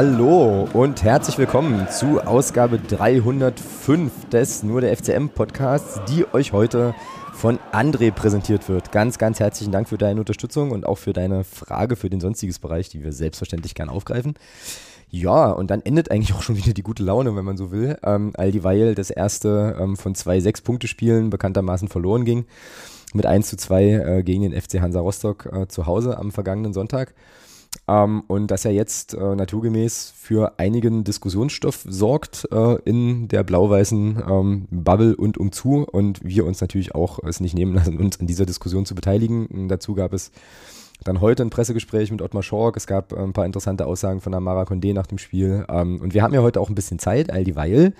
Hallo und herzlich willkommen zu Ausgabe 305 des Nur der FCM Podcasts, die euch heute von André präsentiert wird. Ganz, ganz herzlichen Dank für deine Unterstützung und auch für deine Frage für den sonstiges Bereich, die wir selbstverständlich gern aufgreifen. Ja, und dann endet eigentlich auch schon wieder die gute Laune, wenn man so will. Ähm, all dieweil das erste ähm, von zwei Sechs-Punkte-Spielen bekanntermaßen verloren ging. Mit 1 zu 2 äh, gegen den FC Hansa Rostock äh, zu Hause am vergangenen Sonntag. Ähm, und dass er jetzt äh, naturgemäß für einigen Diskussionsstoff sorgt äh, in der blau-weißen ähm, Bubble und umzu. Und wir uns natürlich auch es nicht nehmen lassen, uns an dieser Diskussion zu beteiligen. Und dazu gab es dann heute ein Pressegespräch mit Ottmar Schork. Es gab äh, ein paar interessante Aussagen von Amara Condé nach dem Spiel. Ähm, und wir haben ja heute auch ein bisschen Zeit, all dieweil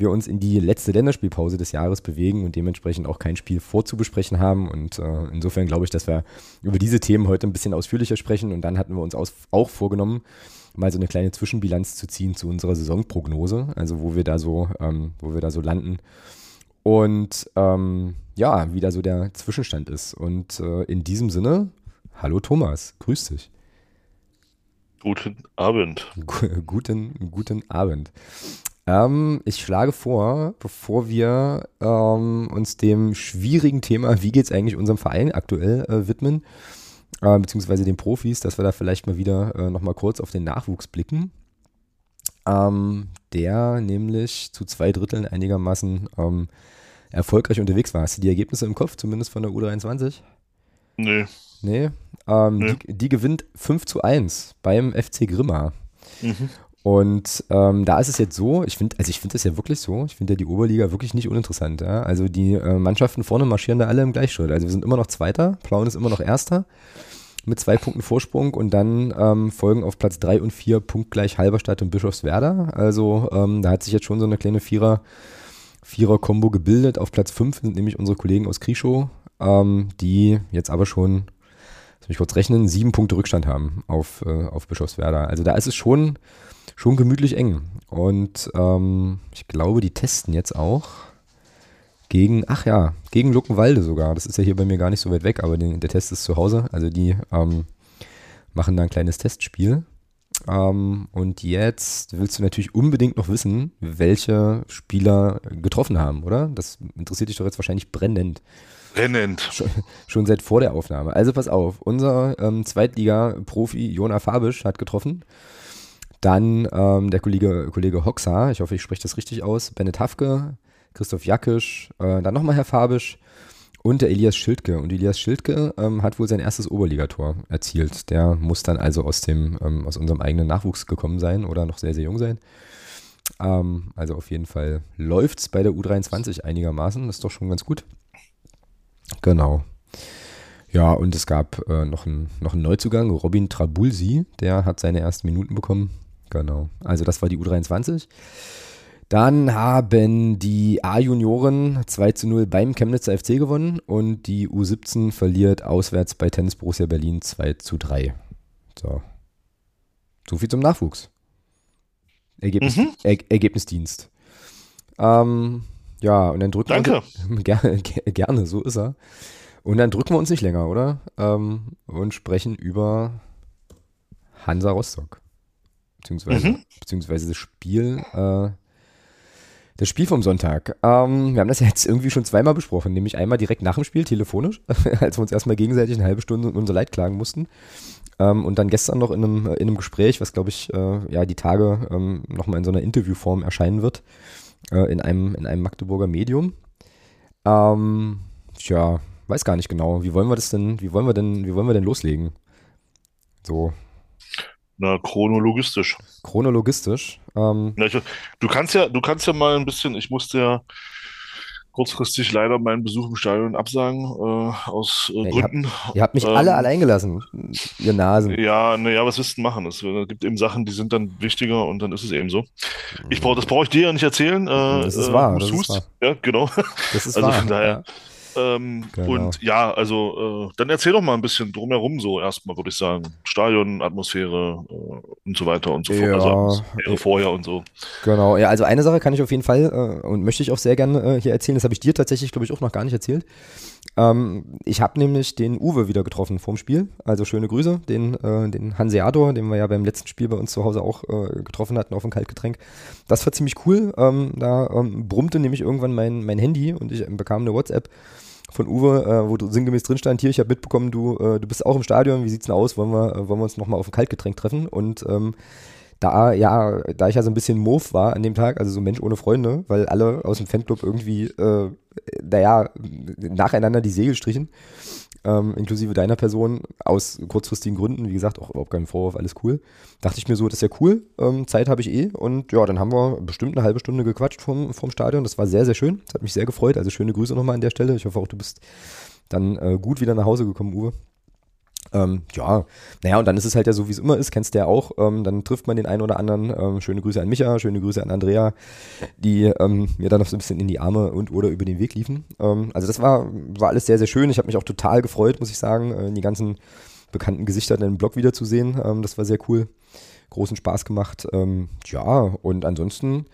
wir uns in die letzte Länderspielpause des Jahres bewegen und dementsprechend auch kein Spiel vorzubesprechen haben. Und äh, insofern glaube ich, dass wir über diese Themen heute ein bisschen ausführlicher sprechen. Und dann hatten wir uns auch vorgenommen, mal so eine kleine Zwischenbilanz zu ziehen zu unserer Saisonprognose, also wo wir da so, ähm, wo wir da so landen. Und ähm, ja, wie da so der Zwischenstand ist. Und äh, in diesem Sinne Hallo Thomas, grüß dich. Guten Abend. guten, guten Abend. Ähm, ich schlage vor, bevor wir ähm, uns dem schwierigen Thema, wie geht es eigentlich unserem Verein aktuell äh, widmen, äh, beziehungsweise den Profis, dass wir da vielleicht mal wieder äh, nochmal kurz auf den Nachwuchs blicken. Ähm, der nämlich zu zwei Dritteln einigermaßen ähm, erfolgreich unterwegs war. Hast du die Ergebnisse im Kopf, zumindest von der U23? Nee. Nee. Ähm, nee. Die, die, gewinnt 5 zu 1 beim FC Grimma. Mhm. Und ähm, da ist es jetzt so, ich finde, also ich finde das ja wirklich so, ich finde ja die Oberliga wirklich nicht uninteressant. Ja? Also die äh, Mannschaften vorne marschieren da alle im Gleichschritt. Also wir sind immer noch Zweiter, Plauen ist immer noch Erster mit zwei Punkten Vorsprung und dann ähm, folgen auf Platz 3 und 4 punktgleich Halberstadt und Bischofswerda. Also ähm, da hat sich jetzt schon so eine kleine Vierer, Vierer-Kombo gebildet. Auf Platz 5 sind nämlich unsere Kollegen aus Krischow, ähm, die jetzt aber schon lass mich kurz rechnen, sieben Punkte Rückstand haben auf, äh, auf Bischofswerda. Also da ist es schon, schon gemütlich eng. Und ähm, ich glaube, die testen jetzt auch gegen, ach ja, gegen Luckenwalde sogar. Das ist ja hier bei mir gar nicht so weit weg, aber den, der Test ist zu Hause. Also die ähm, machen da ein kleines Testspiel. Ähm, und jetzt willst du natürlich unbedingt noch wissen, welche Spieler getroffen haben, oder? Das interessiert dich doch jetzt wahrscheinlich brennend. Brennend. Schon, schon seit vor der Aufnahme. Also pass auf, unser ähm, Zweitliga-Profi Jona Fabisch hat getroffen. Dann ähm, der Kollege, Kollege Hoxa, ich hoffe, ich spreche das richtig aus, Bennett Hafke, Christoph Jackisch, äh, dann nochmal Herr Fabisch und der Elias Schildke. Und Elias Schildke ähm, hat wohl sein erstes Oberligator erzielt. Der muss dann also aus, dem, ähm, aus unserem eigenen Nachwuchs gekommen sein oder noch sehr, sehr jung sein. Ähm, also auf jeden Fall läuft es bei der U23 einigermaßen. Das ist doch schon ganz gut. Genau. Ja, und es gab äh, noch, ein, noch einen Neuzugang, Robin Trabulsi, der hat seine ersten Minuten bekommen. Genau. Also das war die U23. Dann haben die A-Junioren 2 zu 0 beim Chemnitzer FC gewonnen und die U17 verliert auswärts bei Tennis Borussia Berlin 2 zu 3. So. So viel zum Nachwuchs. Ergebnis, mhm. er, Ergebnisdienst. Ähm, ja, und dann drücken Danke. wir gerne, gerne, so ist er. Und dann drücken wir uns nicht länger, oder? Ähm, und sprechen über Hansa Rostock. Beziehungsweise, mhm. beziehungsweise das Spiel, äh, das Spiel vom Sonntag. Ähm, wir haben das ja jetzt irgendwie schon zweimal besprochen, nämlich einmal direkt nach dem Spiel, telefonisch, als wir uns erstmal gegenseitig eine halbe Stunde unser Leid klagen mussten. Ähm, und dann gestern noch in einem, in einem Gespräch, was glaube ich, äh, ja, die Tage ähm, nochmal in so einer Interviewform erscheinen wird äh, in, einem, in einem Magdeburger Medium. Ähm, tja, weiß gar nicht genau. Wie wollen wir das denn, wie wollen wir denn, wie wollen wir denn loslegen? So. Na, chronologistisch. Chronologistisch. Ähm, ja, ich, du kannst ja, du kannst ja mal ein bisschen, ich musste ja kurzfristig leider meinen Besuch im Stadion absagen, äh, aus äh, ja, Gründen. Ihr habt, ihr habt mich ähm, alle allein gelassen, ihr Nasen. Ja, naja, was willst du machen? Es äh, gibt eben Sachen, die sind dann wichtiger und dann ist es eben so. Ich brauch, das brauche ich dir ja nicht erzählen. Äh, das ist wahr. Das ist wahr. Ja, genau. Das ist also wahr. Von daher, ja. Ähm, genau. Und ja, also äh, dann erzähl doch mal ein bisschen drumherum so erstmal, würde ich sagen. Stadion, Atmosphäre äh, und so weiter und so fort. Ja, also Atmosphäre vorher und so. Genau, ja, also eine Sache kann ich auf jeden Fall äh, und möchte ich auch sehr gerne äh, hier erzählen. Das habe ich dir tatsächlich, glaube ich, auch noch gar nicht erzählt. Ähm, ich habe nämlich den Uwe wieder getroffen vorm Spiel. Also schöne Grüße, den, äh, den Hanseator, den wir ja beim letzten Spiel bei uns zu Hause auch äh, getroffen hatten auf ein Kaltgetränk. Das war ziemlich cool. Ähm, da ähm, brummte nämlich irgendwann mein, mein Handy und ich bekam eine WhatsApp von Uwe, äh, wo sinngemäß drin stand, hier, ich habe mitbekommen, du, äh, du bist auch im Stadion, wie sieht's denn aus? Wollen wir, äh, wollen wir uns nochmal auf ein Kaltgetränk treffen? Und ähm, da, ja, da ich ja so ein bisschen Move war an dem Tag, also so Mensch ohne Freunde, weil alle aus dem Fanclub irgendwie, äh, naja, nacheinander die Segel strichen, ähm, inklusive deiner Person, aus kurzfristigen Gründen, wie gesagt, auch überhaupt kein Vorwurf, alles cool. Dachte ich mir so, das ist ja cool, ähm, Zeit habe ich eh und ja, dann haben wir bestimmt eine halbe Stunde gequatscht vom, vom Stadion, das war sehr, sehr schön, das hat mich sehr gefreut, also schöne Grüße nochmal an der Stelle, ich hoffe auch, du bist dann äh, gut wieder nach Hause gekommen, Uwe. Ähm, ja, naja, und dann ist es halt ja so, wie es immer ist, kennst du ja auch. Ähm, dann trifft man den einen oder anderen. Ähm, schöne Grüße an Micha, schöne Grüße an Andrea, die ähm, mir dann noch so ein bisschen in die Arme und oder über den Weg liefen. Ähm, also das war, war alles sehr, sehr schön. Ich habe mich auch total gefreut, muss ich sagen, äh, die ganzen bekannten Gesichter in dem Blog wiederzusehen. Ähm, das war sehr cool. Großen Spaß gemacht. ja, und ansonsten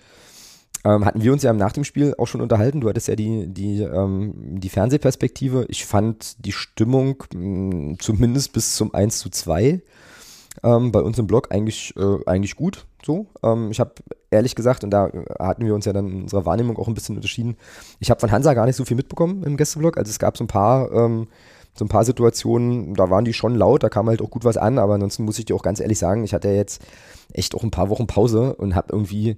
ähm, hatten wir uns ja nach dem Spiel auch schon unterhalten. Du hattest ja die, die, ähm, die Fernsehperspektive. Ich fand die Stimmung mh, mm, zumindest bis zum 1 zu 2 ähm, bei uns im Blog eigentlich, äh, eigentlich gut. So. Ähm, ich habe ehrlich gesagt, und da hatten wir uns ja dann in unserer Wahrnehmung auch ein bisschen unterschieden, ich habe von Hansa gar nicht so viel mitbekommen im Gästeblog. Also es gab so ein paar ähm, so ein paar Situationen, da waren die schon laut, da kam halt auch gut was an, aber ansonsten muss ich dir auch ganz ehrlich sagen, ich hatte ja jetzt echt auch ein paar Wochen Pause und habe irgendwie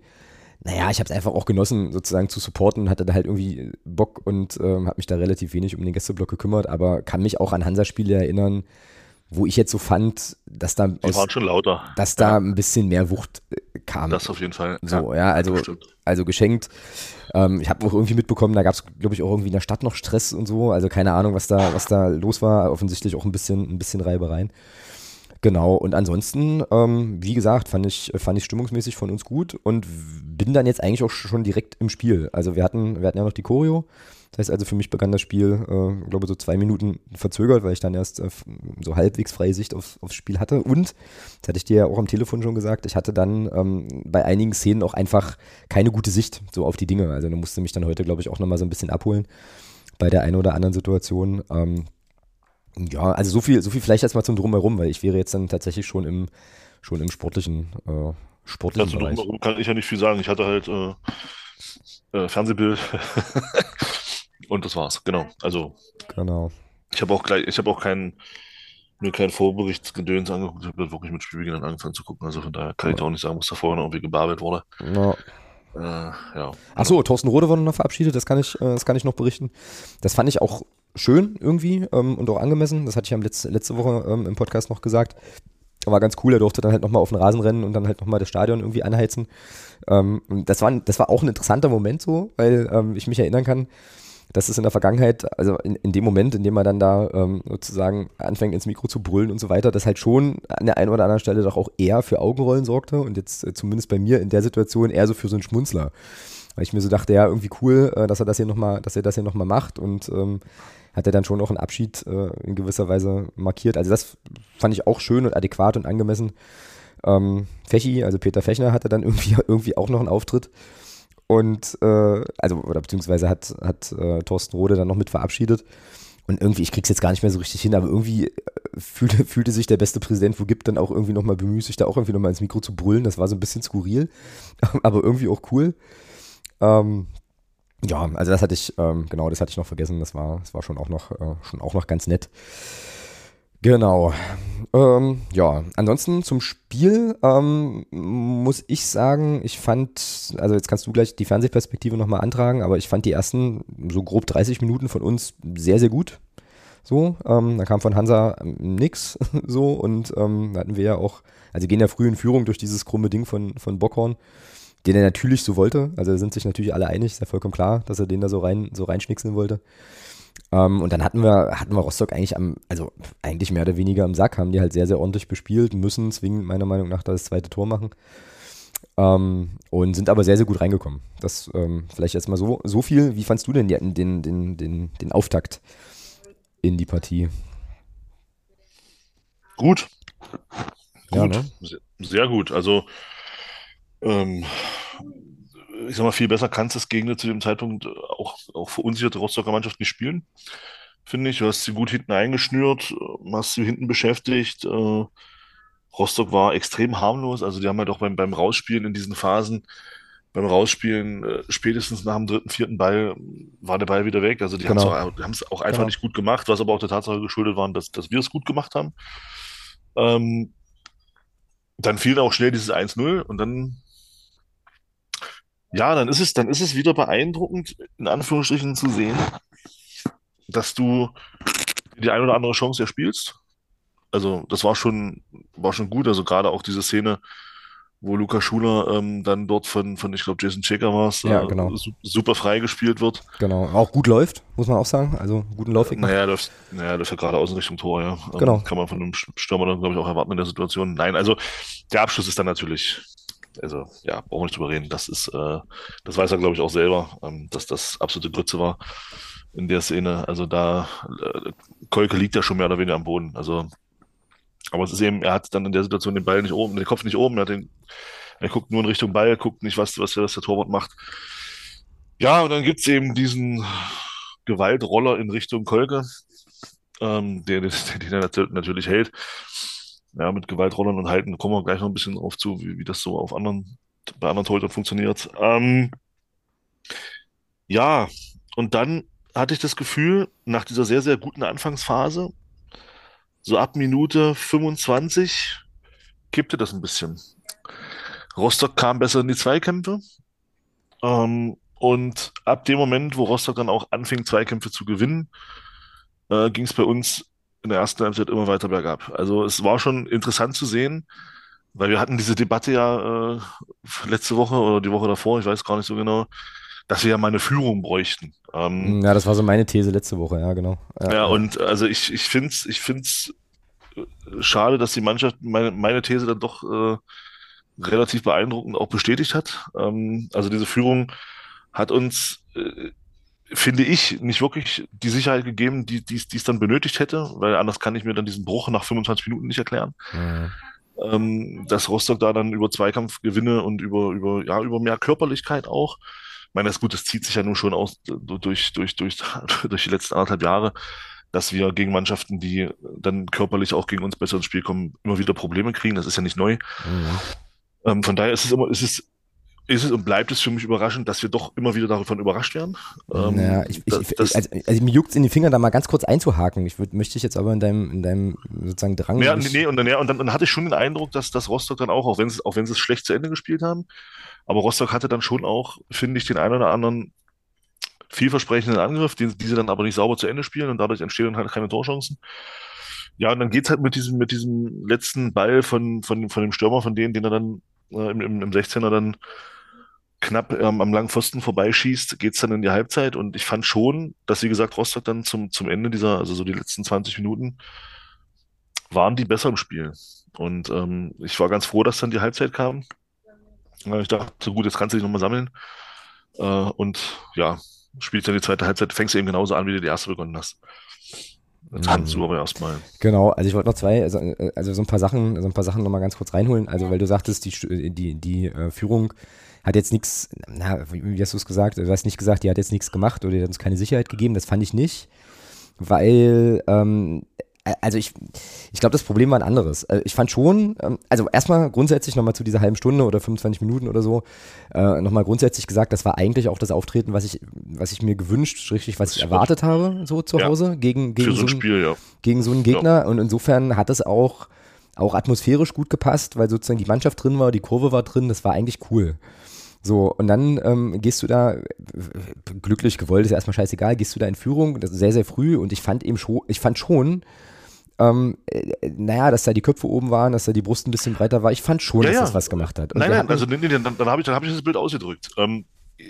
naja, ich habe es einfach auch genossen, sozusagen zu supporten, hatte da halt irgendwie Bock und ähm, habe mich da relativ wenig um den Gästeblock gekümmert, aber kann mich auch an Hansa-Spiele erinnern, wo ich jetzt so fand, dass da aus, waren schon lauter. dass da ja. ein bisschen mehr Wucht äh, kam. Das auf jeden Fall. So, ja, ja also, also geschenkt. Ähm, ich habe auch irgendwie mitbekommen, da gab es, glaube ich, auch irgendwie in der Stadt noch Stress und so. Also keine Ahnung, was da, was da los war. Offensichtlich auch ein bisschen, ein bisschen Reibereien. Genau, und ansonsten, ähm, wie gesagt, fand ich, fand ich stimmungsmäßig von uns gut und bin dann jetzt eigentlich auch schon direkt im Spiel. Also wir hatten, wir hatten ja noch die Choreo. Das heißt also, für mich begann das Spiel, äh, glaube so zwei Minuten verzögert, weil ich dann erst äh, so halbwegs freie Sicht auf, aufs Spiel hatte. Und, das hatte ich dir ja auch am Telefon schon gesagt, ich hatte dann ähm, bei einigen Szenen auch einfach keine gute Sicht so auf die Dinge. Also du musste mich dann heute, glaube ich, auch nochmal so ein bisschen abholen bei der einen oder anderen Situation. Ähm, ja, also so viel, so viel vielleicht erstmal zum Drumherum, weil ich wäre jetzt dann tatsächlich schon im, schon im sportlichen, äh, sportlichen ja, Bereich. Drumherum kann ich ja nicht viel sagen. Ich hatte halt äh, äh, Fernsehbild und das war's. Genau. Also. Genau. Ich habe auch gleich, ich habe auch keinen, mir keinen Vorberichtsgedöns angeguckt. Ich habe wirklich mit Spielbeginn angefangen zu gucken. Also von daher kann ja. ich auch nicht sagen, was da vorher noch irgendwie gebabelt wurde. Ja. Äh, ja. Achso, Thorsten Rode wurde noch verabschiedet, das kann ich, äh, das kann ich noch berichten. Das fand ich auch schön irgendwie ähm, und auch angemessen. Das hatte ich ja letzte, letzte Woche ähm, im Podcast noch gesagt. War ganz cool, er durfte dann halt nochmal auf den Rasen rennen und dann halt nochmal das Stadion irgendwie anheizen. Ähm, das, war, das war auch ein interessanter Moment so, weil ähm, ich mich erinnern kann, dass es in der Vergangenheit, also in, in dem Moment, in dem man dann da ähm, sozusagen anfängt ins Mikro zu brüllen und so weiter, das halt schon an der einen oder anderen Stelle doch auch eher für Augenrollen sorgte und jetzt äh, zumindest bei mir in der Situation eher so für so einen Schmunzler. Weil ich mir so dachte, ja, irgendwie cool, äh, dass er das hier nochmal, dass er das hier nochmal macht und ähm, hat er dann schon auch einen Abschied äh, in gewisser Weise markiert. Also das fand ich auch schön und adäquat und angemessen. Ähm, Fechi, also Peter Fechner, hatte dann irgendwie, irgendwie auch noch einen Auftritt. Und äh, also, oder beziehungsweise hat, hat äh, Thorsten Rode dann noch mit verabschiedet. Und irgendwie, ich krieg's jetzt gar nicht mehr so richtig hin, aber irgendwie äh, fühlte, fühlte sich der beste Präsident, wo gibt, dann auch irgendwie nochmal bemüht, sich da auch irgendwie nochmal ins Mikro zu brüllen. Das war so ein bisschen skurril, aber irgendwie auch cool. Ähm, ja, also das hatte ich, ähm, genau, das hatte ich noch vergessen. Das war, das war schon auch noch, äh, schon auch noch ganz nett. Genau. Ähm, ja, ansonsten zum Spiel ähm, muss ich sagen, ich fand, also jetzt kannst du gleich die Fernsehperspektive nochmal antragen, aber ich fand die ersten so grob 30 Minuten von uns sehr, sehr gut. So, ähm, da kam von Hansa nix so und ähm, da hatten wir ja auch, also gehen ja früh in Führung durch dieses krumme Ding von, von Bockhorn den er natürlich so wollte. Also sind sich natürlich alle einig, ist ja vollkommen klar, dass er den da so rein so reinschnickseln wollte. Ähm, und dann hatten wir, hatten wir Rostock eigentlich am, also eigentlich mehr oder weniger am Sack, haben die halt sehr, sehr ordentlich bespielt, müssen zwingend meiner Meinung nach das zweite Tor machen. Ähm, und sind aber sehr, sehr gut reingekommen. Das ähm, vielleicht erstmal so, so viel. Wie fandst du denn den, den, den, den, den Auftakt in die Partie? Gut. Gut. Ja, ne? sehr, sehr gut. Also ähm, ich sag mal, viel besser kannst du es gegen zu dem Zeitpunkt auch, auch verunsicherte Rostocker Mannschaft nicht spielen. finde ich. Du hast sie gut hinten eingeschnürt, hast sie hinten beschäftigt. Äh, Rostock war extrem harmlos. Also die haben halt auch beim, beim Rausspielen in diesen Phasen, beim Rausspielen äh, spätestens nach dem dritten, vierten Ball war der Ball wieder weg. Also die Genau. haben es auch einfach Genau. nicht gut gemacht, was aber auch der Tatsache geschuldet war, dass, dass wir es gut gemacht haben. Ähm, dann fiel auch schnell dieses 1-0 und dann, ja, dann ist es, dann ist es wieder beeindruckend, in Anführungsstrichen zu sehen, dass du die ein oder andere Chance erspielst. Also das war schon, war schon gut. Also gerade auch diese Szene, wo Luca Schuler ähm, dann dort von, von ich glaube, Jason Checker war es, Ja, äh, genau. su super frei gespielt wird. Genau. Auch gut läuft, muss man auch sagen. Also guten Laufweg. Naja, läuft, naja, läuft ja geradeaus in Richtung Tor, ja. Ähm, Genau. Kann man von einem Stürmer dann, glaube ich, auch erwarten in der Situation. Nein, also der Abschluss ist dann natürlich, also ja, brauchen wir nicht drüber reden. Das ist, äh, das weiß er, glaube ich, auch selber, ähm, dass das absolute Grütze war in der Szene. Also da, äh, Kolke liegt ja schon mehr oder weniger am Boden. Also, aber es ist eben, er hat dann in der Situation den Ball nicht oben, den Kopf nicht oben, er den, er guckt nur in Richtung Ball, guckt nicht, was, was, was der Torwart macht. Ja, und dann gibt's eben diesen Gewaltroller in Richtung Kolke, ähm, der, der, den er nat- natürlich hält. Ja, mit Gewaltrollern und Halten kommen wir gleich noch ein bisschen drauf zu, wie, wie das so auf anderen, bei anderen Torhütern funktioniert. Ähm, ja, und dann hatte ich das Gefühl, nach dieser sehr, sehr guten Anfangsphase, so ab Minute 25 kippte das ein bisschen. Rostock kam besser in die Zweikämpfe. Ähm, und ab dem Moment, wo Rostock dann auch anfing, Zweikämpfe zu gewinnen, äh, ging es bei uns in der ersten Halbzeit immer weiter bergab. Also es war schon interessant zu sehen, weil wir hatten diese Debatte ja äh, letzte Woche oder die Woche davor, ich weiß gar nicht so genau, dass wir ja mal eine Führung bräuchten. Ähm, Ja, das war so meine These letzte Woche, ja, genau. ja, und also ich, ich finde es ich find's äh, schade, dass die Mannschaft meine, meine These dann doch äh, relativ beeindruckend auch bestätigt hat. Ähm, also diese Führung hat uns, äh, finde ich, nicht wirklich die Sicherheit gegeben, die die es die es dann benötigt hätte, weil anders kann ich mir dann diesen Bruch nach 25 Minuten nicht erklären. Mhm. Ähm, dass Rostock da dann über Zweikampf gewinne und über, über, ja, über mehr Körperlichkeit auch. Ich meine, das ist gut, das zieht sich ja nun schon aus äh, durch, durch, durch, durch die letzten anderthalb Jahre, dass wir gegen Mannschaften, die dann körperlich auch gegen uns besser ins Spiel kommen, immer wieder Probleme kriegen. Das ist ja nicht neu. Mhm. Ähm, von daher ist es immer, ist es, ist es und bleibt es für mich überraschend, dass wir doch immer wieder davon überrascht werden. Ähm, naja, ich, ich, das- also, also mir juckt in die Finger, da mal ganz kurz einzuhaken. Ich würd, möchte ich jetzt aber in deinem, in deinem sozusagen Drang. Ja, nicht- nee, und dann, ja, und dann, dann hatte ich schon den Eindruck, dass, dass Rostock dann auch, auch wenn sie, auch wenn es schlecht zu Ende gespielt haben, aber Rostock hatte dann schon auch, finde ich, den einen oder anderen vielversprechenden Angriff, den, die sie dann aber nicht sauber zu Ende spielen und dadurch entstehen dann halt keine Torchancen. Ja, und dann geht's halt mit diesem, mit diesem letzten Ball von, von, von dem Stürmer, von denen, den er dann äh, im, im, im 16er dann knapp ähm, am langen Pfosten vorbeischießt, geht's dann in die Halbzeit. Und ich fand schon, dass, wie gesagt, Rostock dann zum, zum Ende dieser, also so die letzten 20 Minuten, waren die besser im Spiel. Und ähm, ich war ganz froh, dass dann die Halbzeit kam. Ich dachte, so gut, jetzt kannst du dich nochmal sammeln. Äh, und ja, spielst dann die zweite Halbzeit, fängst du eben genauso an, wie du die erste begonnen hast. Jetzt Mhm. kannst du aber erstmal. Genau, also ich wollte noch zwei, also, äh, also so ein paar Sachen, so ein paar Sachen nochmal ganz kurz reinholen. Also weil du sagtest, die, Stu- die, die äh, Führung hat jetzt nichts, na, wie hast du es gesagt? Du hast nicht gesagt, die hat jetzt nichts gemacht oder die hat uns keine Sicherheit gegeben. Das fand ich nicht, weil, ähm, äh, also ich, ich glaube, das Problem war ein anderes. Äh, Ich fand schon, ähm, also erstmal grundsätzlich nochmal zu dieser halben Stunde oder 25 Minuten oder so, äh, nochmal grundsätzlich gesagt, das war eigentlich auch das Auftreten, was ich, was ich mir gewünscht, richtig, was ich erwartet habe, so zu Ja. Hause, gegen, gegen so ein Spiel, ja. gegen so einen Gegner. Und insofern hat es auch, auch atmosphärisch gut gepasst, weil sozusagen die Mannschaft drin war, die Kurve war drin, das war eigentlich cool. So, und dann ähm, gehst du da, glücklich gewollt, ist ja erstmal scheißegal, gehst du da in Führung, das ist sehr, sehr früh und ich fand eben schon, ich fand schon, ähm, äh, naja, dass da die Köpfe oben waren, dass da die Brust ein bisschen breiter war, ich fand schon, Ja, dass ja. das was gemacht hat. Und Nein, nein, hatten- also nee, nee, dann, dann habe ich, dann hab ich das Bild ausgedrückt. Ähm,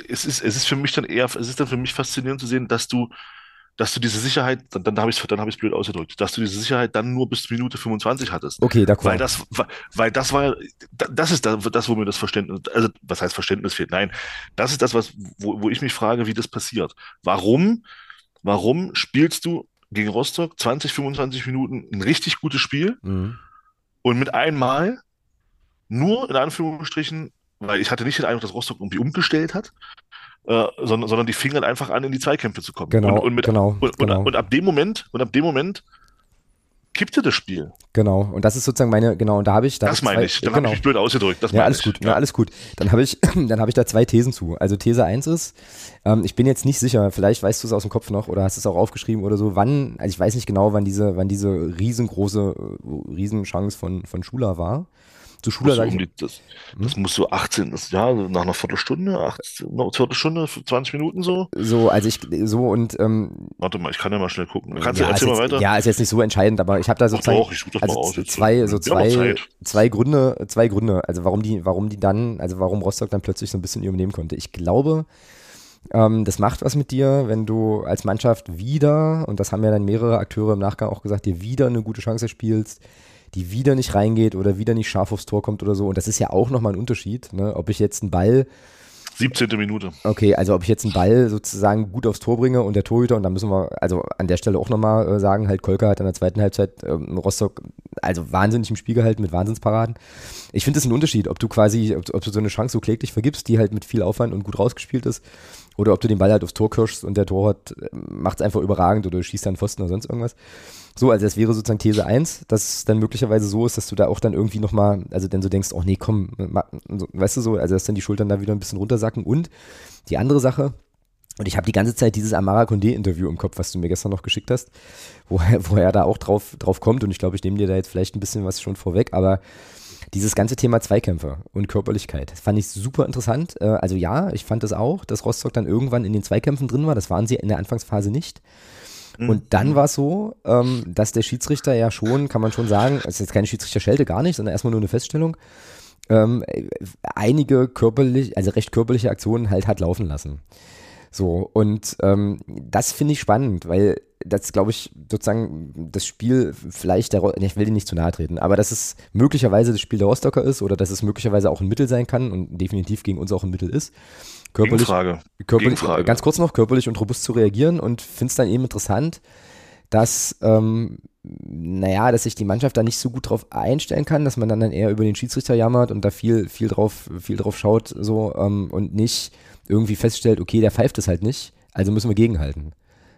es ist, es ist für mich dann eher, es ist dann für mich faszinierend zu sehen, dass du, dass du diese Sicherheit, dann, dann habe ich es dann hab blöd ausgedrückt, dass du diese Sicherheit dann nur bis Minute 25 hattest. okay, d'accord. Weil das, weil das war, das ist das, das, wo mir das Verständnis, also was heißt Verständnis fehlt? Nein, das ist das, was, wo, wo ich mich frage, wie das passiert. Warum, warum spielst du gegen Rostock 20, 25 Minuten ein richtig gutes Spiel Mhm. und mit einmal nur in Anführungsstrichen, weil ich hatte nicht den Eindruck, dass Rostock irgendwie umgestellt hat, äh, sondern, sondern die fingen halt einfach an, in die Zweikämpfe zu kommen. Genau, und, und, mit, genau, und, genau. Und, und ab dem Moment, und ab dem Moment kippte das Spiel. Genau, und das ist sozusagen meine, genau, und da habe ich. Da das hab meine ich, dann genau. habe ich mich blöd ausgedrückt. Das ja, alles ich. gut, ja. alles gut. Dann habe ich, dann habe ich da zwei Thesen zu. Also These 1 ist, ähm, ich bin jetzt nicht sicher, vielleicht weißt du es aus dem Kopf noch oder hast es auch aufgeschrieben oder so, wann, also ich weiß nicht genau, wann diese, wann diese riesengroße, äh, Riesenchance von, von Schuler war. Zu Schuler Muss so um die, das, das muss so 18, das, ja, nach einer Viertelstunde, 18, noch eine Viertelstunde, 20 Minuten so. so, also ich, so und, ähm, Warte mal, ich kann ja mal schnell gucken. Kannst ja, du erzähl mal jetzt, weiter? ja, ist jetzt nicht so entscheidend, aber ich habe da sozusagen, doch, ich suche das also mal aus. zwei, so zwei, zwei Gründe, zwei Gründe, also warum die, warum die dann, also warum Rostock dann plötzlich so ein bisschen übernehmen konnte. Ich glaube, ähm, das macht was mit dir, wenn du als Mannschaft wieder, und das haben ja dann mehrere Akteure im Nachgang auch gesagt, dir wieder eine gute Chance spielst, die wieder nicht reingeht oder wieder nicht scharf aufs Tor kommt oder so. Und das ist ja auch nochmal ein Unterschied, ne? ob ich jetzt einen Ball 17. Minute. Okay, also ob ich jetzt einen Ball sozusagen gut aufs Tor bringe und der Torhüter, und da müssen wir also an der Stelle auch nochmal äh, sagen, halt Kolka hat in der zweiten Halbzeit ähm, Rostock also wahnsinnig im Spiel gehalten mit Wahnsinnsparaden. Ich finde das ein Unterschied, ob du quasi, ob, ob du so eine Chance so kläglich vergibst, die halt mit viel Aufwand und gut rausgespielt ist, oder ob du den Ball halt aufs Tor kirschst und der Torwart macht es einfach überragend oder schießt dann Pfosten oder sonst irgendwas. So, also das wäre sozusagen These 1, dass es dann möglicherweise so ist, dass du da auch dann irgendwie nochmal, also dann so denkst, oh nee, komm, weißt du so, also dass dann die Schultern da wieder ein bisschen runtersacken. Und die andere Sache, und ich habe die ganze Zeit dieses Amara Condé-Interview im Kopf, was du mir gestern noch geschickt hast, wo er, wo er da auch drauf, drauf kommt. Und ich glaube, ich nehme dir da jetzt vielleicht ein bisschen was schon vorweg, aber dieses ganze Thema Zweikämpfe und Körperlichkeit, das fand ich super interessant. Äh, Also ja, ich fand das auch, dass Rostock dann irgendwann in den Zweikämpfen drin war. Das waren sie in der Anfangsphase nicht. Mhm. Und dann war es so, ähm, dass der Schiedsrichter ja schon, kann man schon sagen, es ist jetzt keine Schiedsrichterschelte, gar nicht, sondern erstmal nur eine Feststellung, ähm, einige körperlich, also recht körperliche Aktionen halt hat laufen lassen. So, und ähm, das finde ich spannend, weil das, glaube ich, sozusagen das Spiel vielleicht der, ich will dir nicht zu nahe treten, aber dass es möglicherweise das Spiel der Rostocker ist oder dass es möglicherweise auch ein Mittel sein kann und definitiv gegen uns auch ein Mittel ist. Körperlich, Gegenfrage. körperlich, Gegenfrage. ganz kurz noch, körperlich und robust zu reagieren und finde es dann eben interessant, dass, ähm, naja, dass sich die Mannschaft da nicht so gut drauf einstellen kann, dass man dann, dann eher über den Schiedsrichter jammert und da viel, viel drauf, viel drauf schaut, so, ähm, und nicht irgendwie feststellt, okay, der pfeift es halt nicht, also müssen wir gegenhalten.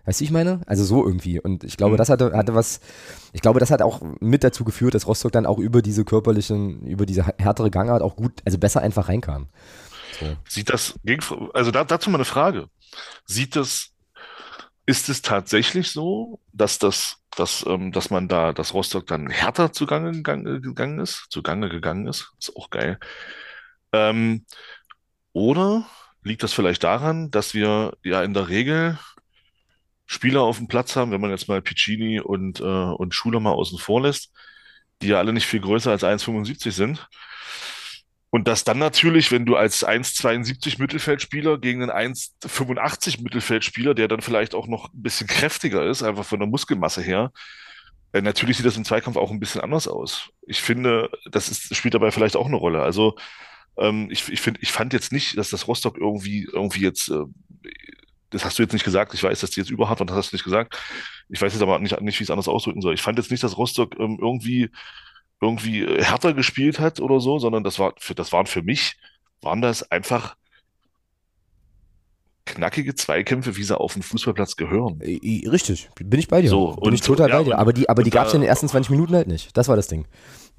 Weißt du, wie ich meine? Also so irgendwie. Und ich glaube, Mhm. das hatte, hatte was, ich glaube, das hat auch mit dazu geführt, dass Rostock dann auch über diese körperlichen, über diese härtere Gangart auch gut, also besser einfach reinkam. So. Sieht das, also da, dazu mal eine Frage. Sieht das, ist es tatsächlich so, dass das, dass, ähm, dass man da, dass Rostock dann härter zugange gegangen, gegangen ist, zugange gegangen ist? Ist auch geil. Ähm, oder liegt das vielleicht daran, dass wir ja in der Regel Spieler auf dem Platz haben, wenn man jetzt mal Piccini und, äh, und Schuler mal außen vor lässt, die ja alle nicht viel größer als 1,75 sind. Und das dann natürlich, wenn du als 1,72 Mittelfeldspieler gegen einen 1,85 Mittelfeldspieler, der dann vielleicht auch noch ein bisschen kräftiger ist, einfach von der Muskelmasse her, äh, natürlich sieht das im Zweikampf auch ein bisschen anders aus. Ich finde, das ist, spielt dabei vielleicht auch eine Rolle. Also ähm, ich, ich finde, ich fand jetzt nicht, dass das Rostock irgendwie, irgendwie jetzt, äh, das hast du jetzt nicht gesagt, ich weiß, dass die jetzt überhart waren, das hast du nicht gesagt. Ich weiß jetzt aber nicht, nicht wie ich es anders ausdrücken soll. Ich fand jetzt nicht, dass Rostock ähm, irgendwie irgendwie äh, härter gespielt hat oder so, sondern das war für, das waren für mich, waren das einfach knackige Zweikämpfe, wie sie auf dem Fußballplatz gehören. I- Richtig, bin ich bei dir. So, bin und- ich total ja, bei dir. Aber die, aber die gab es da- in den ersten 20 Minuten halt nicht. Das war das Ding.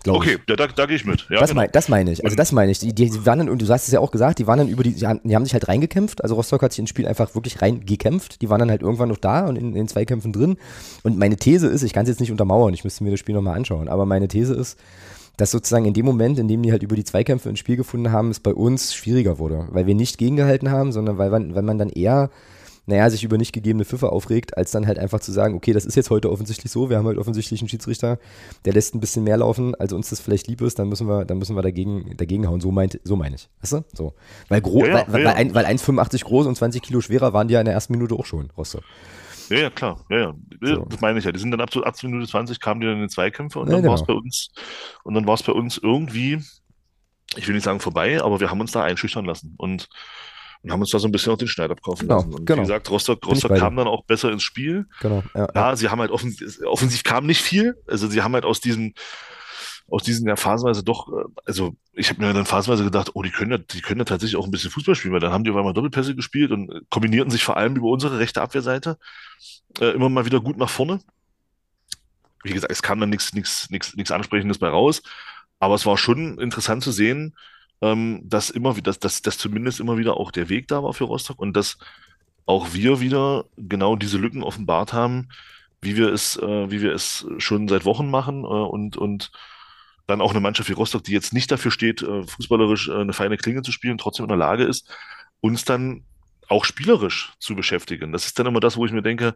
Okay, Ich. da, da gehe ich mit. Ja, Das, genau. mein, das meine ich. Also Und- das meine ich. Die, die waren dann, und du hast es ja auch gesagt, die waren dann über die, die haben, die haben sich halt reingekämpft. Also Rostock hat sich ins Spiel einfach wirklich reingekämpft. Die waren dann halt irgendwann noch da und in, in den Zweikämpfen drin. Und meine These ist, ich kann es jetzt nicht untermauern, ich müsste mir das Spiel nochmal anschauen, aber meine These ist, dass sozusagen in dem Moment, in dem die halt über die Zweikämpfe ins Spiel gefunden haben, es bei uns schwieriger wurde. Weil wir nicht gegengehalten haben, sondern weil man, weil man dann eher, naja, sich über nicht gegebene Pfiffe aufregt, als dann halt einfach zu sagen, okay, das ist jetzt heute offensichtlich so, wir haben halt offensichtlich einen Schiedsrichter, der lässt ein bisschen mehr laufen, als uns das vielleicht lieb ist, dann müssen wir, dann müssen wir dagegen, dagegen hauen. So meint, so meine ich. Weißt du? So. Weil, gro Ja, weil, weil, ja, ein, weil 1,85 groß und 20 Kilo schwerer waren die ja in der ersten Minute auch schon, Rostock. Ja, ja, klar. Ja, ja. So. Das meine ich ja. Die sind dann ab 18 Minute 20 kamen die dann in Zweikämpfe und Ja, dann war es genau. bei uns, und dann war es bei uns irgendwie, ich will nicht sagen vorbei, aber wir haben uns da einschüchtern lassen und, und haben uns da so ein bisschen auf den Schneid abkaufen Genau, lassen. Und genau. wie gesagt, Rostock, Rostock kam dann auch besser ins Spiel. Genau. Ja, ja. Ja, sie haben halt offensiv, offensiv kam nicht viel. Also sie haben halt aus diesem, aus diesen ja phasenweise doch, äh, also ich habe mir dann phasenweise gedacht, oh, die können ja, die können ja tatsächlich auch ein bisschen Fußball spielen, weil dann haben die auf einmal Doppelpässe gespielt und kombinierten sich vor allem über unsere rechte Abwehrseite äh, immer mal wieder gut nach vorne. Wie gesagt, es kam dann nichts nichts nichts nichts Ansprechendes bei raus, aber es war schon interessant zu sehen, ähm, dass immer wieder, dass, dass, dass zumindest immer wieder auch der Weg da war für Rostock und dass auch wir wieder genau diese Lücken offenbart haben, wie wir es, äh, wie wir es schon seit Wochen machen äh, und, und dann auch eine Mannschaft wie Rostock, die jetzt nicht dafür steht, äh, fußballerisch äh, eine feine Klinge zu spielen, trotzdem in der Lage ist, uns dann auch spielerisch zu beschäftigen. Das ist dann immer das, wo ich mir denke,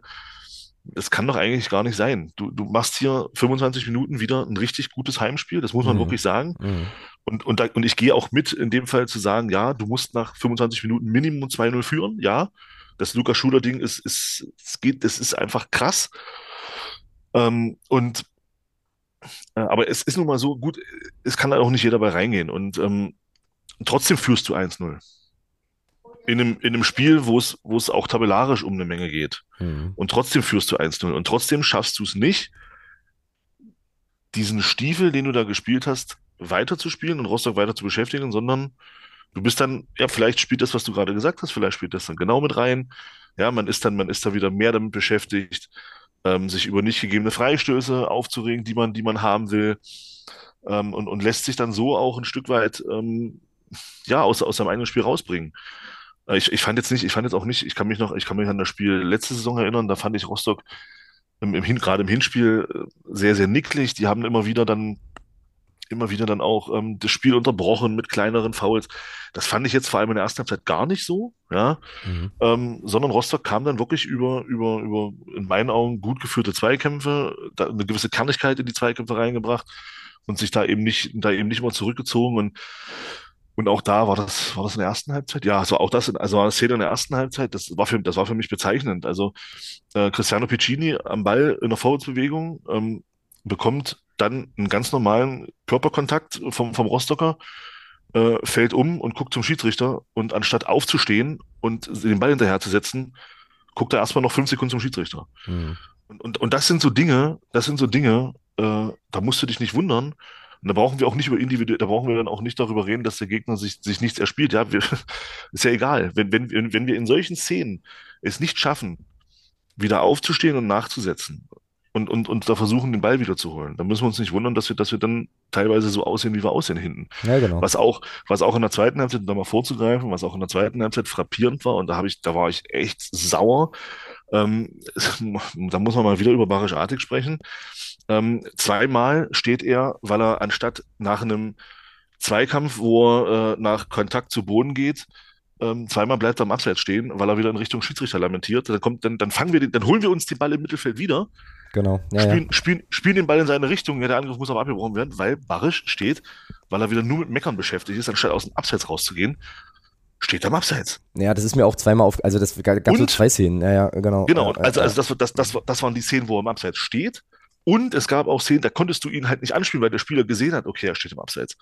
das kann doch eigentlich gar nicht sein. Du, du machst hier 25 Minuten wieder ein richtig gutes Heimspiel, das muss man mhm. wirklich sagen. Mhm. Und, und, da, und ich gehe auch mit, in dem Fall zu sagen, ja, du musst nach 25 Minuten Minimum 2-0 führen, ja. Das Lukas Schuler-Ding ist, ist, es geht, das ist einfach krass. Ähm, und äh, aber es ist nun mal so gut, es kann da auch nicht jeder bei reingehen. Und ähm, trotzdem führst du 1-0 in einem, in einem Spiel, wo es, wo es auch tabellarisch um eine Menge geht. Mhm. Und trotzdem führst du 1-0. Und trotzdem schaffst du es nicht, diesen Stiefel, den du da gespielt hast, weiterzuspielen und Rostock weiter zu beschäftigen, sondern du bist dann, ja, vielleicht spielt das, was du gerade gesagt hast, vielleicht spielt das dann genau mit rein. Ja, man ist dann, man ist da wieder mehr damit beschäftigt, ähm, sich über nicht gegebene Freistöße aufzuregen, die man, die man haben will. Ähm, und, und lässt sich dann so auch ein Stück weit, ähm, ja, aus, aus seinem eigenen Spiel rausbringen. Äh, ich, ich fand jetzt nicht, ich fand jetzt auch nicht, ich kann mich noch, ich kann mich an das Spiel letzte Saison erinnern, da fand ich Rostock im, im Hin, gerade im Hinspiel äh, sehr, sehr nicklig. Die haben immer wieder dann, immer wieder dann auch ähm, das Spiel unterbrochen mit kleineren Fouls. Das fand ich jetzt vor allem in der ersten Halbzeit gar nicht so, ja. Mhm. Ähm, sondern Rostock kam dann wirklich über, über, über, in meinen Augen gut geführte Zweikämpfe, da eine gewisse Kernigkeit in die Zweikämpfe reingebracht und sich da eben nicht, da eben nicht mal zurückgezogen und und auch da war das, war das in der ersten Halbzeit? Ja, also auch das, also war das Szene in der ersten Halbzeit, das war für, das war für mich bezeichnend. Also äh, Cristiano Piccini am Ball in der Vorwärtsbewegung ähm, bekommt dann einen ganz normalen Körperkontakt vom, vom Rostocker, äh, fällt um und guckt zum Schiedsrichter und anstatt aufzustehen und den Ball hinterher zu setzen, guckt er erstmal noch fünf Sekunden zum Schiedsrichter. Mhm. Und, und, und das sind so Dinge, das sind so Dinge, äh, da musst du dich nicht wundern, und da brauchen wir auch nicht über individuell, da brauchen wir dann auch nicht darüber reden, dass der Gegner sich, sich nichts erspielt. Ja, wir, ist ja egal. Wenn, wenn, wenn wir in solchen Szenen es nicht schaffen, wieder aufzustehen und nachzusetzen und, und, und da versuchen, den Ball wieder zu holen, dann müssen wir uns nicht wundern, dass wir, dass wir dann teilweise so aussehen, wie wir aussehen hinten. Ja, genau. Was auch, was auch in der zweiten Halbzeit, um da mal vorzugreifen, was auch in der zweiten Halbzeit frappierend war, und da habe ich, da war ich echt sauer. Ähm, da muss man mal wieder über Barisch Artig sprechen. Ähm, zweimal steht er, weil er anstatt nach einem Zweikampf, wo er äh, nach Kontakt zu Boden geht, ähm, zweimal bleibt er am Abseits stehen, weil er wieder in Richtung Schiedsrichter lamentiert. Dann kommt, dann, dann fangen wir den, dann holen wir uns den Ball im Mittelfeld wieder. Genau. Ja, spielen, ja. Spielen, spielen den Ball in seine Richtung. Ja, der Angriff muss aber abgebrochen werden, weil Barisch steht, weil er wieder nur mit Meckern beschäftigt ist, anstatt aus dem Abseits rauszugehen steht am Abseits. Ja, das ist mir auch zweimal auf, also das gab so zwei Szenen, ja, ja, genau. Genau, also, also das, das, das, das waren die Szenen, wo er im Abseits steht und es gab auch Szenen, da konntest du ihn halt nicht anspielen, weil der Spieler gesehen hat, okay, er steht im Abseits.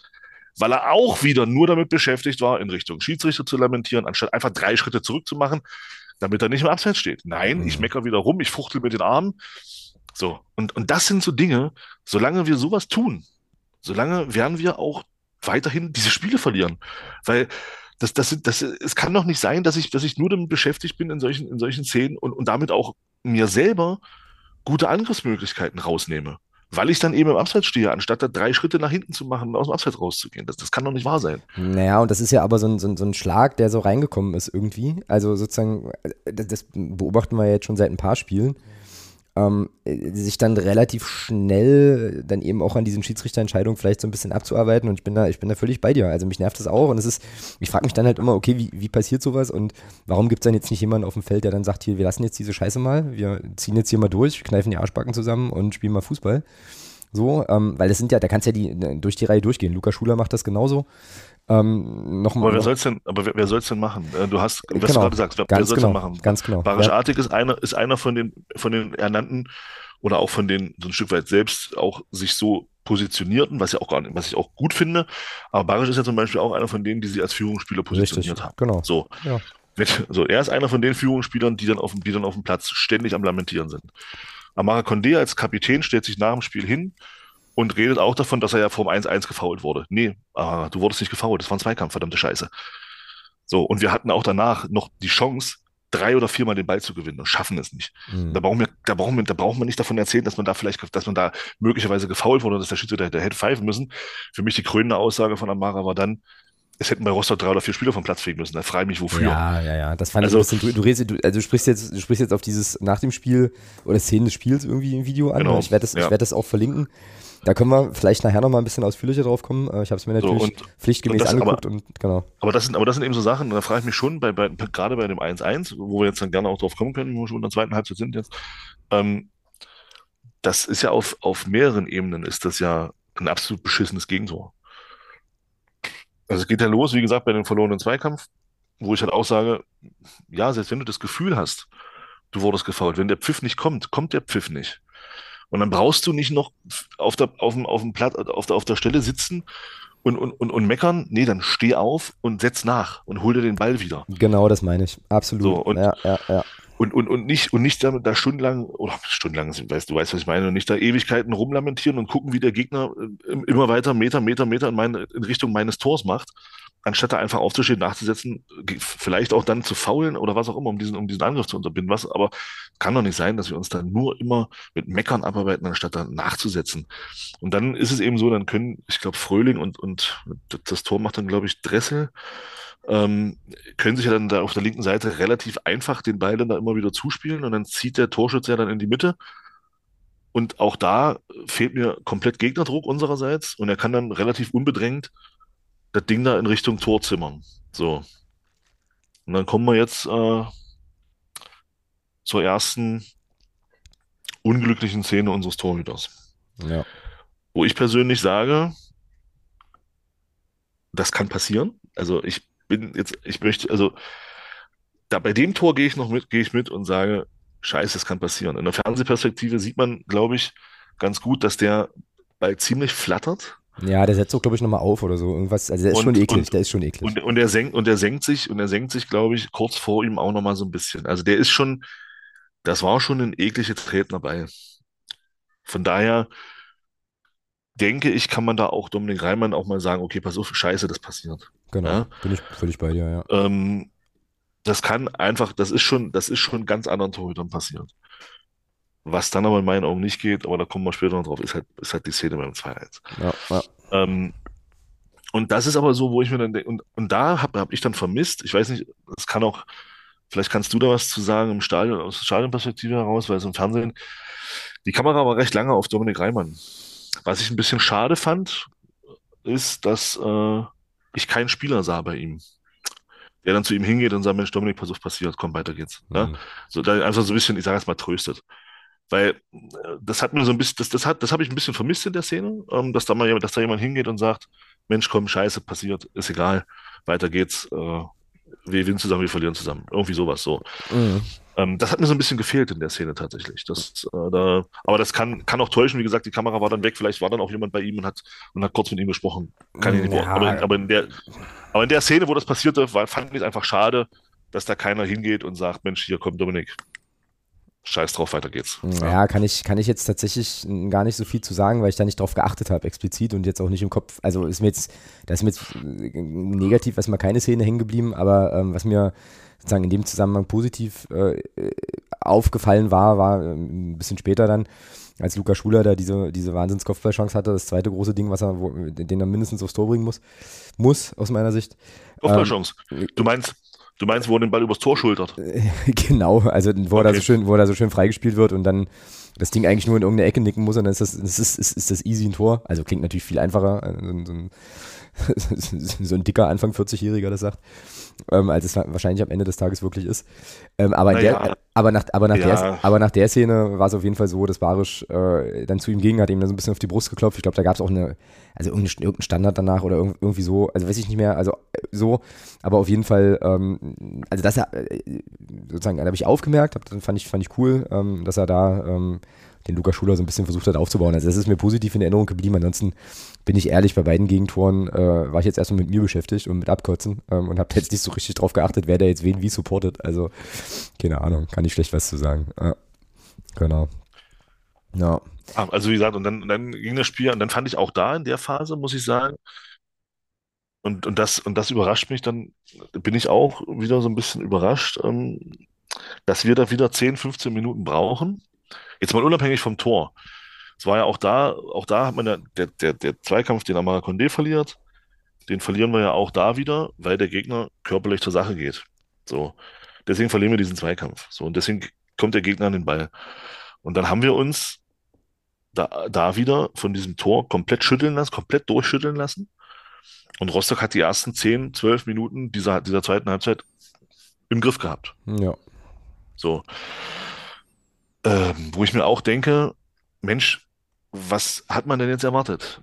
Weil er auch wieder nur damit beschäftigt war, in Richtung Schiedsrichter zu lamentieren, anstatt einfach drei Schritte zurückzumachen, damit er nicht im Abseits steht. Nein, mhm. ich meckere wieder rum, ich fuchtel mit den Armen. So. Und, und das sind so Dinge, solange wir sowas tun, solange werden wir auch weiterhin diese Spiele verlieren. Weil das, das, das, es kann doch nicht sein, dass ich, dass ich nur damit beschäftigt bin in solchen, in solchen Szenen und, und damit auch mir selber gute Angriffsmöglichkeiten rausnehme. Weil ich dann eben im Abseits stehe, anstatt da drei Schritte nach hinten zu machen und aus dem Abseits rauszugehen. Das, das kann doch nicht wahr sein. Naja, und das ist ja aber so ein, so, ein, so ein Schlag, der so reingekommen ist irgendwie. Also sozusagen, das, das beobachten wir jetzt schon seit ein paar Spielen ähm, sich dann relativ schnell dann eben auch an diesen Schiedsrichterentscheidungen vielleicht so ein bisschen abzuarbeiten und ich bin da, ich bin da völlig bei dir. Also mich nervt das auch und es ist, ich frage mich dann halt immer, okay, wie, wie passiert sowas und warum gibt es dann jetzt nicht jemanden auf dem Feld, der dann sagt, hier, wir lassen jetzt diese Scheiße mal, wir ziehen jetzt hier mal durch, kneifen die Arschbacken zusammen und spielen mal Fußball. So, ähm, weil das sind ja, da kannst ja die, durch die Reihe durchgehen. Luca Schuler macht das genauso. Ähm, noch aber wer soll es denn, aber wer, wer soll's denn machen? Äh, du hast, was genau, du gerade gesagt, wer, wer soll es genau, denn machen? Ganz genau. Barisch ja. Artig ist einer, ist einer von den, von den Ernannten oder auch von den, so ein Stück weit selbst auch sich so positionierten, was ja auch gar nicht, was ich auch gut finde. Aber Barisch ist ja zum Beispiel auch einer von denen, die sich als Führungsspieler positioniert Richtig, haben. Genau. So. Ja. So, er ist einer von den Führungsspielern, die dann auf dem, die dann auf dem Platz ständig am Lamentieren sind. Amara Condé als Kapitän stellt sich nach dem Spiel hin und redet auch davon, dass er ja vorm 1-1 gefoult wurde. Nee, ah, du wurdest nicht gefoult, das war ein Zweikampf, verdammte Scheiße. So, und wir hatten auch danach noch die Chance, drei oder viermal den Ball zu gewinnen und schaffen es nicht. Mhm. Da, brauchen wir, da, brauchen wir, da brauchen wir nicht davon erzählen, dass man da vielleicht, dass man da möglicherweise gefault wurde dass der Schütze da hätte pfeifen müssen. Für mich die krönende Aussage von Amara war dann, es hätten bei Rostock drei oder vier Spieler vom Platz fliegen müssen. Da frage ich mich, wofür. Ja, ja, ja. Das fand also, ich ein bisschen. Du, du, redest, du, also du sprichst jetzt, du sprichst jetzt auf dieses nach dem Spiel oder Szenen des Spiels irgendwie im Video an. Genau, ich werde das, ja. ich das auch verlinken. Da können wir vielleicht nachher nochmal ein bisschen ausführlicher drauf kommen. Äh, ich habe es mir natürlich so, und, pflichtgemäß und angeguckt aber, und genau. Aber das sind, aber das sind eben so Sachen, da frage ich mich schon, bei, bei, gerade bei dem 1-1, wo wir jetzt dann gerne auch drauf kommen können, wo wir schon in der zweiten Halbzeit sind jetzt, ähm, das ist ja auf, auf mehreren Ebenen ist das ja ein absolut beschissenes Gegentor. Also es geht ja los, wie gesagt, bei dem verlorenen Zweikampf, wo ich halt auch sage, ja, selbst wenn du das Gefühl hast, du wurdest gefault, wenn der Pfiff nicht kommt, kommt der Pfiff nicht. Und dann brauchst du nicht noch auf der, auf dem, auf dem Platz, auf der, auf der Stelle sitzen und, und, und, und meckern. Nee, dann steh auf und setz nach und hol dir den Ball wieder. Genau, das meine ich. Absolut. So, und, ja, ja, ja und, und, und nicht, und nicht da, da stundenlang, oder stundenlang, weißt, du weißt, was ich meine, und nicht da Ewigkeiten rumlamentieren und gucken, wie der Gegner äh, immer weiter Meter, Meter, Meter in, meine, in Richtung meines Tors macht, anstatt da einfach aufzustehen, nachzusetzen, vielleicht auch dann zu faulen oder was auch immer, um diesen, um diesen Angriff zu unterbinden. Was, aber kann doch nicht sein, dass wir uns dann nur immer mit Meckern abarbeiten, anstatt dann nachzusetzen. Und dann ist es eben so, dann können, ich glaube, Fröhling und, und das Tor macht dann, glaube ich, Dressel ähm, können sich ja dann da auf der linken Seite relativ einfach den Ball dann da immer wieder zuspielen und dann zieht der Torschütze ja dann in die Mitte. Und auch da fehlt mir komplett Gegnerdruck unsererseits und er kann dann relativ unbedrängt das Ding da in Richtung Tor zimmern. So. Und dann kommen wir jetzt äh, zur ersten unglücklichen Szene unseres Torhüters. Ja. Wo ich persönlich sage, das kann passieren. Also ich bin jetzt, ich möchte, also da bei dem Tor gehe ich noch mit, gehe ich mit und sage, scheiße, es kann passieren. In der Fernsehperspektive sieht man, glaube ich, ganz gut, dass der Ball ziemlich flattert. Ja, der setzt auch, glaube ich, nochmal auf oder so. Irgendwas, also der ist und, schon eklig, und, der ist schon eklig. Und, und er senkt, und er senkt sich, und er senkt sich, glaube ich, kurz vor ihm auch nochmal so ein bisschen. Also der ist schon, das war schon ein ekliger Treten dabei. Von daher denke ich, kann man da auch Dominik Reimann auch mal sagen, okay, pass auf, scheiße, das passiert. Genau, ja? bin ich völlig bei dir, ja. Ähm, das kann einfach, das ist schon, das ist schon ganz anderen Torhütern passiert. Was dann aber in meinen Augen nicht geht, aber da kommen wir später noch drauf, ist halt, ist halt die Szene beim 2-1. Ja, ja. Ähm, und das ist aber so, wo ich mir dann denke, und, und da habe hab ich dann vermisst, ich weiß nicht, es kann auch, vielleicht kannst du da was zu sagen im Stadion, aus der Stadionperspektive heraus, weil es im Fernsehen, die Kamera war recht lange auf Dominik Reimann. Was ich ein bisschen schade fand, ist, dass äh, ich keinen Spieler sah bei ihm, der dann zu ihm hingeht und sagt, Mensch, Dominik, pass auf, passiert, komm, weiter geht's. Mhm. Ja? So, einfach so ein bisschen, ich sage jetzt mal, tröstet. Weil äh, das hat mir so ein bisschen, das, das hat, das habe ich ein bisschen vermisst in der Szene, ähm, dass da mal dass da jemand hingeht und sagt, Mensch, komm, scheiße, passiert, ist egal, weiter geht's, äh, wir gewinnen zusammen, wir verlieren zusammen. Irgendwie sowas so. Mhm. Ähm, das hat mir so ein bisschen gefehlt in der Szene tatsächlich. Das, äh, da, aber das kann, kann auch täuschen. Wie gesagt, die Kamera war dann weg. Vielleicht war dann auch jemand bei ihm und hat, und hat kurz mit ihm gesprochen. Kann ich nicht ja. aber, aber, in der, aber in der Szene, wo das passierte, war, fand ich es einfach schade, dass da keiner hingeht und sagt, Mensch, hier kommt Dominik. Scheiß drauf, weiter geht's. Ja, ja, kann, ich, kann ich jetzt tatsächlich gar nicht so viel zu sagen, weil ich da nicht drauf geachtet habe, explizit und jetzt auch nicht im Kopf. Also ist mir jetzt, da ist mir jetzt negativ erstmal keine Szene hängen geblieben, aber ähm, was mir sozusagen in dem Zusammenhang positiv äh, aufgefallen war, war äh, ein bisschen später dann, als Luca Schuler da diese, diese Wahnsinns-Kopfballchance hatte, das zweite große Ding, was er, wo, den er mindestens aufs Tor bringen muss, muss aus meiner Sicht. Kopfballchance. Ähm, du meinst, du meinst, wo er den Ball übers Tor schultert? genau, also wo okay. er da so schön, wo er da so schön freigespielt wird und dann das Ding eigentlich nur in irgendeine Ecke nicken muss und dann ist das, ist, ist, ist das easy ein Tor. Also klingt natürlich viel einfacher, so, so ein, so ein dicker Anfang 40-Jähriger das sagt ähm, als es wahrscheinlich am Ende des Tages wirklich ist. Ähm, aber, der, aber, nach, aber, nach ja. der, aber nach der Szene war es auf jeden Fall so, dass Barisch äh, dann zu ihm ging, hat ihm dann so ein bisschen auf die Brust geklopft. Ich glaube, da gab es auch eine, also irgendeinen Standard danach oder irgendwie so, also weiß ich nicht mehr, also äh, so, aber auf jeden Fall, ähm, also dass er äh, sozusagen, da habe ich aufgemerkt, hab, fand ich, fand ich cool, ähm, dass er da ähm, den Lukas Schuler so ein bisschen versucht hat aufzubauen. Also das ist mir positiv in Erinnerung geblieben. Ansonsten bin ich ehrlich, bei beiden Gegentoren äh, war ich jetzt erstmal mit mir beschäftigt und mit Abkotzen ähm, und habe jetzt nicht so richtig drauf geachtet, wer da jetzt wen wie supportet. Also keine Ahnung, kann ich schlecht was zu sagen. Ja, genau. Ja. Also wie gesagt, und dann, dann ging das Spiel, und dann fand ich auch da in der Phase, muss ich sagen, und, und das, und das überrascht mich, dann bin ich auch wieder so ein bisschen überrascht, ähm, dass wir da wieder 10, 15 Minuten brauchen. Jetzt mal unabhängig vom Tor. Es war ja auch da, auch da hat man ja, der, der, der Zweikampf, den Amara Condé verliert, den verlieren wir ja auch da wieder, weil der Gegner körperlich zur Sache geht. So. Deswegen verlieren wir diesen Zweikampf. So. Und deswegen kommt der Gegner an den Ball. Und dann haben wir uns da, da wieder von diesem Tor komplett schütteln lassen, komplett durchschütteln lassen. Und Rostock hat die ersten 10, 12 Minuten dieser, dieser zweiten Halbzeit im Griff gehabt. Ja. So. Ähm, wo ich mir auch denke, Mensch, was hat man denn jetzt erwartet?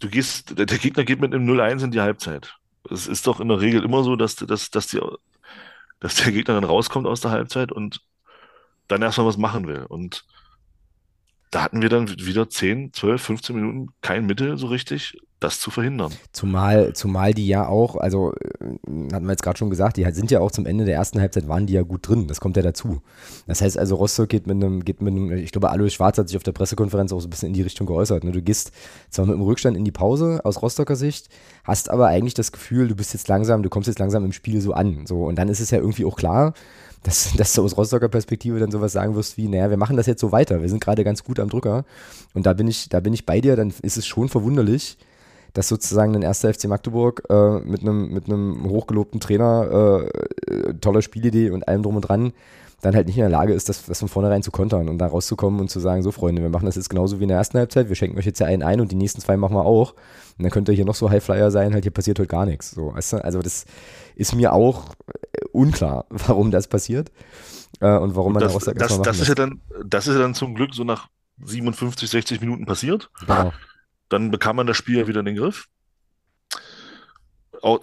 Du gehst, der Gegner geht mit einem 0-1 in die Halbzeit. Es ist doch in der Regel immer so, dass, dass, dass, die, dass der Gegner dann rauskommt aus der Halbzeit und dann erstmal was machen will. Und da hatten wir dann wieder 10, 12, 15 Minuten kein Mittel so richtig, das zu verhindern. Zumal, zumal die ja auch, also äh, hatten wir jetzt gerade schon gesagt, die sind ja auch zum Ende der ersten Halbzeit waren die ja gut drin. Das kommt ja dazu. Das heißt also, Rostock geht mit einem, geht mit einem, ich glaube, Alois Schwarz hat sich auf der Pressekonferenz auch so ein bisschen in die Richtung geäußert. Ne? Du gehst zwar mit dem Rückstand in die Pause aus Rostocker Sicht, hast aber eigentlich das Gefühl, du bist jetzt langsam, du kommst jetzt langsam im Spiel so an. So, und dann ist es ja irgendwie auch klar, dass, dass du aus Rostocker Perspektive dann sowas sagen wirst wie, naja, wir machen das jetzt so weiter, wir sind gerade ganz gut am Drücker. Und da bin ich, da bin ich bei dir, dann ist es schon verwunderlich, dass sozusagen ein erster FC Magdeburg äh, mit einem mit einem hochgelobten Trainer, äh, toller Spielidee und allem drum und dran, dann halt nicht in der Lage ist, das, das von vornherein zu kontern und da rauszukommen und zu sagen, so Freunde, wir machen das jetzt genauso wie in der ersten Halbzeit, wir schenken euch jetzt ja einen ein und die nächsten zwei machen wir auch. Und dann könnt ihr hier noch so Highflyer sein, halt hier passiert heute gar nichts. So, weißt du? Also das ist mir auch äh, unklar, warum das passiert äh, und warum man das, daraus sagt, das, das ist ja dann, das ist ja dann zum Glück so nach 57, 60 Minuten passiert. Genau. Dann bekam man das Spiel ja wieder in den Griff.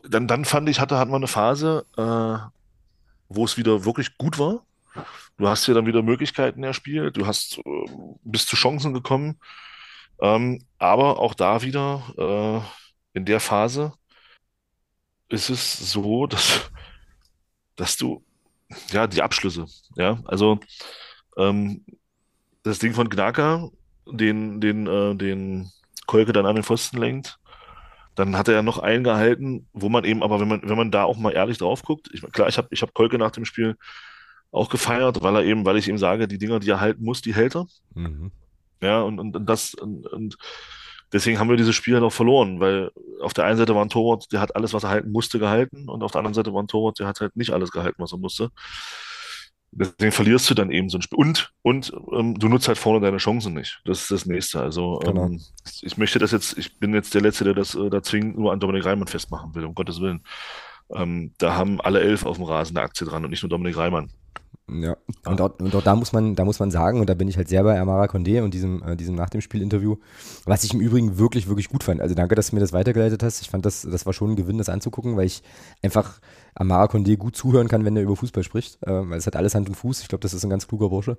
Dann, dann fand ich, hatte, hatten wir eine Phase, äh, wo es wieder wirklich gut war. Du hast ja dann wieder Möglichkeiten erspielt, du hast äh, bist zu Chancen gekommen. Ähm, aber auch da wieder äh, in der Phase ist es so, dass, dass du, ja, die Abschlüsse, ja, also ähm, das Ding von Gnaka, den, den, äh, den Kolke dann an den Pfosten lenkt, dann hat er ja noch einen gehalten, wo man eben, aber wenn man, wenn man da auch mal ehrlich drauf guckt, ich, klar, ich habe ich hab Kolke nach dem Spiel auch gefeiert, weil er eben, weil ich ihm sage, die Dinger, die er halten muss, die hält er. Mhm. Ja, und, und, und das, und, und deswegen haben wir dieses Spiel halt auch verloren, weil auf der einen Seite war ein Torwart, der hat alles, was er halten musste, gehalten, und auf der anderen Seite war ein Torwart, der hat halt nicht alles gehalten, was er musste. Deswegen verlierst du dann eben so ein Spiel. Und, und ähm, du nutzt halt vorne deine Chancen nicht. Das ist das Nächste. Also Genau. ähm, ich möchte das jetzt, ich bin jetzt der Letzte, der das äh, da zwingend nur an Dominik Reimann festmachen will, um Gottes Willen. Ähm, da haben alle elf auf dem Rasen eine Aktie dran und nicht nur Dominik Reimann. Ja, und auch, und auch da muss man, da muss man sagen, und da bin ich halt sehr bei Amara Condé und diesem, äh, diesem nach dem Spiel-Interview, was ich im Übrigen wirklich, wirklich gut fand. Also danke, dass du mir das weitergeleitet hast. Ich fand das, das war schon ein Gewinn, das anzugucken, weil ich einfach Amara Condé gut zuhören kann, wenn er über Fußball spricht. Äh, weil es hat alles Hand und Fuß. Ich glaube, das ist ein ganz kluger Bursche.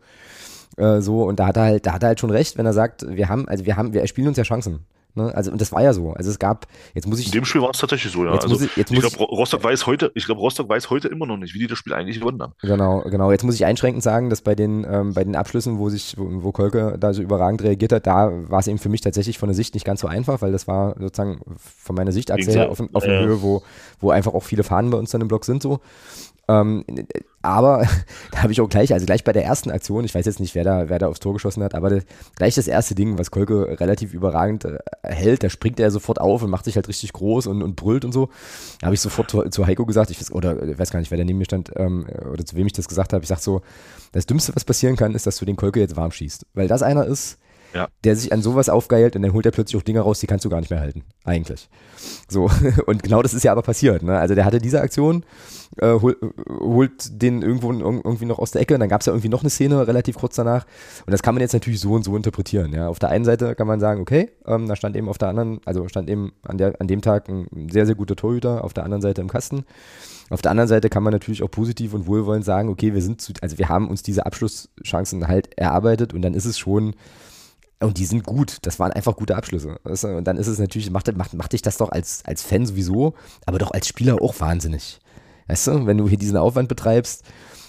Äh, so, und da hat er halt, da hat er halt schon recht, wenn er sagt, wir haben, also wir haben, wir spielen uns ja Chancen. Ne? Also, und das war ja so. Also es gab, jetzt muss ich. In dem Spiel war es tatsächlich so, ja. Jetzt Also muss ich- jetzt ich glaube, Rostock weiß heute, ich glaube, Rostock weiß heute immer noch nicht, wie die das Spiel eigentlich gewonnen haben. Genau, genau. Jetzt muss ich einschränkend sagen, dass bei den, ähm, bei den Abschlüssen, wo sich, wo, wo Kolke da so überragend reagiert hat, da war es eben für mich tatsächlich von der Sicht nicht ganz so einfach, weil das war sozusagen von meiner Sichtachse Gegen her auf, auf einer ja. Höhe, wo, wo einfach auch viele Fahnen bei uns dann im Block sind so. Ähm, aber da habe ich auch gleich, also gleich bei der ersten Aktion, ich weiß jetzt nicht, wer da, wer da aufs Tor geschossen hat, aber das, gleich das erste Ding, was Kolke relativ überragend äh, hält, da springt er sofort auf und macht sich halt richtig groß und, und brüllt und so. Da habe ich sofort zu, zu Heiko gesagt, ich weiß, oder ich weiß gar nicht, wer da neben mir stand, ähm, oder zu wem ich das gesagt habe. Ich sag so, das Dümmste, was passieren kann, ist, dass du den Kolke jetzt warm schießt. Weil das einer ist, Ja. der sich an sowas aufgeilt und dann holt er plötzlich auch Dinge raus, die kannst du gar nicht mehr halten. Eigentlich. So. Und genau das ist ja aber passiert. Ne? Also der hatte diese Aktion, äh, hol, holt den irgendwo irg- irgendwie noch aus der Ecke. Und dann gab es ja irgendwie noch eine Szene relativ kurz danach. Und das kann man jetzt natürlich so und so interpretieren. Ja? Auf der einen Seite kann man sagen, okay, ähm, da stand eben auf der anderen, also stand eben an, der, an dem Tag ein sehr, sehr guter Torhüter, auf der anderen Seite im Kasten. Auf der anderen Seite kann man natürlich auch positiv und wohlwollend sagen, okay, wir sind zu, also wir haben uns diese Abschlusschancen halt erarbeitet und dann ist es schon, und die sind gut. Das waren einfach gute Abschlüsse. Weißt du? Und dann ist es natürlich, macht, macht, macht dich das doch als, als Fan sowieso, aber doch als Spieler auch wahnsinnig. Weißt du, wenn du hier diesen Aufwand betreibst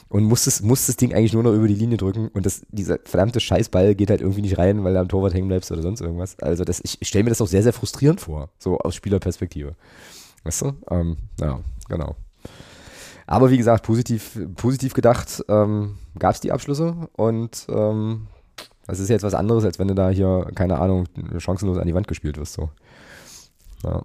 und muss das, das Ding eigentlich nur noch über die Linie drücken und das, dieser verdammte Scheißball geht halt irgendwie nicht rein, weil du am Torwart hängen bleibst oder sonst irgendwas. Also das, ich, ich stelle mir das auch sehr, sehr frustrierend vor, so aus Spielerperspektive. Weißt du? Ähm, ja, genau. Aber wie gesagt, positiv, positiv gedacht ähm, gab es die Abschlüsse und ähm, das ist jetzt was anderes, als wenn du da hier, keine Ahnung, chancenlos an die Wand gespielt wirst. So. Ja.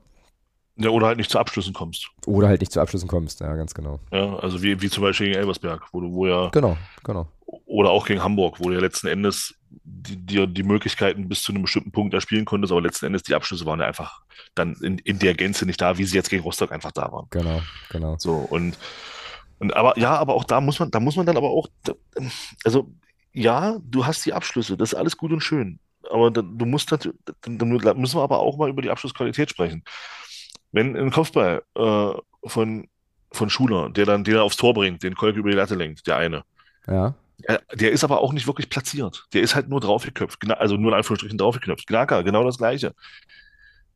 Ja, oder halt nicht zu Abschlüssen kommst. Oder halt nicht zu Abschlüssen kommst, ja, ganz genau. Ja, also wie, wie zum Beispiel gegen Elversberg, wo du, wo ja. Genau, genau. Oder auch gegen Hamburg, wo du ja letzten Endes dir die, die Möglichkeiten bis zu einem bestimmten Punkt erspielen konntest, aber letzten Endes die Abschlüsse waren ja einfach dann in, in der Gänze nicht da, wie sie jetzt gegen Rostock einfach da waren. Genau, genau. So, und, und aber ja, aber auch da muss man, da muss man dann aber auch, also ja, du hast die Abschlüsse, das ist alles gut und schön. Aber dann, du musst natürlich, dann müssen wir aber auch mal über die Abschlussqualität sprechen. Wenn ein Kopfball äh, von, von Schuler, der dann den aufs Tor bringt, den Kolk über die Latte lenkt, der eine. Ja. Der, der ist aber auch nicht wirklich platziert. Der ist halt nur draufgeköpft, also nur in Anführungsstrichen draufgeknöpft. Knacker, genau das Gleiche.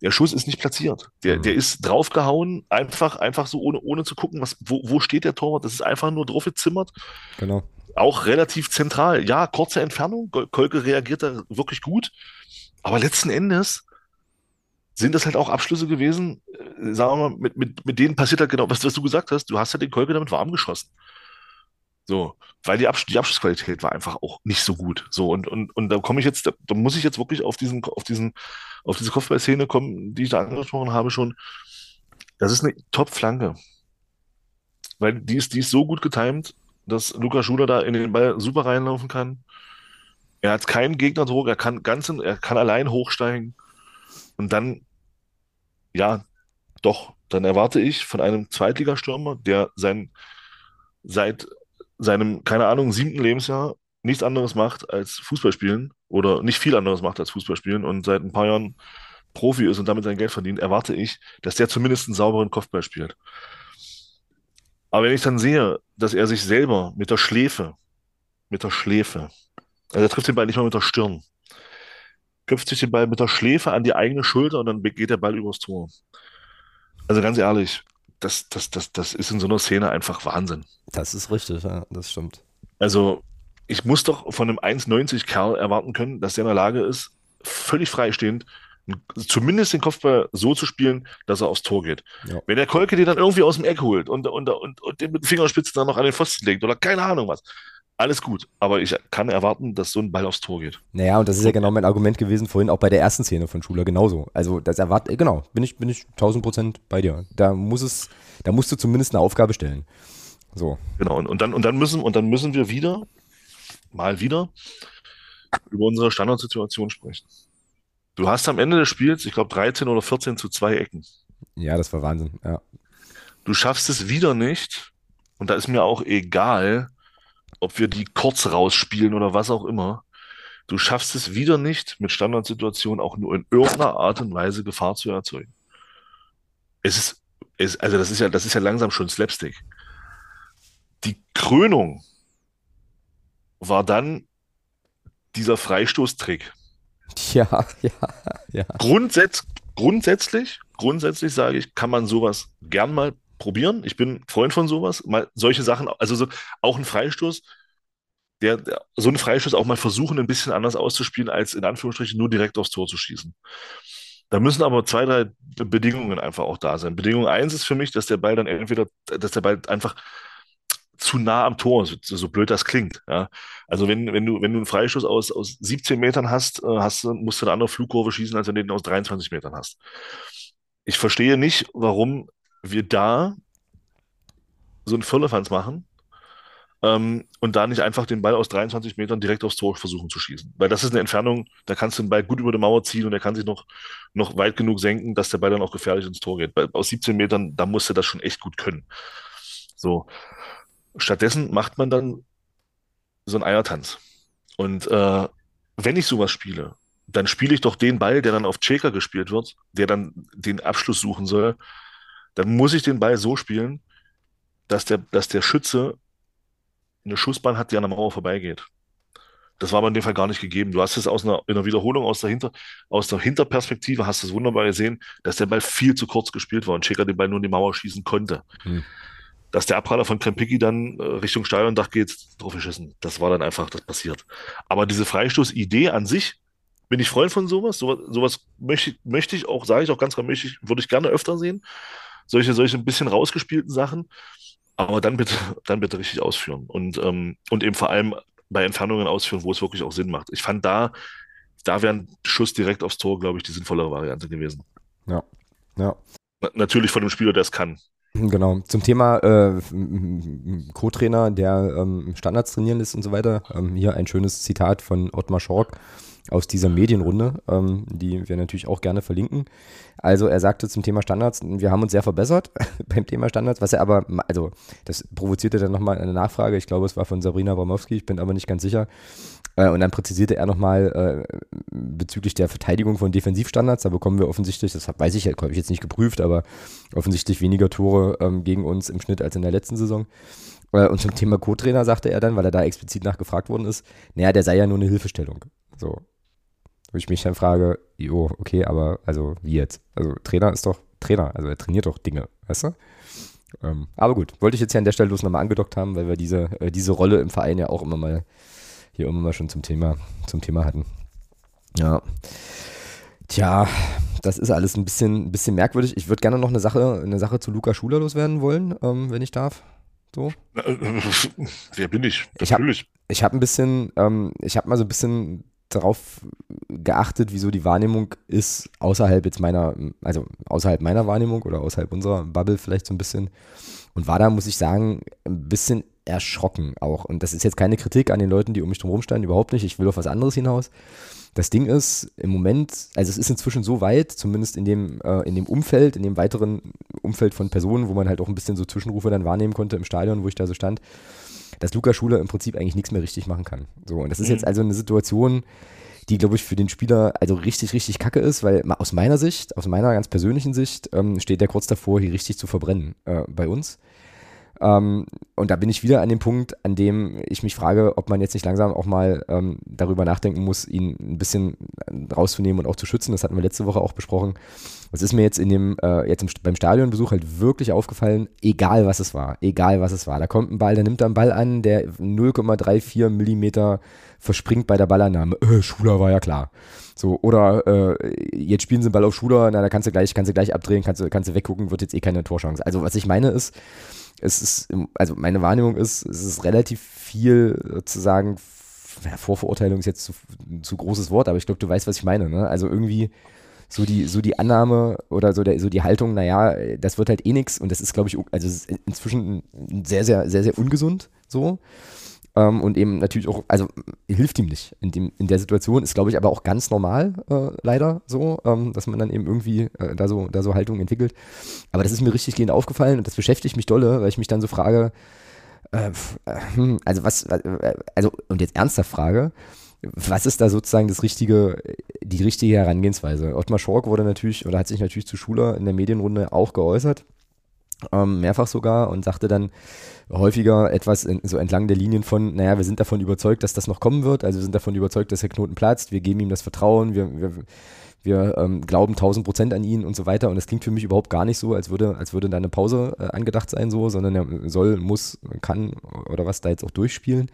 Der Schuss ist nicht platziert. Der, mhm. der ist draufgehauen, einfach, einfach so, ohne, ohne zu gucken, was, wo, wo steht der Torwart. Das ist einfach nur draufgezimmert. Genau. Auch relativ zentral. Ja, kurze Entfernung. Kolke reagiert da wirklich gut. Aber letzten Endes sind das halt auch Abschlüsse gewesen, äh, sagen wir mal, mit, mit, mit denen passiert halt genau, was, was du gesagt hast, du hast ja den Kolke damit warm geschossen. So, weil die, Absch die Abschlussqualität war einfach auch nicht so gut. So, und, und, und da komme ich jetzt, da, da, muss ich jetzt wirklich auf diesen, auf diesen, auf diese Kopfballszene kommen, die ich da angesprochen habe schon. Das ist eine Top-Flanke. Weil die ist, die ist so gut getimt, dass Luca Schuler da in den Ball super reinlaufen kann. Er hat keinen Gegnerdruck, er kann ganz, er kann allein hochsteigen. Und dann ja, doch, dann erwarte ich von einem Zweitligastürmer, der sein, seit seinem, keine Ahnung, siebten Lebensjahr nichts anderes macht als Fußball spielen oder nicht viel anderes macht als Fußball spielen und seit ein paar Jahren Profi ist und damit sein Geld verdient, erwarte ich, dass der zumindest einen sauberen Kopfball spielt. Aber wenn ich dann sehe, dass er sich selber mit der Schläfe, mit der Schläfe, also er trifft den Ball nicht mal mit der Stirn, köpft sich den Ball mit der Schläfe an die eigene Schulter und dann geht der Ball übers Tor. Also ganz ehrlich, das, das, das, das ist in so einer Szene einfach Wahnsinn. Das ist richtig, ja, das stimmt. Also, ich muss doch von einem 1,90 Kerl erwarten können, dass der in der Lage ist, völlig freistehend, zumindest den Kopfball so zu spielen, dass er aufs Tor geht. Ja. Wenn der Kolke den dann irgendwie aus dem Eck holt und, und, und, und den mit den Fingerspitzen dann noch an den Pfosten legt oder keine Ahnung was, alles gut, aber ich kann erwarten, dass so ein Ball aufs Tor geht. Naja, und das ist ja genau mein Argument gewesen vorhin, auch bei der ersten Szene von Schuler genauso. Also das erwartet, genau, bin ich, bin ich 1000 Prozent bei dir. Da muss es, da musst du zumindest eine Aufgabe stellen. So. Genau, und, und, dann, und, dann müssen, und dann müssen wir wieder, mal wieder, über unsere Standardsituation sprechen. Du hast am Ende des Spiels, ich glaube, 13 oder 14 zu zwei Ecken. Ja, das war Wahnsinn, ja. Du schaffst es wieder nicht, und da ist mir auch egal, ob wir die kurz rausspielen oder was auch immer, du schaffst es wieder nicht, mit Standardsituationen auch nur in irgendeiner Art und Weise Gefahr zu erzeugen. Es ist, es, also das ist ja, das ist ja langsam schon Slapstick. Die Krönung war dann dieser Freistoßtrick. Ja, ja, ja. Grundsätz, grundsätzlich, grundsätzlich sage ich, kann man sowas gern mal probieren. Ich bin Freund von sowas. Mal solche Sachen, also so, auch ein Freistoß, der, der, so einen Freistoß auch mal versuchen, ein bisschen anders auszuspielen, als in Anführungsstrichen nur direkt aufs Tor zu schießen. Da müssen aber zwei, drei Bedingungen einfach auch da sein. Bedingung eins ist für mich, dass der Ball dann entweder, dass der Ball einfach zu nah am Tor, so, so blöd das klingt. Ja. Also wenn, wenn du, wenn du einen Freistoß aus, aus 17 Metern hast, äh, hast musst du eine andere Flugkurve schießen, als wenn du den aus 23 Metern hast. Ich verstehe nicht, warum wir da so einen Firlefanz machen ähm, und da nicht einfach den Ball aus 23 Metern direkt aufs Tor versuchen zu schießen. Weil das ist eine Entfernung, da kannst du den Ball gut über die Mauer ziehen und er kann sich noch, noch weit genug senken, dass der Ball dann auch gefährlich ins Tor geht. Weil aus 17 Metern, da musst du das schon echt gut können. So. Stattdessen macht man dann so einen Eiertanz. Und äh, wenn ich sowas spiele, dann spiele ich doch den Ball, der dann auf Checker gespielt wird, der dann den Abschluss suchen soll, dann muss ich den Ball so spielen, dass der, dass der Schütze eine Schussbahn hat, die an der Mauer vorbeigeht. Das war aber in dem Fall gar nicht gegeben. Du hast es aus einer, in einer Wiederholung aus der, Hinter, aus der Hinterperspektive, hast es wunderbar gesehen, dass der Ball viel zu kurz gespielt war und Checker den Ball nur in die Mauer schießen konnte. Hm. Dass der Abpraller von Krempicki dann äh, Richtung Stadiondach geht, drauf geschissen. Das war dann einfach, das passiert. Aber diese Freistoßidee an sich, bin ich Freund von sowas. Sowas, sowas möchte, möchte ich auch, sage ich auch ganz klar, möchte ich, würde ich gerne öfter sehen. Solche, solche ein bisschen rausgespielten Sachen. Aber dann bitte, dann bitte richtig ausführen. Und, ähm, und eben vor allem bei Entfernungen ausführen, wo es wirklich auch Sinn macht. Ich fand da, da wäre ein Schuss direkt aufs Tor, glaube ich, die sinnvollere Variante gewesen. Ja. Ja. Na, natürlich von dem Spieler, der es kann. Genau, zum Thema äh, Co-Trainer, der ähm, Standards trainieren lässt und so weiter. Ähm, hier ein schönes Zitat von Ottmar Schork aus dieser Medienrunde, ähm, die wir natürlich auch gerne verlinken. Also er sagte zum Thema Standards, wir haben uns sehr verbessert beim Thema Standards, was er aber, also das provozierte dann nochmal eine Nachfrage, ich glaube es war von Sabrina Bramowski, ich bin aber nicht ganz sicher. Äh, und dann präzisierte er nochmal äh, bezüglich der Verteidigung von Defensivstandards, da bekommen wir offensichtlich, das weiß ich, habe ich jetzt nicht geprüft, aber offensichtlich weniger Tore ähm, gegen uns im Schnitt als in der letzten Saison. Äh, und zum Thema Co-Trainer sagte er dann, weil er da explizit nachgefragt worden ist, naja, der sei ja nur eine Hilfestellung. So, wo ich mich dann frage, jo, okay, aber also wie jetzt? Also Trainer ist doch Trainer, also er trainiert doch Dinge, weißt du? Ähm, aber gut, wollte ich jetzt hier an der Stelle bloß nochmal angedockt haben, weil wir diese, äh, diese Rolle im Verein ja auch immer mal hier immer mal schon zum Thema, zum Thema hatten. Ja. Tja, das ist alles ein bisschen, ein bisschen merkwürdig. Ich würde gerne noch eine Sache, eine Sache zu Luca Schuler loswerden wollen, ähm, wenn ich darf. So. Äh, wer bin ich? Natürlich. Ich habe hab ein bisschen, ähm, ich habe mal so ein bisschen darauf geachtet, wieso die Wahrnehmung ist, außerhalb jetzt meiner, also außerhalb meiner Wahrnehmung oder außerhalb unserer Bubble vielleicht so ein bisschen. Und war da, muss ich sagen, ein bisschen erschrocken auch. Und das ist jetzt keine Kritik an den Leuten, die um mich drum standen, überhaupt nicht. Ich will auf was anderes hinaus. Das Ding ist, im Moment, also es ist inzwischen so weit, zumindest in dem, äh, in dem Umfeld, in dem weiteren Umfeld von Personen, wo man halt auch ein bisschen so Zwischenrufe dann wahrnehmen konnte im Stadion, wo ich da so stand, dass Luca Schuler im Prinzip eigentlich nichts mehr richtig machen kann. So, und das ist mhm. jetzt also eine Situation, die, glaube ich, für den Spieler also richtig, richtig kacke ist, weil aus meiner Sicht, aus meiner ganz persönlichen Sicht, ähm, steht der kurz davor, hier richtig zu verbrennen äh, bei uns. Ähm, und da bin ich wieder an dem Punkt, an dem ich mich frage, ob man jetzt nicht langsam auch mal ähm, darüber nachdenken muss, ihn ein bisschen rauszunehmen und auch zu schützen. Das hatten wir letzte Woche auch besprochen. Das ist mir jetzt in dem, äh, jetzt im, beim Stadionbesuch halt wirklich aufgefallen, egal was es war, egal was es war. Da kommt ein Ball, da nimmt er einen Ball an, der 0,34 Millimeter verspringt bei der Ballannahme. Äh, Schuler war ja klar. So, oder äh, jetzt spielen sie einen Ball auf Schuler, na, da kannst du gleich, kannst du gleich abdrehen, kannst du, kannst du weggucken, wird jetzt eh keine Torchance. Also was ich meine ist, es ist, also meine Wahrnehmung ist, es ist relativ viel zu sagen, ja, Vorverurteilung ist jetzt zu, zu großes Wort, aber ich glaube, du weißt, was ich meine. Ne? Also irgendwie so die, so die Annahme oder so, der, so die Haltung, naja, das wird halt eh nichts und das ist, glaube ich, also inzwischen sehr, sehr, sehr, sehr ungesund so. Ähm, und eben natürlich auch, also hilft ihm nicht in, dem, in der Situation, ist glaube ich aber auch ganz normal, äh, leider so, ähm, dass man dann eben irgendwie äh, da, so, da so Haltung entwickelt. Aber das ist mir richtig gehend aufgefallen und das beschäftigt mich dolle, weil ich mich dann so frage, äh, hm, also was, äh, also und jetzt ernsthaft frage, was ist da sozusagen das richtige, die richtige Herangehensweise? Ottmar Schork wurde natürlich oder hat sich natürlich zu Schuler in der Medienrunde auch geäußert, ähm, mehrfach sogar und sagte dann, häufiger etwas in, so entlang der Linien von, naja, wir sind davon überzeugt, dass das noch kommen wird, also wir sind davon überzeugt, dass der Knoten platzt, wir geben ihm das Vertrauen, wir, wir, wir ähm, glauben 1000 Prozent an ihn und so weiter und das klingt für mich überhaupt gar nicht so, als würde, als würde da eine Pause äh, angedacht sein so, sondern er soll, muss, kann oder was da jetzt auch durchspielen.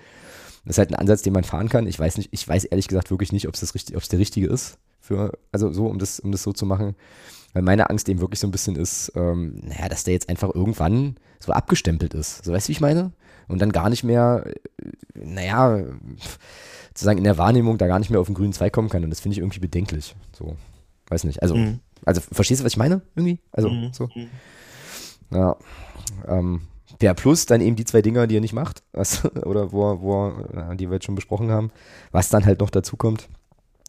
Das ist halt ein Ansatz, den man fahren kann. Ich weiß nicht, ich weiß ehrlich gesagt wirklich nicht, ob es der richtige ist für, also so, um das, um das so zu machen. Weil meine Angst eben wirklich so ein bisschen ist, ähm, naja, dass der jetzt einfach irgendwann so abgestempelt ist. So weißt du, wie ich meine? Und dann gar nicht mehr, äh, naja, sozusagen in der Wahrnehmung da gar nicht mehr auf den grünen Zweig kommen kann. Und das finde ich irgendwie bedenklich. So, weiß nicht. Also, mhm. also verstehst du, was ich meine? Irgendwie? Also, mhm. so. Mhm. Ja. Ähm, der Plus dann eben die zwei Dinger, die er nicht macht, was, oder wo, wo, die wir jetzt schon besprochen haben, was dann halt noch dazu kommt.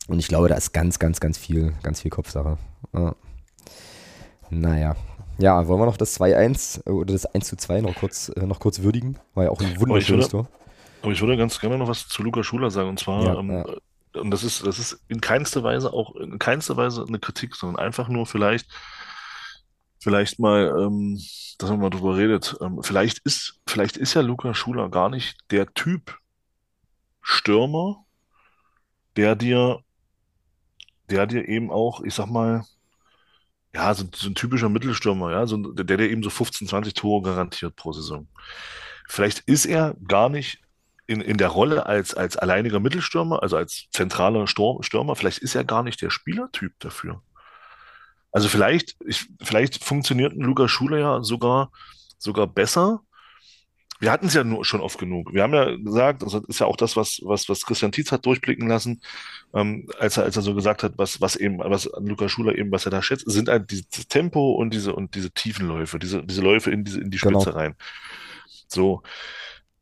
Und ich glaube, da ist ganz, ganz, ganz viel, ganz viel Kopfsache. Ja. Naja. Ja, wollen wir noch das 2-1 äh, oder das 1 2 noch kurz, äh, noch kurz würdigen? War ja auch ein wunderschönes Tor. Aber ich würde ganz gerne noch was zu Luca Schuler sagen. Und zwar, ja, ähm, ja. Äh, und das ist, das ist in keinster Weise auch in keinster Weise eine Kritik, sondern einfach nur vielleicht, vielleicht mal, ähm, dass man mal drüber redet. Ähm, vielleicht ist, vielleicht ist ja Luca Schuler gar nicht der Typ Stürmer, der dir, der dir eben auch, ich sag mal, ja, so, so ein typischer Mittelstürmer, ja, so, ein- der, der eben so 15, 20 Tore garantiert pro Saison. Vielleicht ist er gar nicht in, in der Rolle als, als alleiniger Mittelstürmer, also als zentraler Stor- Stürmer, vielleicht ist er gar nicht der Spielertyp dafür. Also vielleicht, ich, vielleicht funktioniert ein Luca Schuler ja sogar, sogar besser. Wir hatten es ja nur schon oft genug. Wir haben ja gesagt, das ist ja auch das, was, was, was Christian Tietz hat durchblicken lassen, ähm, als er, als er so gesagt hat, was, was eben, was an Luca Schuler eben, was er da schätzt, sind halt dieses Tempo und diese, und diese Tiefenläufe, diese, diese Läufe in diese, in die Genau. Spitze rein. So.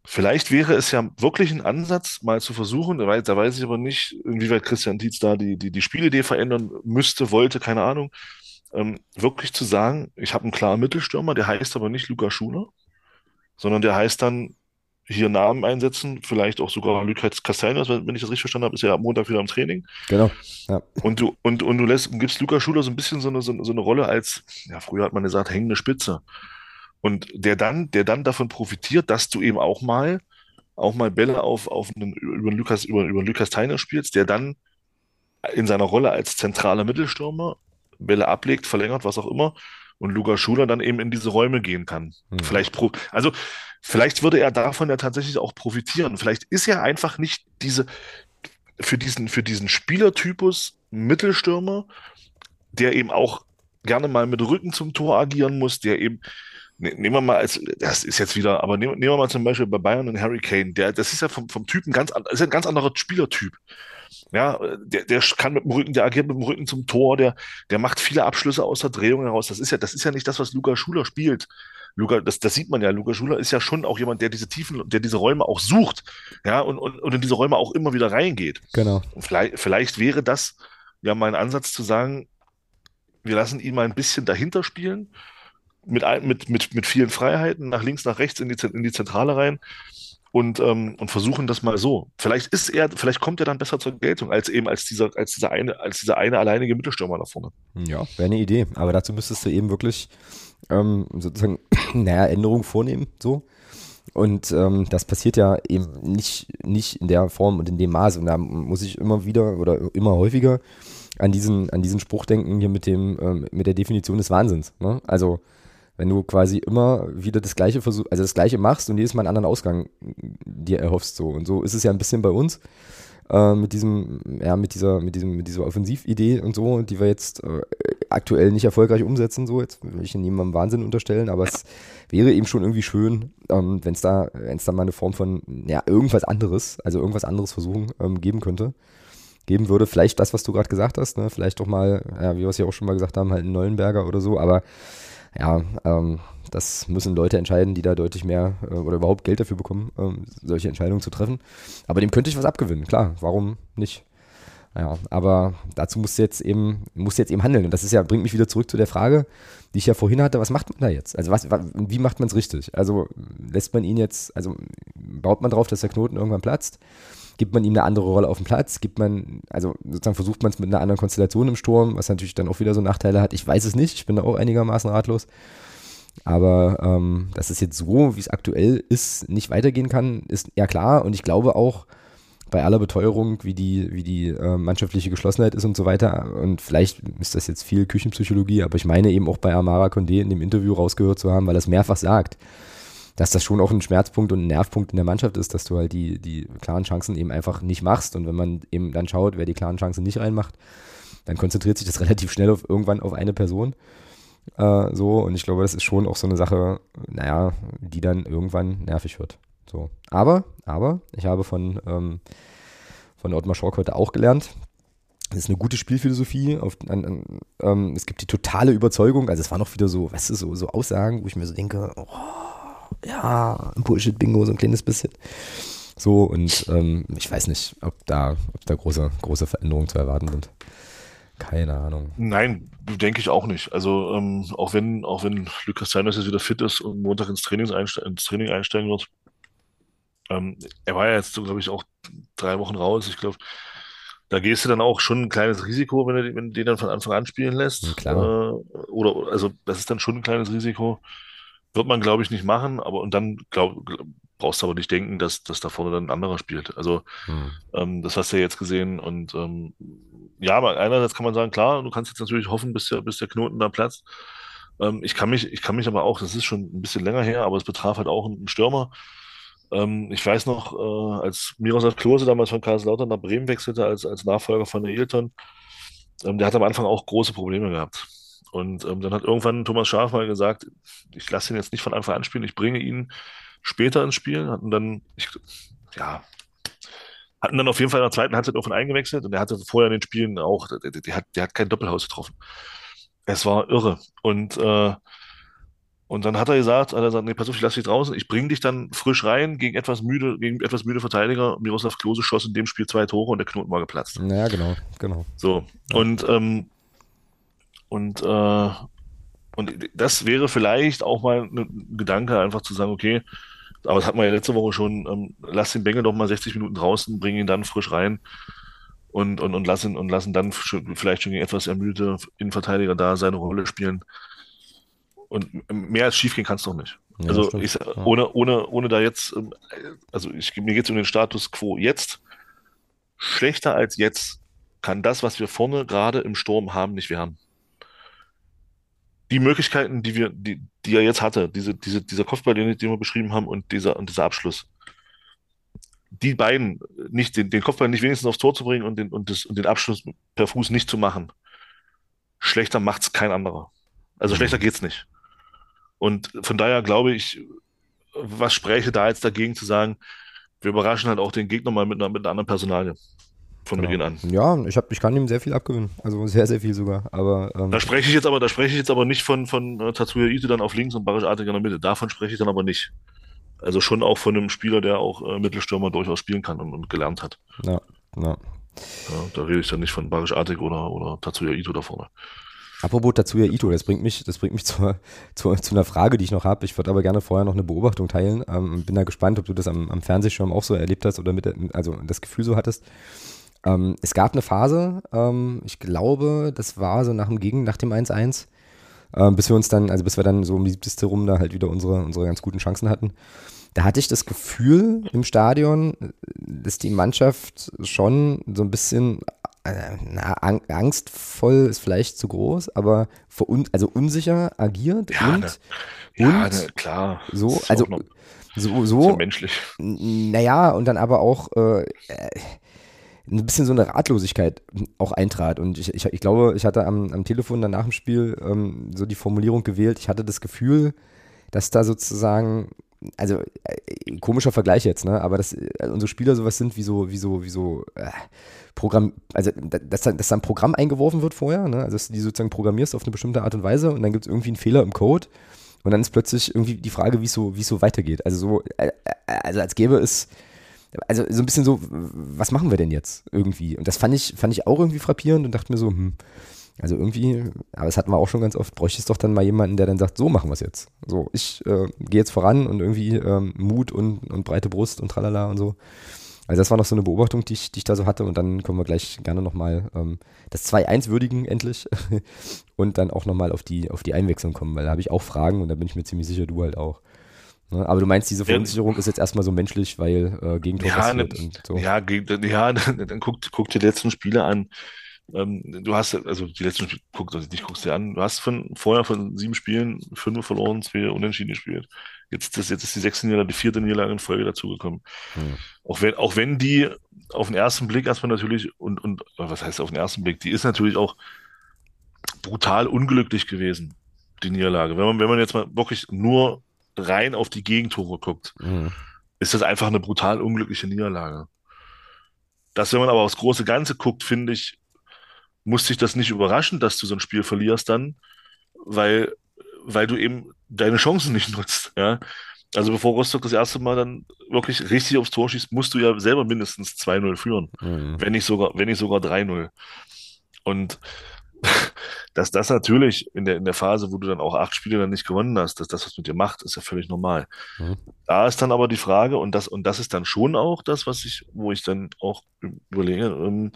Vielleicht wäre es ja wirklich ein Ansatz, mal zu versuchen, da weiß, da weiß ich aber nicht, inwieweit Christian Tietz da die, die, die Spielidee verändern müsste, wollte, keine Ahnung, ähm, wirklich zu sagen, ich habe einen klaren Mittelstürmer, der heißt aber nicht Luca Schuler, sondern der heißt dann hier Namen einsetzen, vielleicht auch sogar Lucas Castaños, wenn ich das richtig verstanden habe, ist ja am Montag wieder im Training. Genau. Ja. Und du, und, und du lässt, gibst Luca Schuler so ein bisschen so eine, so, eine- Rolle als, ja, früher hat man gesagt, hängende Spitze. Und der dann, der dann davon profitiert, dass du eben auch mal, auch mal Bälle auf, auf einen, über Lukas, über, über Lukas Theiner spielst, der dann in seiner Rolle als zentraler Mittelstürmer Bälle ablegt, verlängert, was auch immer, und Luca Schuler dann eben in diese Räume gehen kann. Hm. Vielleicht also vielleicht würde er davon ja tatsächlich auch profitieren. Vielleicht ist er einfach nicht diese, für diesen, für diesen Spielertypus Mittelstürmer, der eben auch gerne mal mit Rücken zum Tor agieren muss, der eben, ne, nehmen wir mal als, das ist jetzt wieder, aber nehmen, nehmen wir mal zum Beispiel bei Bayern einen Harry Kane, der, das ist ja vom, vom Typen ganz, ist ja ein ganz anderer Spielertyp. Ja, der, der kann mit dem Rücken, der agiert mit dem Rücken zum Tor, der, der macht viele Abschlüsse aus der Drehung heraus. Das ist ja, das ist ja nicht das, was Luca Schuler spielt. Luca, das, das sieht man ja. Luca Schuler ist ja schon auch jemand, der diese Tiefen, der diese Räume auch sucht, ja, und, und, und in diese Räume auch immer wieder reingeht. Genau. Vielleicht, vielleicht wäre das ja mal ein Ansatz zu sagen, wir lassen ihn mal ein bisschen dahinter spielen, mit, mit, mit, mit vielen Freiheiten, nach links, nach rechts in die, in die Zentrale rein und, ähm, und versuchen das mal so. Vielleicht ist er, vielleicht kommt er dann besser zur Geltung, als eben als dieser, als dieser eine, als dieser eine alleinige Mittelstürmer da vorne. Ja, wäre eine Idee. Aber dazu müsstest du eben wirklich ähm, sozusagen, naja, Änderungen vornehmen, so. Und ähm, das passiert ja eben nicht, nicht in der Form und in dem Maße. Und da muss ich immer wieder oder immer häufiger an diesen, an diesen Spruch denken hier mit dem, ähm, mit der Definition des Wahnsinns. Ne? Also wenn du quasi immer wieder das Gleiche versuch, also das Gleiche machst und jedes Mal einen anderen Ausgang dir erhoffst so. Und so ist es ja ein bisschen bei uns äh, mit diesem, ja, mit dieser, mit diesem, mit dieser Offensividee und so, die wir jetzt äh, aktuell nicht erfolgreich umsetzen, so, jetzt will ich niemandem Wahnsinn unterstellen, aber es wäre eben schon irgendwie schön, ähm, wenn es da, wenn da mal eine Form von, ja, irgendwas anderes, also irgendwas anderes versuchen, ähm, geben könnte. Geben würde, vielleicht das, was du gerade gesagt hast, ne? vielleicht doch mal, ja, wie wir es ja auch schon mal gesagt haben, halt einen Neuenberger oder so, aber ja, ähm, das müssen Leute entscheiden, die da deutlich mehr äh, oder überhaupt Geld dafür bekommen, ähm, solche Entscheidungen zu treffen. Aber dem könnte ich was abgewinnen, klar, warum nicht? Ja, aber dazu musst du jetzt eben, musst du jetzt eben handeln. Und das ist ja, bringt mich wieder zurück zu der Frage, die ich ja vorhin hatte, was macht man da jetzt? Also was, wa- wie macht man es richtig? Also lässt man ihn jetzt, also baut man drauf, dass der Knoten irgendwann platzt? Gibt man ihm eine andere Rolle auf dem Platz? Gibt man, also sozusagen versucht man es mit einer anderen Konstellation im Sturm, was natürlich dann auch wieder so Nachteile hat. Ich weiß es nicht, ich bin da auch einigermaßen ratlos. Aber ähm, dass es jetzt so, wie es aktuell ist, nicht weitergehen kann, ist ja klar. Und ich glaube auch bei aller Beteuerung, wie die, wie die äh, mannschaftliche Geschlossenheit ist und so weiter. Und vielleicht ist das jetzt viel Küchenpsychologie, aber ich meine eben auch bei Amara Condé in dem Interview rausgehört zu haben, weil er es mehrfach sagt, dass das schon auch ein Schmerzpunkt und ein Nervpunkt in der Mannschaft ist, dass du halt die, die klaren Chancen eben einfach nicht machst. Und wenn man eben dann schaut, wer die klaren Chancen nicht reinmacht, dann konzentriert sich das relativ schnell auf irgendwann auf eine Person. Äh, so, und ich glaube, das ist schon auch so eine Sache, naja, die dann irgendwann nervig wird. So. Aber, aber, ich habe von, ähm, von Ottmar Schork heute auch gelernt, das ist eine gute Spielphilosophie. Auf, an, an, ähm, es gibt die totale Überzeugung, also es waren noch wieder so, weißt du, so, so Aussagen, wo ich mir so denke, oh, ja, Bullshit-Bingo, so ein kleines bisschen. So, und ähm, ich weiß nicht, ob da, ob da große, große Veränderungen zu erwarten sind. Keine Ahnung. Nein, denke ich auch nicht. Also ähm, auch wenn, auch wenn Lukas Seiners jetzt wieder fit ist und Montag ins, Trainings einste ins Training einsteigen wird, ähm, er war ja jetzt, so, glaube ich, auch drei Wochen raus. Ich glaube, da gehst du dann auch schon ein kleines Risiko, wenn du, wenn du den dann von Anfang an spielen lässt. Ja, klar. Äh, oder, also das ist dann schon ein kleines Risiko. Wird man, glaube ich, nicht machen, aber und dann glaub, brauchst du aber nicht denken, dass, dass da vorne dann ein anderer spielt. Also hm. ähm, das hast du ja jetzt gesehen und ähm, ja, aber einerseits kann man sagen, klar, du kannst jetzt natürlich hoffen, bis der, bis der Knoten da platzt. Ähm, ich kann mich, ich kann mich aber auch, das ist schon ein bisschen länger her, aber es betraf halt auch einen Stürmer. Ähm, ich weiß noch, äh, als Miroslav Klose damals von Kaiserslautern nach Bremen wechselte als, als Nachfolger von der Ailton, ähm, der hat am Anfang auch große Probleme gehabt. Und ähm, dann hat irgendwann Thomas Schaaf mal gesagt, ich lasse ihn jetzt nicht von Anfang an spielen, ich bringe ihn später ins Spiel. Hatten dann, ich, ja, hatten dann auf jeden Fall in der zweiten Halbzeit auf ihn eingewechselt und er hatte vorher in den Spielen auch, der, der, hat, der hat kein Doppelhaus getroffen. Es war irre. Und, äh, und dann hat er gesagt, hat er gesagt, nee, pass auf, ich lasse dich draußen, ich bringe dich dann frisch rein gegen etwas müde, gegen etwas müde Verteidiger. Miroslav Klose schoss in dem Spiel zwei Tore und der Knoten war geplatzt. Ja, genau, genau. So. Ja. Und, ähm, und, äh, und das wäre vielleicht auch mal ein Gedanke, einfach zu sagen, okay, aber das hatten wir ja letzte Woche schon, ähm, lass den Bengel doch mal 60 Minuten draußen, bring ihn dann frisch rein und, und, und lassen und lassen dann vielleicht schon gegen etwas ermüdete Innenverteidiger da seine Rolle spielen. Und mehr als schief gehen kann es doch nicht. Ja, also ich, ohne, ohne, ohne da jetzt, ähm, also ich, mir geht es um den Status quo jetzt. Schlechter als jetzt kann das, was wir vorne gerade im Sturm haben, nicht werden die Möglichkeiten, die wir, die, die er jetzt hatte, diese, diese, dieser Kopfball, den, den wir beschrieben haben und dieser, und dieser Abschluss, die beiden, nicht den, den Kopfball nicht wenigstens aufs Tor zu bringen und den, und, das, und den Abschluss per Fuß nicht zu machen, schlechter macht's kein anderer. Also schlechter mhm. geht's nicht. Und von daher glaube ich, was spräche da jetzt dagegen zu sagen, wir überraschen halt auch den Gegner mal mit einer, mit einer anderen Personalie von genau. Beginn an. Ja, ich, hab, ich kann ihm sehr viel abgewinnen. Also sehr, sehr viel sogar. Aber, ähm, da spreche ich jetzt aber, da spreche ich jetzt aber nicht von, von äh, Tatsuya Ito dann auf links und Barisch Artig in der Mitte. Davon spreche ich dann aber nicht. Also schon auch von einem Spieler, der auch äh, Mittelstürmer durchaus spielen kann und, und gelernt hat. Ja, ja. ja, da rede ich dann nicht von Barisch Artig oder, oder Tatsuya Ito da vorne. Apropos Tatsuya Ito, das bringt mich, das bringt mich zur, zur, zu einer Frage, die ich noch habe. Ich würde aber gerne vorher noch eine Beobachtung teilen. Ähm, bin da gespannt, ob du das am, am Fernsehschirm auch so erlebt hast oder mit, also das Gefühl so hattest. Ähm, es gab eine Phase, ähm, ich glaube, das war so nach dem Gegen, nach dem 1-1, äh, bis wir uns dann, also bis wir dann so um die 70. rum da halt wieder unsere, unsere ganz guten Chancen hatten. Da hatte ich das Gefühl im Stadion, dass die Mannschaft schon so ein bisschen äh, na, angstvoll ist vielleicht zu groß, aber un, also unsicher agiert ja, und, ne, ja, und ne, klar. So, also so, so. Ja menschlich. Naja, und dann aber auch äh, ein bisschen so eine Ratlosigkeit auch eintrat. Und ich, ich, ich glaube, ich hatte am, am Telefon dann nach dem Spiel ähm, so die Formulierung gewählt, ich hatte das Gefühl, dass da sozusagen, also äh, komischer Vergleich jetzt, ne? Aber dass äh, unsere Spieler sowas sind wie so, wie so, wie so äh, Programm, also dass, dass da ein Programm eingeworfen wird vorher, ne? Also dass du die sozusagen programmierst auf eine bestimmte Art und Weise und dann gibt es irgendwie einen Fehler im Code. Und dann ist plötzlich irgendwie die Frage, wie es so, so weitergeht. Also so, äh, äh also als gäbe es also so ein bisschen so, was machen wir denn jetzt irgendwie? Und das fand ich, fand ich auch irgendwie frappierend und dachte mir so, hm, also irgendwie, aber das hatten wir auch schon ganz oft, bräuchte es doch dann mal jemanden, der dann sagt, so machen wir es jetzt. So, ich äh, gehe jetzt voran und irgendwie ähm, Mut und, und breite Brust und tralala und so. Also das war noch so eine Beobachtung, die ich, die ich da so hatte und dann kommen wir gleich gerne nochmal ähm, das 2-1 würdigen endlich und dann auch nochmal auf die, auf die Einwechslung kommen, weil da habe ich auch Fragen und da bin ich mir ziemlich sicher, du halt auch. Ne? Aber du meinst, diese Verunsicherung ist jetzt erstmal so menschlich, weil äh, Gegentor ja, passiert ne, und so. Ja, ja dann guck, guck dir die letzten Spiele an. Ähm, du hast, also die letzten Spiele, guck, also nicht guckst dir an, du hast von, vorher von sieben Spielen fünf verloren, zwei unentschieden gespielt. Jetzt, das, jetzt ist die sechste Niederlage, die vierte Niederlage in Folge dazugekommen. Hm. Auch, wenn, auch wenn die auf den ersten Blick erstmal natürlich, und, und was heißt auf den ersten Blick, die ist natürlich auch brutal unglücklich gewesen, die Niederlage. Wenn man, wenn man jetzt mal wirklich nur rein auf die Gegentore guckt, mhm. ist das einfach eine brutal unglückliche Niederlage. Das, wenn man aber aufs große Ganze guckt, finde ich, muss sich das nicht überraschen, dass du so ein Spiel verlierst dann, weil, weil du eben deine Chancen nicht nutzt. Ja? Also bevor Rostock das erste Mal dann wirklich richtig aufs Tor schießt, musst du ja selber mindestens 2-0 führen. Mhm. Wenn nicht sogar, wenn nicht sogar 3-0. Und dass das natürlich in der, in der Phase, wo du dann auch acht Spiele dann nicht gewonnen hast, dass das was mit dir macht, ist ja völlig normal. Mhm. Da ist dann aber die Frage, und das, und das ist dann schon auch das, was ich, wo ich dann auch überlege, ähm,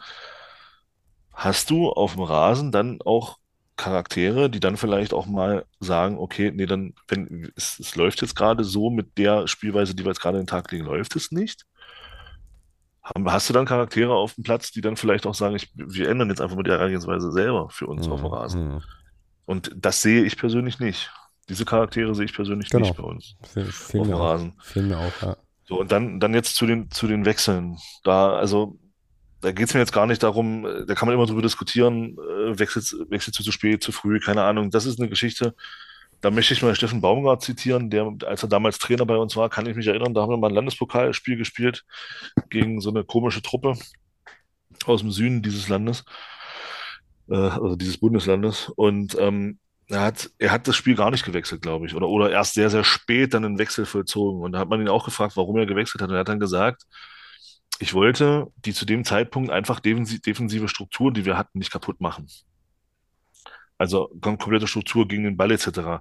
hast du auf dem Rasen dann auch Charaktere, die dann vielleicht auch mal sagen, okay, nee, dann, wenn es, es läuft jetzt gerade so mit der Spielweise, die wir jetzt gerade in den Tag legen, läuft es nicht. Hast du dann Charaktere auf dem Platz, die dann vielleicht auch sagen, ich, wir ändern jetzt einfach mal die Herangehensweise selber für uns Mhm. auf dem Rasen? Mhm. Und das sehe ich persönlich nicht. Diese Charaktere sehe ich persönlich Genau. nicht bei uns Fehl, fehl auf dem. Rasen. Fehlen mir auch, ja. So, und dann, dann jetzt zu den, zu den Wechseln. Da, also, da geht es mir jetzt gar nicht darum, äh, da kann man immer drüber diskutieren, äh, wechselt, wechselt zu spät, zu früh, keine Ahnung. Das ist eine Geschichte. Da möchte ich mal Steffen Baumgart zitieren, der, als er damals Trainer bei uns war, kann ich mich erinnern, da haben wir mal ein Landespokalspiel gespielt gegen so eine komische Truppe aus dem Süden dieses Landes, äh, also dieses Bundeslandes. Und ähm, er hat, er hat das Spiel gar nicht gewechselt, glaube ich, oder, oder erst sehr, sehr spät dann einen Wechsel vollzogen. Und da hat man ihn auch gefragt, warum er gewechselt hat. Und er hat dann gesagt, ich wollte die zu dem Zeitpunkt einfach defensi- defensive Struktur, die wir hatten, nicht kaputt machen. Also kom komplette Struktur gegen den Ball etc. Mhm.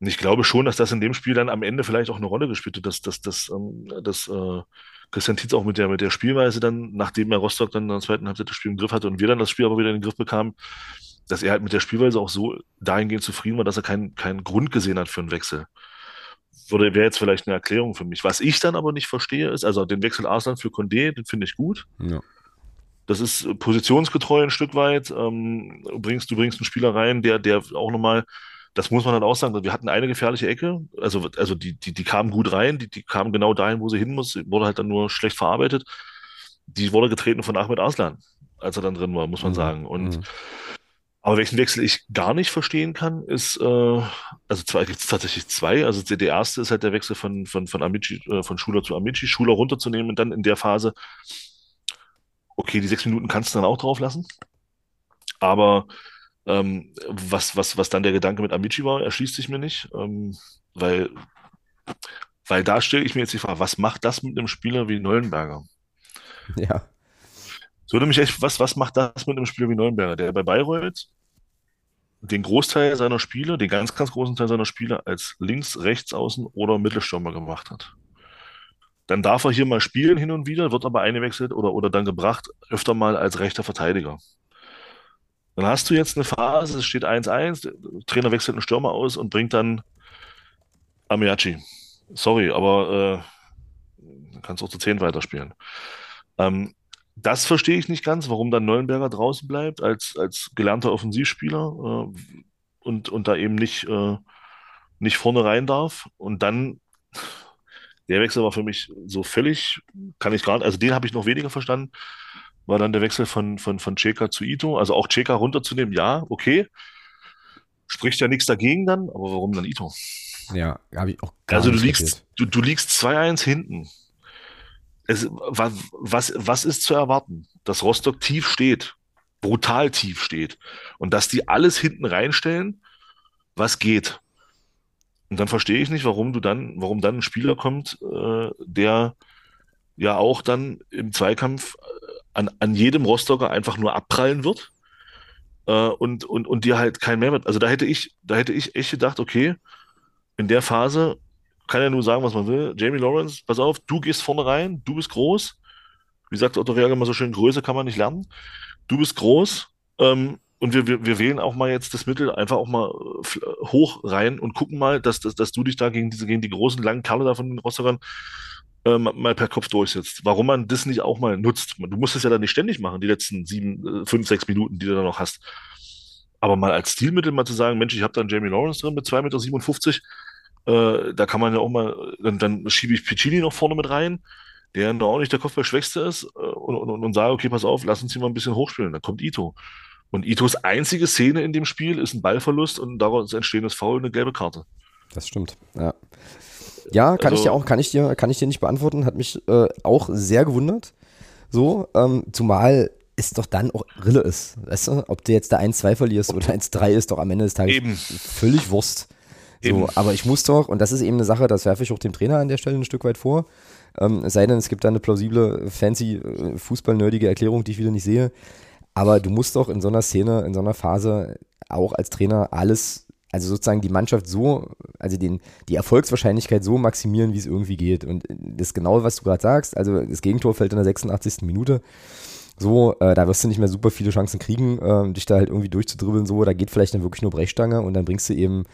Und ich glaube schon, dass das in dem Spiel dann am Ende vielleicht auch eine Rolle gespielt hat, dass, dass, dass, ähm, dass äh, Christian Tietz auch mit der, mit der Spielweise dann, nachdem er Rostock dann in der zweiten Halbzeit das Spiel im Griff hatte und wir dann das Spiel aber wieder in den Griff bekamen, dass er halt mit der Spielweise auch so dahingehend zufrieden war, dass er keinen keinen Grund gesehen hat für einen Wechsel. Würde, wäre jetzt vielleicht eine Erklärung für mich. Was ich dann aber nicht verstehe, ist, also den Wechsel Arslan für Condé, den finde ich gut. Ja. Das ist positionsgetreu ein Stück weit. Ähm, du bringst, du bringst einen Spieler rein, der, der auch nochmal, das muss man halt auch sagen, wir hatten eine gefährliche Ecke, also, also die, die, die kamen gut rein, die, die kamen genau dahin, wo sie hin muss, wurde halt dann nur schlecht verarbeitet. Die wurde getreten von Ahmed Arslan, als er dann drin war, muss man Mhm. sagen. Und Mhm. aber welchen Wechsel ich gar nicht verstehen kann, ist, äh, also zwei gibt es tatsächlich zwei. Also der erste ist halt der Wechsel von, von, von Amici, äh, von Schuler zu Amici, Schuler runterzunehmen und dann in der Phase, okay, die sechs Minuten kannst du dann auch drauf lassen. Aber ähm, was, was, was dann der Gedanke mit Amici war, erschließt sich mir nicht. Ähm, weil, weil da stelle ich mir jetzt die Frage, was macht das mit einem Spieler wie Neuenberger? Ja. Würde mich echt, was, was macht das mit einem Spieler wie Neuenberger, der bei Bayreuth den Großteil seiner Spiele, den ganz, ganz großen Teil seiner Spiele als links, rechts außen oder Mittelstürmer gemacht hat. Dann darf er hier mal spielen hin und wieder, wird aber eingewechselt oder, oder dann gebracht, öfter mal als rechter Verteidiger. Dann hast du jetzt eine Phase, es steht 1-1, der Trainer wechselt einen Stürmer aus und bringt dann Amiachi. Sorry, aber äh, kannst auch zu 10 weiterspielen. Ähm, das verstehe ich nicht ganz, warum dann Neuenberger draußen bleibt als, als gelernter Offensivspieler äh, und, und da eben nicht, äh, nicht vorne rein darf. Und dann, der Wechsel war für mich so völlig, kann ich gar nicht, also den habe ich noch weniger verstanden, war dann der Wechsel von, von, von Cheka zu Ito. Also auch Cheka runterzunehmen, ja, okay. Spricht ja nichts dagegen dann, aber warum dann Ito? Ja, habe ich auch gar Also du liegst, du, du liegst 2-1 hinten. Es, was, was, was ist zu erwarten? Dass Rostock tief steht, brutal tief steht und dass die alles hinten reinstellen, was geht. Und dann verstehe ich nicht, warum du dann, warum dann ein Spieler kommt, äh, der ja auch dann im Zweikampf äh, an, an jedem Rostocker einfach nur abprallen wird äh, und, und, und dir halt kein Mehrwert. Also da hätte ich, da hätte ich echt gedacht, okay, in der Phase kann er nur sagen, was man will. Jamie Lawrence, pass auf, du gehst vorne rein, du bist groß. Wie sagt Otto Reagel immer so schön, Größe kann man nicht lernen. Du bist groß. Ähm, und wir, wir, wir wählen auch mal jetzt das Mittel einfach auch mal äh, hoch rein und gucken mal, dass, dass, dass du dich da gegen diese, gegen die großen, langen Kerle da von den Rostockern äh, ma- mal per Kopf durchsetzt. Warum man das nicht auch mal nutzt. Du musst es ja dann nicht ständig machen, die letzten sieben, äh, fünf, sechs Minuten, die du da noch hast. Aber mal als Stilmittel mal zu sagen, Mensch, ich habe da einen Jamie Lawrence drin mit 2,57 Meter, äh, da kann man ja auch mal, dann, dann schiebe ich Piccini noch vorne mit rein, der noch auch nicht der Kopfballschwächste ist, äh, und, und, und sage, okay, pass auf, lass uns hier mal ein bisschen hochspielen. Dann kommt Ito. Und Itos einzige Szene in dem Spiel ist ein Ballverlust und daraus entstehendes Foul, eine gelbe Karte. Das stimmt. Ja, ja kann ich Also- dir auch, kann ich dir, kann ich dir nicht beantworten. Hat mich äh, auch sehr gewundert. So, ähm, zumal es doch dann auch Rille ist. Weißt du, ob du jetzt da 1-2 verlierst oder 1-3 ist doch am Ende des Tages Eben. völlig Wurst. So, Eben. aber ich muss doch, und das ist eben eine Sache, das werfe ich auch dem Trainer an der Stelle ein Stück weit vor. Ähm, es sei denn, es gibt da eine plausible, fancy, äh, fußballnerdige Erklärung, die ich wieder nicht sehe. Aber du musst doch in so einer Szene, in so einer Phase auch als Trainer alles, also sozusagen die Mannschaft so, also den, die Erfolgswahrscheinlichkeit so maximieren, wie es irgendwie geht. Und das genau, was du gerade sagst. Also das Gegentor fällt in der 86. Minute. So, äh, da wirst du nicht mehr super viele Chancen kriegen, äh, dich da halt irgendwie durchzudribbeln. So, da geht vielleicht dann wirklich nur Brechstange und dann bringst du eben,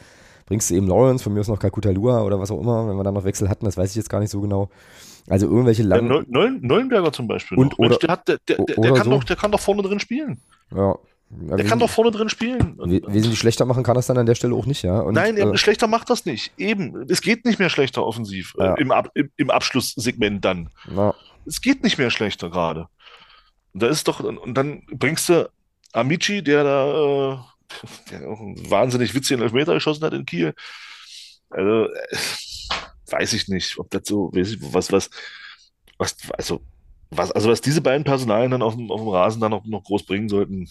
bringst du eben Lawrence, von mir aus noch Kalkuta Lua oder was auch immer, wenn wir dann noch Wechsel hatten, das weiß ich jetzt gar nicht so genau. Also irgendwelche langen. Ja, Neuenberger zum Beispiel. Und, oder, Mensch, der, hat, der, der, der kann so. doch, der kann doch vorne drin spielen. Ja, ja, der kann doch vorne drin spielen. Wesentlich schlechter machen kann das dann an der Stelle auch nicht, ja. Und, Nein, äh, schlechter macht das nicht. Eben, es geht nicht mehr schlechter offensiv äh, ja. äh, im, Ab, im, im, Abschlusssegment dann. Ja. Es geht nicht mehr schlechter gerade. Und da ist doch, und dann bringst du Amici, der da äh, der auch einen wahnsinnig witzigen Elfmeter geschossen hat in Kiel. Also, äh, weiß ich nicht, ob das so, weiß ich, was, was, was, also was, also was diese beiden Personalien dann auf dem, auf dem Rasen dann noch, noch groß bringen sollten,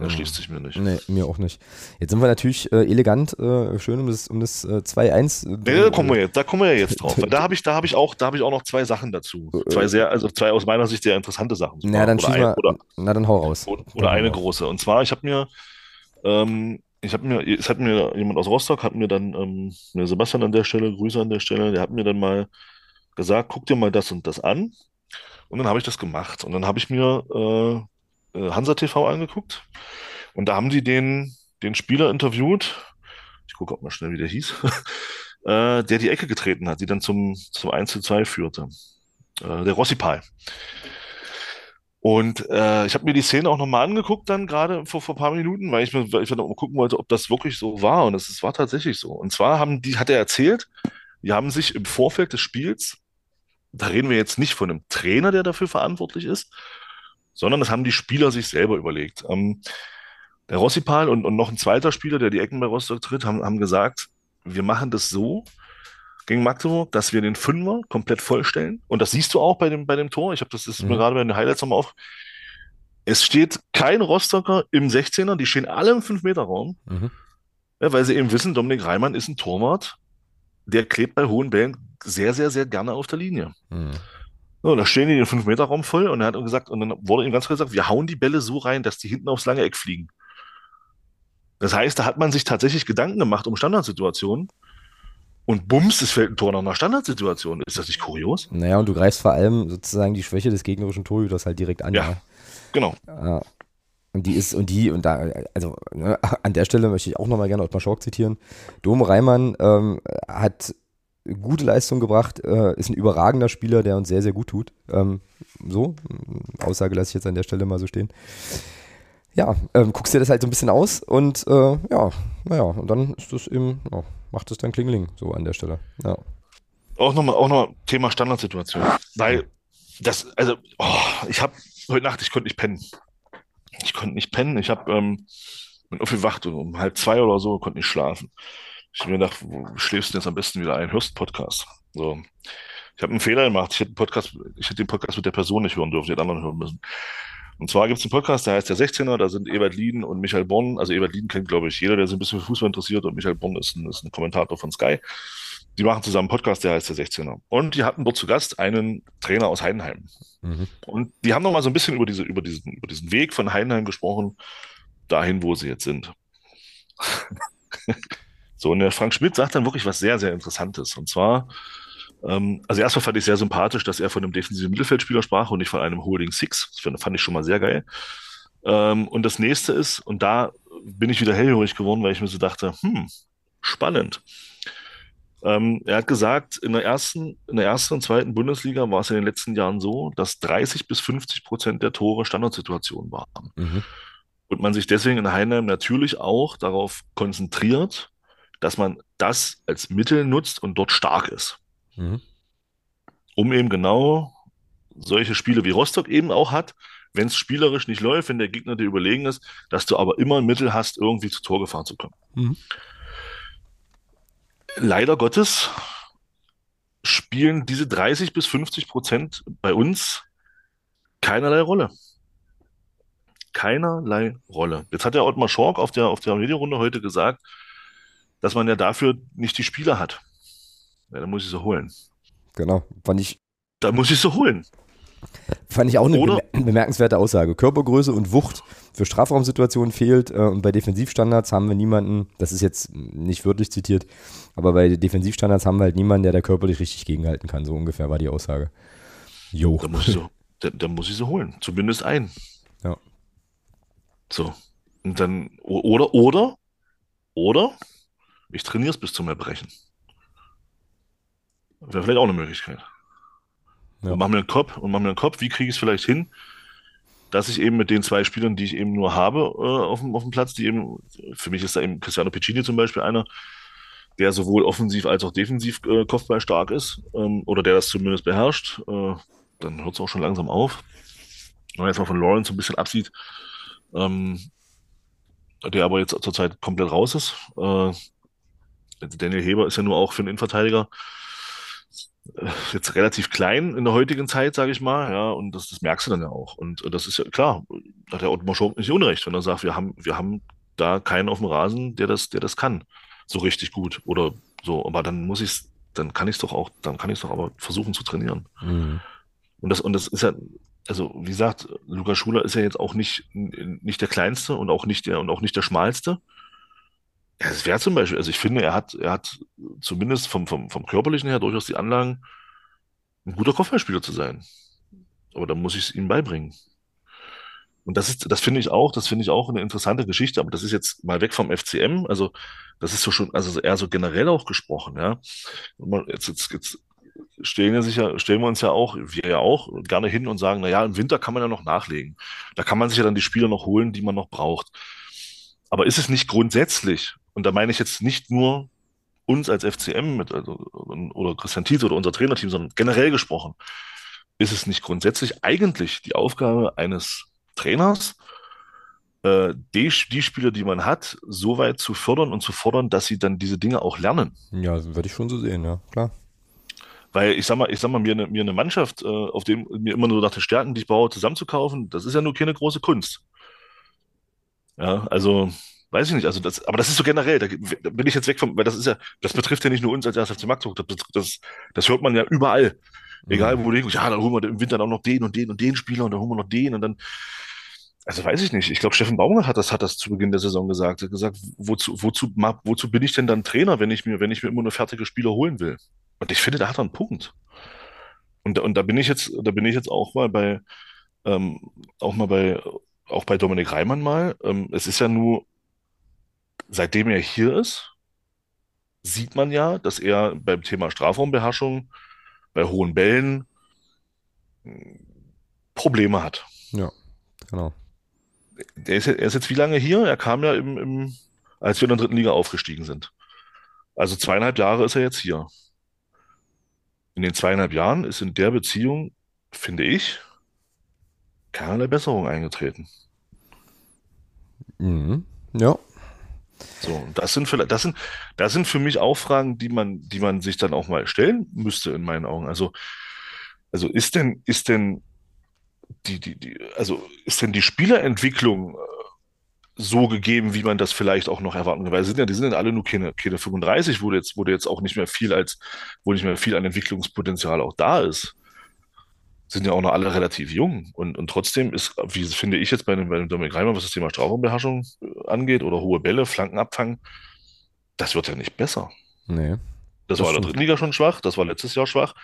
erschließt sich mir nicht. Nee, mir auch nicht. Jetzt sind wir natürlich äh, elegant, äh, schön um das, um das äh, 2-1. Nee, da kommen wir jetzt, da kommen wir ja jetzt drauf. da habe ich, da habe ich auch, da habe ich auch noch zwei Sachen dazu. Äh, zwei sehr, also zwei aus meiner Sicht sehr interessante Sachen. Na, dann schieß mal, oder, na, dann hau raus. Oder, oder eine große. Und zwar, ich habe mir, ähm, ich habe mir, es hat mir jemand aus Rostock, hat mir dann, ähm, Sebastian an der Stelle, Grüße an der Stelle, der hat mir dann mal gesagt, guck dir mal das und das an und dann habe ich das gemacht. Und dann habe ich mir äh, äh Hansa TV angeguckt. Und da haben die den, den Spieler interviewt. Ich gucke auch mal schnell, wie der hieß. äh, der die Ecke getreten hat, die dann zum, zum 1 zu 2 führte. Äh, der Rossipal. Und äh, ich habe mir die Szene auch nochmal angeguckt, dann gerade vor, vor ein paar Minuten, weil ich mir, weil ich mal gucken wollte, ob das wirklich so war. Und es war tatsächlich so. Und zwar haben die, hat er erzählt, die haben sich im Vorfeld des Spiels da reden wir jetzt nicht von einem Trainer, der dafür verantwortlich ist, sondern das haben die Spieler sich selber überlegt. Ähm, der Rossipal und, und noch ein zweiter Spieler, der die Ecken bei Rostock tritt, haben, haben gesagt, wir machen das so gegen Magdeburg, dass wir den Fünfer komplett vollstellen. Und das siehst du auch bei dem, bei dem Tor. Ich habe das, ist mhm. mir gerade bei den Highlights nochmal auf. Es steht kein Rostocker im 16er, die stehen alle im 5-Meter-Raum, mhm. ja, weil sie eben wissen, Dominik Reimann ist ein Torwart, der klebt bei hohen Bällen sehr, sehr, sehr gerne auf der Linie. Mhm. So, da stehen die den 5-Meter-Raum voll und er hat gesagt, und dann wurde ihm ganz klar gesagt, wir hauen die Bälle so rein, dass die hinten aufs lange Eck fliegen. Das heißt, da hat man sich tatsächlich Gedanken gemacht um Standardsituationen. Und bums, es fällt ein Tor nach einer Standardsituation. Ist das nicht kurios? Naja, und du greifst vor allem sozusagen die Schwäche des gegnerischen Torhüters halt direkt an. Ja, ja. genau. Ja. Und die ist, und die, und da, also ne, an der Stelle möchte ich auch nochmal gerne Ottmar Schork zitieren. Dom Reimann ähm, hat gute Leistung gebracht, äh, ist ein überragender Spieler, der uns sehr, sehr gut tut. Ähm, so, Aussage lasse ich jetzt an der Stelle mal so stehen. Ja, ähm, guckst dir das halt so ein bisschen aus und äh, ja, naja, und dann ist das eben, ja, macht es dann Klingling so an der Stelle. Ja. Auch nochmal, noch Thema Standardsituation. Weil das, also, oh, ich habe heute Nacht, ich konnte nicht pennen. Ich konnte nicht pennen. Ich habe ähm, bin aufgewacht und um halb zwei oder so konnte nicht schlafen. Ich habe mir gedacht, wo schläfst du jetzt am besten wieder ein? Hörst Podcast. So. Ich habe einen Fehler gemacht. Ich hätte, Podcast, ich hätte den Podcast mit der Person nicht hören dürfen, den anderen hören müssen. Und zwar gibt es einen Podcast, der heißt der 16er, da sind Ebert Lieden und Michael Bonn. Also Ebert Lieden kennt, glaube ich, jeder, der sich ein bisschen für Fußball interessiert und Michael Bonn ist ein, ist ein Kommentator von Sky. Die machen zusammen einen Podcast, der heißt der 16er. Und die hatten dort zu Gast einen Trainer aus Heidenheim. Mhm. Und die haben noch mal so ein bisschen über, diese, über, diesen, über diesen Weg von Heidenheim gesprochen, dahin, wo sie jetzt sind. So, und der Frank Schmidt sagt dann wirklich was sehr, sehr Interessantes. Und zwar, also erstmal fand ich sehr sympathisch, dass er von einem defensiven Mittelfeldspieler sprach und nicht von einem Holding Six. Das fand, fand ich schon mal sehr geil. Ähm, und das nächste ist, und da bin ich wieder hellhörig geworden, weil ich mir so dachte, hm, spannend. Ähm, er hat gesagt, in der ersten, in der ersten und zweiten Bundesliga war es in den letzten Jahren so, dass 30 bis 50 Prozent der Tore Standardsituationen waren. Mhm. Und man sich deswegen in Heinheim natürlich auch darauf konzentriert, dass man das als Mittel nutzt und dort stark ist. Mhm. Um eben genau solche Spiele wie Rostock eben auch hat, wenn es spielerisch nicht läuft, wenn der Gegner dir überlegen ist, dass du aber immer ein Mittel hast, irgendwie zu Tor gefahren zu kommen. Mhm. Leider Gottes spielen diese 30 bis 50 Prozent bei uns keinerlei Rolle. Keinerlei Rolle. Jetzt hat der Ottmar Schork auf der, auf der Medienrunde heute gesagt, dass man ja dafür nicht die Spieler hat. Ja, dann muss ich sie holen. Genau, fand ich. Da muss ich sie holen. Fand ich auch eine Oder, bemerkenswerte Aussage. Körpergröße und Wucht für Strafraumsituationen fehlt äh, und bei Defensivstandards haben wir niemanden, das ist jetzt nicht wörtlich zitiert, aber bei Defensivstandards haben wir halt niemanden, der da körperlich richtig gegenhalten kann. So ungefähr war die Aussage. Jo. Da muss ich sie, dann, dann muss ich sie holen. Zumindest einen. Ja. So. Und dann, oder, oder, oder, ich trainiere es bis zum Erbrechen. Wäre vielleicht auch eine Möglichkeit. Ja. Mach mir einen Kopf und mach mir einen Kopf, wie kriege ich es vielleicht hin, dass ich eben mit den zwei Spielern, die ich eben nur habe äh, auf, dem, auf dem Platz, die eben, für mich ist da eben Cristiano Piccini zum Beispiel einer, der sowohl offensiv als auch defensiv äh, Kopfball stark ist, ähm, oder der das zumindest beherrscht, äh, dann hört es auch schon langsam auf. Wenn man jetzt mal von Lawrence ein bisschen absieht, ähm, der aber jetzt zurzeit komplett raus ist. Äh, Daniel Heber ist ja nur auch für einen Innenverteidiger jetzt relativ klein in der heutigen Zeit, sage ich mal, ja, und das, das merkst du dann ja auch. Und äh, das ist ja klar, da hat der Ottmar Schork nicht unrecht, wenn er sagt, wir haben, wir haben da keinen auf dem Rasen, der das, der das kann, so richtig gut oder so. Aber dann muss ich dann kann ich es doch auch, dann kann ich es doch aber versuchen zu trainieren. Mhm. Und das, und das ist ja, also wie gesagt, Lukas Schuler ist ja jetzt auch nicht, nicht der kleinste und auch nicht der und auch nicht der schmalste. Ja, es wäre zum Beispiel, also ich finde, er hat, er hat zumindest vom, vom, vom körperlichen her durchaus die Anlagen, ein guter Kopfballspieler zu sein. Aber da muss ich es ihm beibringen. Und das ist, das finde ich auch, das finde ich auch eine interessante Geschichte, aber das ist jetzt mal weg vom FCM, also das ist so schon, also eher so generell auch gesprochen, ja. Jetzt, jetzt, jetzt stellen, ja sicher, stellen wir uns ja auch, wir ja auch, gerne hin und sagen, na ja, im Winter kann man ja noch nachlegen. Da kann man sich ja dann die Spieler noch holen, die man noch braucht. Aber ist es nicht grundsätzlich, und da meine ich jetzt nicht nur uns als FCM mit, also, oder Christian Tietz oder unser Trainerteam, sondern generell gesprochen, ist es nicht grundsätzlich eigentlich die Aufgabe eines Trainers, äh, die, die Spieler, die man hat, so weit zu fördern und zu fordern, dass sie dann diese Dinge auch lernen. Ja, würde ich schon so sehen, ja, klar. Weil ich sag mal, ich sag mal, mir eine, mir eine Mannschaft, äh, auf dem mir immer nur nach den Stärken, die ich baue, zusammenzukaufen, das ist ja nur keine große Kunst. Ja, also weiß ich nicht, also das, aber das ist so generell, da, da bin ich jetzt weg vom, weil das ist ja, das betrifft ja nicht nur uns als 1. FC Magdeburg, das, das, das hört man ja überall. Egal, wo du denkst, ja, dann holen wir im Winter dann auch noch den und den und den Spieler und dann holen wir noch den und dann, also weiß ich nicht. Ich glaube, Steffen Baumgart hat das, hat das zu Beginn der Saison gesagt. Er hat gesagt, wozu, wozu, wozu bin ich denn dann Trainer, wenn ich mir, wenn ich mir immer nur fertige Spieler holen will? Und ich finde, da hat er einen Punkt. Und, und da bin ich jetzt, da bin ich jetzt auch mal bei, ähm, auch mal bei, auch bei Dominik Reimann mal. Ähm, es ist ja nur, seitdem er hier ist, sieht man ja, dass er beim Thema Strafraumbeherrschung, bei hohen Bällen hm, Probleme hat. Ja, genau. Der ist, er ist jetzt wie lange hier? Er kam ja im, im, als wir in der dritten Liga aufgestiegen sind. Also zweieinhalb Jahre ist er jetzt hier. In den zweieinhalb Jahren ist in der Beziehung, finde ich, keinerlei Besserung eingetreten. Mhm. Ja. So, und das sind vielleicht, das sind, das sind für mich auch Fragen, die man, die man sich dann auch mal stellen müsste, in meinen Augen. Also, also ist denn, ist denn die, die, die, also ist denn die Spielerentwicklung äh, so gegeben, wie man das vielleicht auch noch erwarten kann? Weil sind ja, die sind ja alle nur keine, keine 35, wo jetzt, wo jetzt auch nicht mehr viel als, wo nicht mehr viel an Entwicklungspotenzial auch da ist. Sind ja auch noch alle relativ jung. Und, und trotzdem ist, wie finde ich jetzt bei dem, bei dem Dominik Reimer, was das Thema Strafraumbeherrschung äh, angeht oder hohe Bälle, Flankenabfang, das wird ja nicht besser. Nee. Das, das war in der dritten Liga schon schwach, das war letztes Jahr schwach,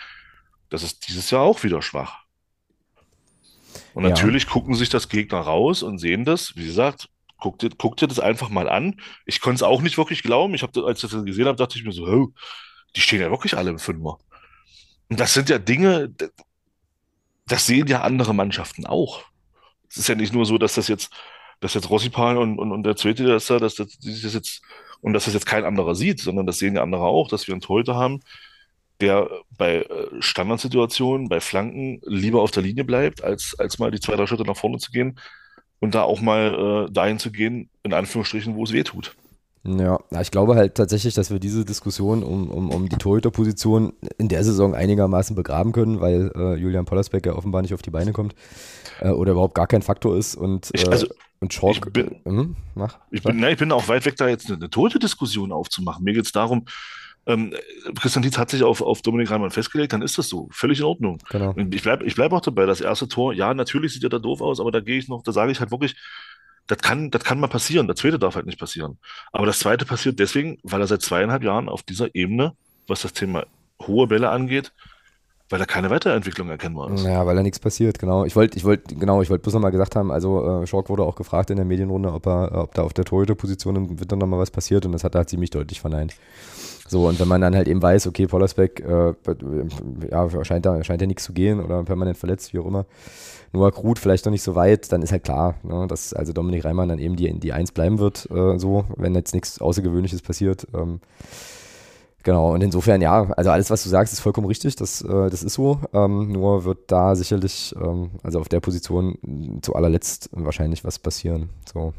das ist dieses Jahr auch wieder schwach. Und Ja. natürlich gucken sich das Gegner raus und sehen das. Wie gesagt, guck dir, guck dir das einfach mal an. Ich konnte es auch nicht wirklich glauben. Ich habe, als ich das gesehen habe, dachte ich mir so, die stehen ja wirklich alle im Fünfer. Und das sind ja Dinge, das sehen ja andere Mannschaften auch. Es ist ja nicht nur so, dass das jetzt, dass jetzt Rossipan und, und, und der Zweite, dass da, dass das, das jetzt, und dass das jetzt kein anderer sieht, sondern das sehen ja andere auch, dass wir einen Torhüter haben, der bei äh, Standardsituationen, bei Flanken lieber auf der Linie bleibt, als, als mal die zwei, drei Schritte nach vorne zu gehen und da auch mal äh, dahin zu gehen, in Anführungsstrichen, wo es weh tut. Ja, na, ich glaube halt tatsächlich, dass wir diese Diskussion um, um, um die Torhüterposition in der Saison einigermaßen begraben können, weil äh, Julian Pollersbeck ja offenbar nicht auf die Beine kommt äh, oder überhaupt gar kein Faktor ist und, Ich, äh, also, und Schork. ich bin- Hm, mach, ich bin, nein, ich bin auch weit weg, da jetzt eine, eine tote Diskussion aufzumachen. Mir geht es darum, ähm, Christian Dietz hat sich auf, auf Dominik Reimann festgelegt, dann ist das so. Völlig in Ordnung. Genau. Ich bleibe ich bleib auch dabei, das erste Tor, ja, natürlich sieht er da doof aus, aber da gehe ich noch, da sage ich halt wirklich, das kann, das kann mal passieren. Der zweite darf halt nicht passieren. Aber das zweite passiert deswegen, weil er seit zweieinhalb Jahren auf dieser Ebene, was das Thema hohe Bälle angeht, Weil da keine Weiterentwicklung erkennbar ist. Ja, weil da nichts passiert, genau. Ich wollte, ich wollte, genau, ich wollte bloß nochmal gesagt haben, also äh, Schork wurde auch gefragt in der Medienrunde, ob er, ob da auf der Torhüterposition im Winter nochmal was passiert und das hat er ziemlich deutlich verneint. So, und wenn man dann halt eben weiß, okay, Pollersbeck, äh, ja, scheint da, scheint ja nichts zu gehen oder permanent verletzt, wie auch immer. Noah Krut vielleicht noch nicht so weit, dann ist halt klar, ne, dass also Dominik Reimann dann eben die, die Eins bleiben wird, äh, so, wenn jetzt nichts Außergewöhnliches passiert. Ähm, Genau, und insofern ja, also alles, was du sagst, ist vollkommen richtig, das, äh, das ist so. Ähm, nur wird da sicherlich, ähm, also auf der Position zu allerletzt wahrscheinlich was passieren. So.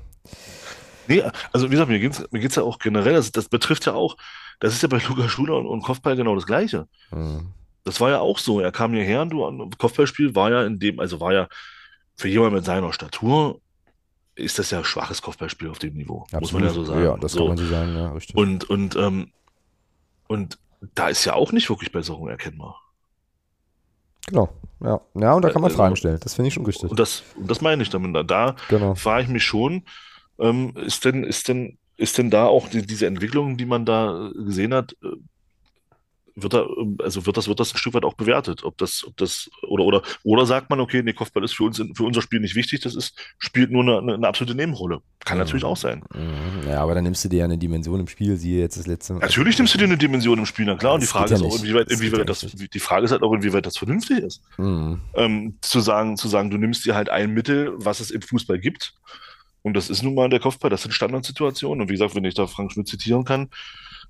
Nee, also wie gesagt, mir geht es mir geht's ja auch generell, das, das betrifft ja auch, das ist ja bei Luca Schuler und, und Kopfball genau das Gleiche. Mhm. Das war ja auch so. Er kam hierher und du, Kopfballspiel war ja in dem, also war ja für jemanden mit seiner Statur, ist das ja schwaches Kopfballspiel auf dem Niveau, Absolut. muss man ja so sagen. Ja, das so. kann man so sagen, ja, richtig. Und, und ähm, und da ist ja auch nicht wirklich Besserung erkennbar. Genau, ja. Ja, und da kann man also, Fragen stellen. Das finde ich schon richtig. Und das, und das meine ich damit. Da genau. frage ich mich schon, ähm, ist denn, ist denn, ist denn da auch die, diese Entwicklung, die man da gesehen hat, äh, wird da, also wird das, wird das ein Stück weit auch bewertet, ob das, ob das, oder, oder, oder sagt man, okay, nee, Kopfball ist für uns, für unser Spiel nicht wichtig, das ist, spielt nur eine, eine absolute Nebenrolle. Kann mhm. natürlich auch sein. Mhm. Ja, aber dann nimmst du dir ja eine Dimension im Spiel, siehe jetzt das letzte Mal. Natürlich nimmst du dir eine Dimension im Spiel, na klar, und die Frage ist auch, inwieweit, das inwieweit das, die Frage ist halt auch, inwieweit das vernünftig ist. Mhm. Ähm, zu sagen, zu sagen, du nimmst dir halt ein Mittel, was es im Fußball gibt, und das ist nun mal der Kopfball, das sind Standardsituationen, und wie gesagt, wenn ich da Frank Schmidt zitieren kann,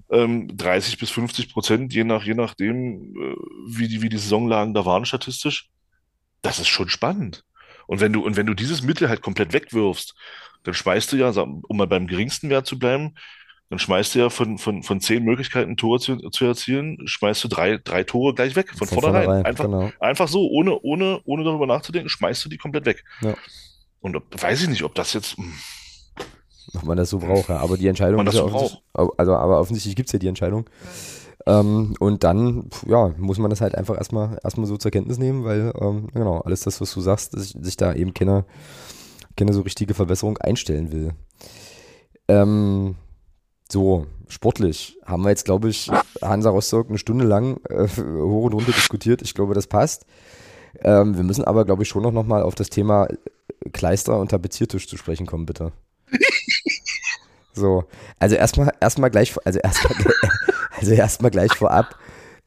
ähm, 30 bis 50 Prozent, je, nach, je nachdem, äh, wie, die, wie die Saisonlagen da waren statistisch. Das ist schon spannend. Und wenn du, und wenn du dieses Mittel halt komplett wegwirfst, dann schmeißt du ja, um mal beim geringsten Wert zu bleiben, dann schmeißt du ja von, von, von zehn Möglichkeiten, Tore zu, zu erzielen, schmeißt du drei, drei Tore gleich weg, von, von vornherein. vornherein. Einfach, genau. einfach so, ohne, ohne, ohne darüber nachzudenken, schmeißt du die komplett weg. Ja. Und ob, weiß ich nicht, ob das jetzt. Mh, hm, ob man das so braucht. Ja. Aber die Entscheidung ist ja so offensichtlich, also aber offensichtlich gibt es ja die Entscheidung. Ähm, und dann, ja, muss man das halt einfach erstmal, erstmal so zur Kenntnis nehmen, weil, ähm, genau, alles das, was du sagst, sich, da eben keine, keine so richtige Verbesserung einstellen will. Ähm, so, sportlich haben wir jetzt, glaube ich, Hansa Rostock eine Stunde lang äh, hoch und runter diskutiert. Ich glaube, das passt. Ähm, wir müssen aber, glaube ich, schon noch, noch mal auf das Thema Kleister und Tapeziertisch zu sprechen kommen, bitte. So, also erstmal erstmal gleich, also erstmal also erstmal gleich vorab.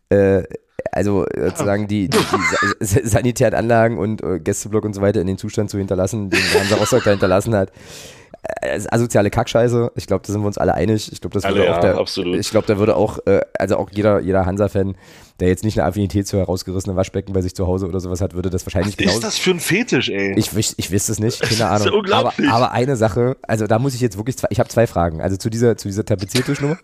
Äh, also sozusagen die, die, die sanitären Anlagen und äh, Gästeblock und so weiter in den Zustand zu hinterlassen, den Hansa Rostock da hinterlassen hat. Äh, asoziale Kackscheiße. Ich glaube, da sind wir uns alle einig. Ich glaube, das würde alle, auch ja, der, absolut. ich glaube, da würde auch, äh, also auch jeder, jeder Hansa-Fan der jetzt nicht eine Affinität zu herausgerissenen Waschbecken bei sich zu Hause oder sowas hat, würde das wahrscheinlich genau. Was ist das für ein Fetisch, ey? Ich, ich, ich wüsste es nicht, keine Ahnung. Das ist unglaublich. Aber, aber eine Sache, also da muss ich jetzt wirklich zwei, ich habe zwei Fragen. Also zu dieser, zu dieser Tapeziertischnummer.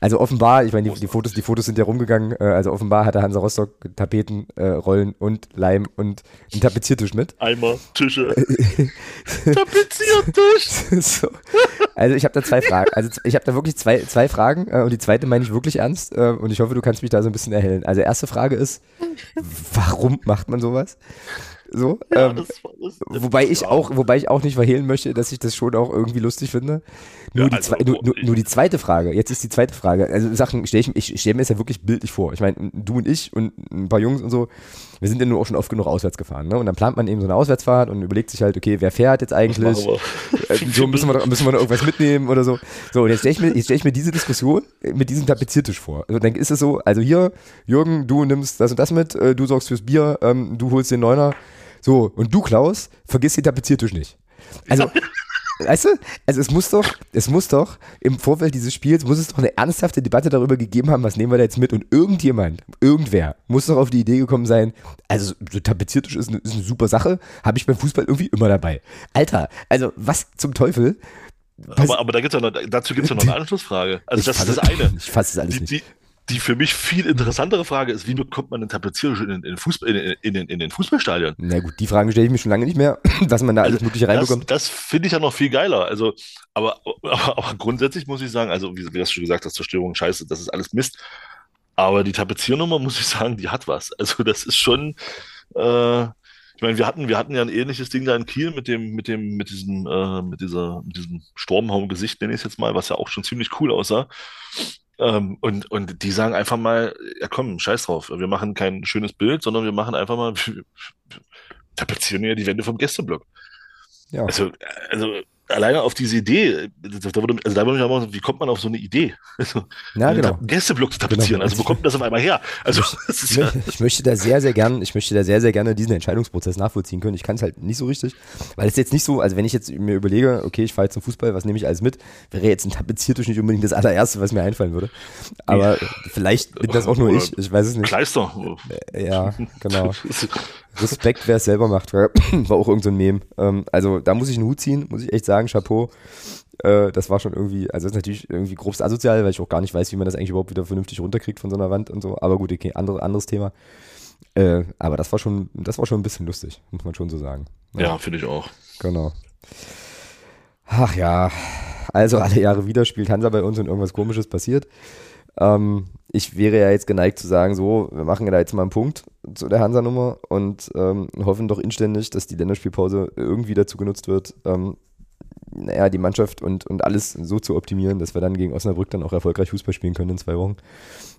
Also offenbar, ich meine, die, die, Fotos, die Fotos sind ja rumgegangen, äh, also offenbar hatte Hansa Rostock Tapeten, äh, Rollen und Leim und einen Tapeziertisch mit. Eimer, Tische. Tapeziertisch! so. Also ich habe da zwei Fragen. Also ich habe da wirklich zwei, zwei Fragen äh, und die zweite meine ich wirklich ernst äh, und ich hoffe, du kannst mich da so ein bisschen erhellen. Also erste Frage ist, warum macht man sowas? So, ja, ähm, das, das, das wobei ich auch, wobei ich auch nicht verhehlen möchte, dass ich das schon auch irgendwie lustig finde. Nur, ja, die, also, nur, nur, nur, die zweite Frage, jetzt ist die zweite Frage. Also Sachen stelle ich, ich stelle mir das ja wirklich bildlich vor. Ich meine, du und ich und ein paar Jungs und so, wir sind ja nur auch schon oft genug auswärts gefahren. Ne? Und dann plant man eben so eine Auswärtsfahrt und überlegt sich halt, okay, wer fährt jetzt eigentlich? Äh, so müssen wir, müssen wir noch irgendwas mitnehmen oder so. So, und jetzt stelle ich, mir, stell ich mir diese Diskussion mit diesem Tapeziertisch vor. Also dann ist es so, also hier, Jürgen, du nimmst das und das mit, äh, du sorgst fürs Bier, ähm, du holst den Neuner. So, und du, Klaus, vergiss den Tapeziertisch nicht. Also, weißt du, also es muss doch, es muss doch im Vorfeld dieses Spiels, muss es doch eine ernsthafte Debatte darüber gegeben haben, was nehmen wir da jetzt mit und irgendjemand, irgendwer, muss doch auf die Idee gekommen sein, also so Tapeziertisch ist eine, ist eine super Sache, habe ich beim Fußball irgendwie immer dabei. Alter, also was zum Teufel? Aber, aber da gibt's ja noch, dazu gibt es ja noch eine Anschlussfrage. Also das ist das eine. Ich fasse es alles die, nicht. Die, die für mich viel interessantere Frage ist, wie bekommt man einen Tapezierer in, in, Fußball, in, in, in, den Fußballstadien? Na gut, die Fragen stelle ich mir schon lange nicht mehr, was man da alles also, Mögliche reinbekommt. Das, das finde ich ja noch viel geiler. Also, aber, aber, aber, grundsätzlich muss ich sagen, also wie, wie hast du schon gesagt hast, Zerstörung, Scheiße, das ist alles Mist. Aber die Tapeziernummer, muss ich sagen, die hat was. Also das ist schon, äh, ich meine, wir hatten, wir hatten ja ein ähnliches Ding da in Kiel mit dem, mit dem, mit diesem, äh, mit dieser, mit diesem Sturmhaum-Gesicht, nenne ich es jetzt mal, was ja auch schon ziemlich cool aussah. Ähm, und, und die sagen einfach mal, ja komm, scheiß drauf, wir machen kein schönes Bild, sondern wir machen einfach mal, tapezieren ja die Wände vom Gästeblock. Ja. Also, also alleine auf diese Idee, da würde, also da würde mich auch wie kommt man auf so eine Idee? Also, ja, genau. Gästeblock zu tapezieren, genau. also wo kommt das auf einmal her? Also, ich, ja ich, möchte da sehr, sehr gern, ich möchte da sehr, sehr gerne diesen Entscheidungsprozess nachvollziehen können. Ich kann es halt nicht so richtig, weil es jetzt nicht so, also wenn ich jetzt mir überlege, okay, ich fahre jetzt zum Fußball, was nehme ich alles mit, wäre jetzt ein Tapeziertisch nicht unbedingt das allererste, was mir einfallen würde. Aber ja. vielleicht bin das auch nur ich, ich weiß es nicht. Kleister. Ja, genau. Respekt, wer es selber macht, war auch irgendein so Mem. Ähm, also da muss ich einen Hut ziehen, muss ich echt sagen, Chapeau. Äh, das war schon irgendwie, also das ist natürlich irgendwie grobst asozial, weil ich auch gar nicht weiß, wie man das eigentlich überhaupt wieder vernünftig runterkriegt von so einer Wand und so. Aber gut, okay, andere, anderes Thema. Äh, aber das war schon, das war schon ein bisschen lustig, muss man schon so sagen. Ja, ja finde ich auch. Genau. Ach ja, also alle Jahre wieder spielt Hansa bei uns und irgendwas komisches passiert. Ähm, ich wäre ja jetzt geneigt zu sagen, so, wir machen da jetzt mal einen Punkt zu der Hansa-Nummer und ähm, hoffen doch inständig, dass die Länderspielpause irgendwie dazu genutzt wird, ähm, naja, die Mannschaft und, und alles so zu optimieren, dass wir dann gegen Osnabrück dann auch erfolgreich Fußball spielen können in zwei Wochen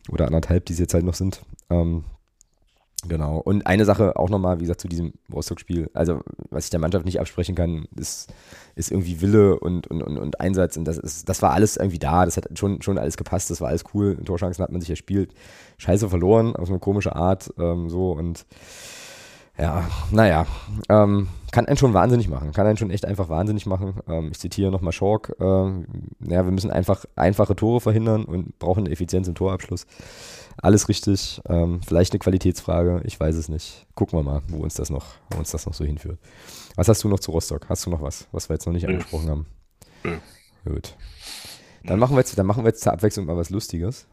oder anderthalb, die es jetzt halt noch sind. Ähm, Genau. Und eine Sache auch nochmal, wie gesagt, zu diesem Rostock-Spiel. Also, was ich der Mannschaft nicht absprechen kann, ist, ist irgendwie Wille und, und, und, und Einsatz. Und das, ist, das war alles irgendwie da. Das hat schon, schon alles gepasst. Das war alles cool. Torchancen hat man sich erspielt. Scheiße verloren, auf eine komische Art. Ähm, so und ja, naja. Ähm, kann einen schon wahnsinnig machen. Kann einen schon echt einfach wahnsinnig machen. Ähm, ich zitiere nochmal Schork. Ähm, ja, wir müssen einfach einfache Tore verhindern und brauchen Effizienz im Torabschluss alles richtig. Ähm, vielleicht eine Qualitätsfrage, ich weiß es nicht. Gucken wir mal, wo uns das noch, wo uns das noch so hinführt. Was hast du noch zu Rostock? Hast du noch was, was wir jetzt noch nicht angesprochen haben? Gut. Dann machen, wir jetzt, dann machen wir jetzt zur Abwechslung mal was Lustiges.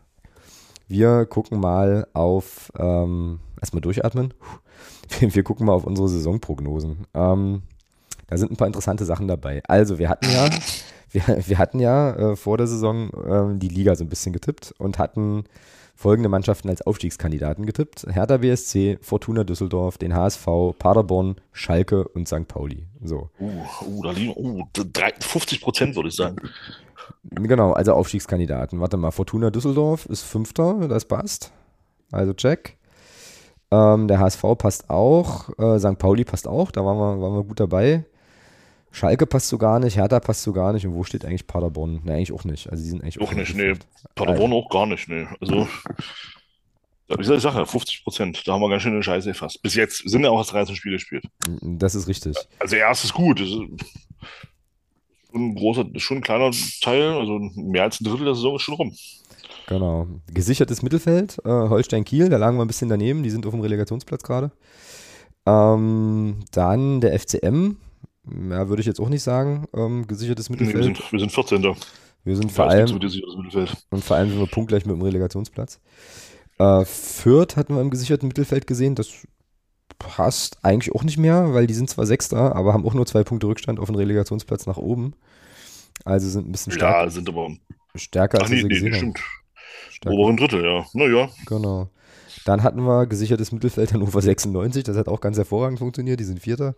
Wir gucken mal auf, ähm, erstmal durchatmen. Wir, gucken mal auf unsere Saisonprognosen. Ähm, da sind ein paar interessante Sachen dabei. Also, wir hatten ja, wir, wir hatten ja äh, vor der Saison äh, die Liga so ein bisschen getippt und hatten folgende Mannschaften als Aufstiegskandidaten getippt. Hertha BSC, Fortuna Düsseldorf, den HSV, Paderborn, Schalke und St. Pauli. So. Uh, uh, da liegen uh, 50 Prozent, würde ich sagen. Genau, also Aufstiegskandidaten. Warte mal, Fortuna Düsseldorf ist Fünfter, das passt. Also check. Ähm, der HSV passt auch. Äh, St. Pauli passt auch, da waren wir, waren wir gut dabei. Schalke passt so gar nicht, Hertha passt so gar nicht. Und wo steht eigentlich Paderborn? Ne, eigentlich auch nicht. Also die sind eigentlich auch, auch nicht, nee. Paderborn also. auch gar nicht, nee. Also, ich sage ja, 50 Prozent. Da haben wir ganz schön eine Scheiße fast. Bis jetzt sind ja auch erst 13 Spiele gespielt. Das ist richtig. Also erstes gut. Das ist ein großer, schon ein kleiner Teil, also mehr als ein Drittel der Saison ist schon rum. Genau. Gesichertes Mittelfeld, äh, Holstein-Kiel, da lagen wir ein bisschen daneben, die sind auf dem Relegationsplatz gerade. Ähm, dann der FCM, ja, würde ich jetzt auch nicht sagen, ähm, gesichertes Mittelfeld. Nee, wir, sind, wir sind 14. Wir sind vor allem, und vor allem sind wir punktgleich mit dem Relegationsplatz. Äh, Fürth hatten wir im gesicherten Mittelfeld gesehen, das passt eigentlich auch nicht mehr, weil die sind zwar Sechster, aber haben auch nur zwei Punkte Rückstand auf den Relegationsplatz nach oben. Also sind ein bisschen stärker. Ja, sind aber stärker, als nee, wir gesehen nee. Stimmt. Oberen Drittel, ja. Naja. Genau. Dann hatten wir gesichertes Mittelfeld Hannover 96, das hat auch ganz hervorragend funktioniert, die sind Vierter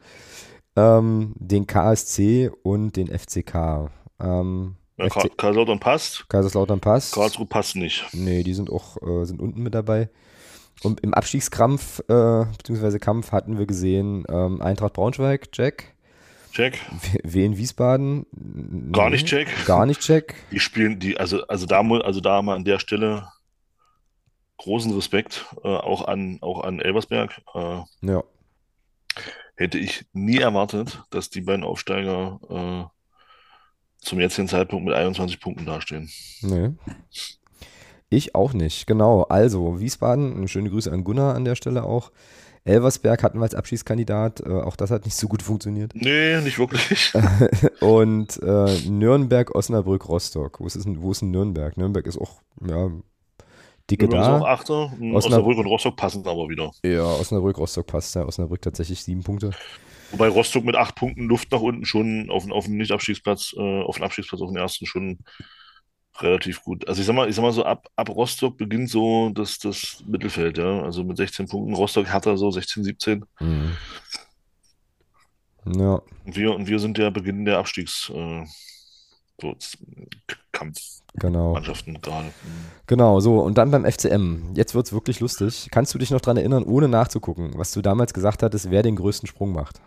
ähm, den KSC und den FCK. Ähm, ja, FC Kaiserslautern passt. Kaiserslautern passt. Karlsruhe passt nicht. Nee, die sind auch äh, sind unten mit dabei. Und im Abstiegskampf, äh, beziehungsweise Kampf hatten wir gesehen, ähm, Eintracht Braunschweig, Jack. Check. Wien Wiesbaden. Gar nicht check. Gar nicht check. Die spielen, die, also, also da also da mal an der Stelle großen Respekt, äh, auch an, auch an Elversberg. Äh, ja hätte ich nie erwartet, dass die beiden Aufsteiger äh, zum jetzigen Zeitpunkt mit 21 Punkten dastehen. Nee. Ich auch nicht, genau. Also, Wiesbaden, schöne Grüße an Gunnar an der Stelle auch. Elversberg hatten wir als Abschiedskandidat, äh, auch das hat nicht so gut funktioniert. Nee, nicht wirklich. Und äh, Nürnberg, Osnabrück, Rostock. Wo ist, wo ist denn Nürnberg? Nürnberg ist auch, ja, dicke Übrigens da. auch Achter. Osnabrück, Osnabrück und Rostock passen aber wieder. Ja, Osnabrück, Rostock passt ja. Osnabrück tatsächlich sieben Punkte. Wobei Rostock mit acht Punkten Luft nach unten schon auf, auf den Nicht-Abstiegsplatz, äh, auf den Abstiegsplatz, auf den ersten schon relativ gut. Also ich sag mal, ich sag mal so, ab, ab Rostock beginnt so das, das Mittelfeld, ja. Also mit 16 Punkten. Rostock hat er so 16, 17. Mhm. Ja. Und wir, und wir sind der Beginn der Abstiegsprobe. So Kampfmannschaften genau. gerade. Genau, so. Und dann beim FCM. Jetzt wird es wirklich lustig. Kannst du dich noch daran erinnern, ohne nachzugucken, was du damals gesagt hattest, wer den größten Sprung macht?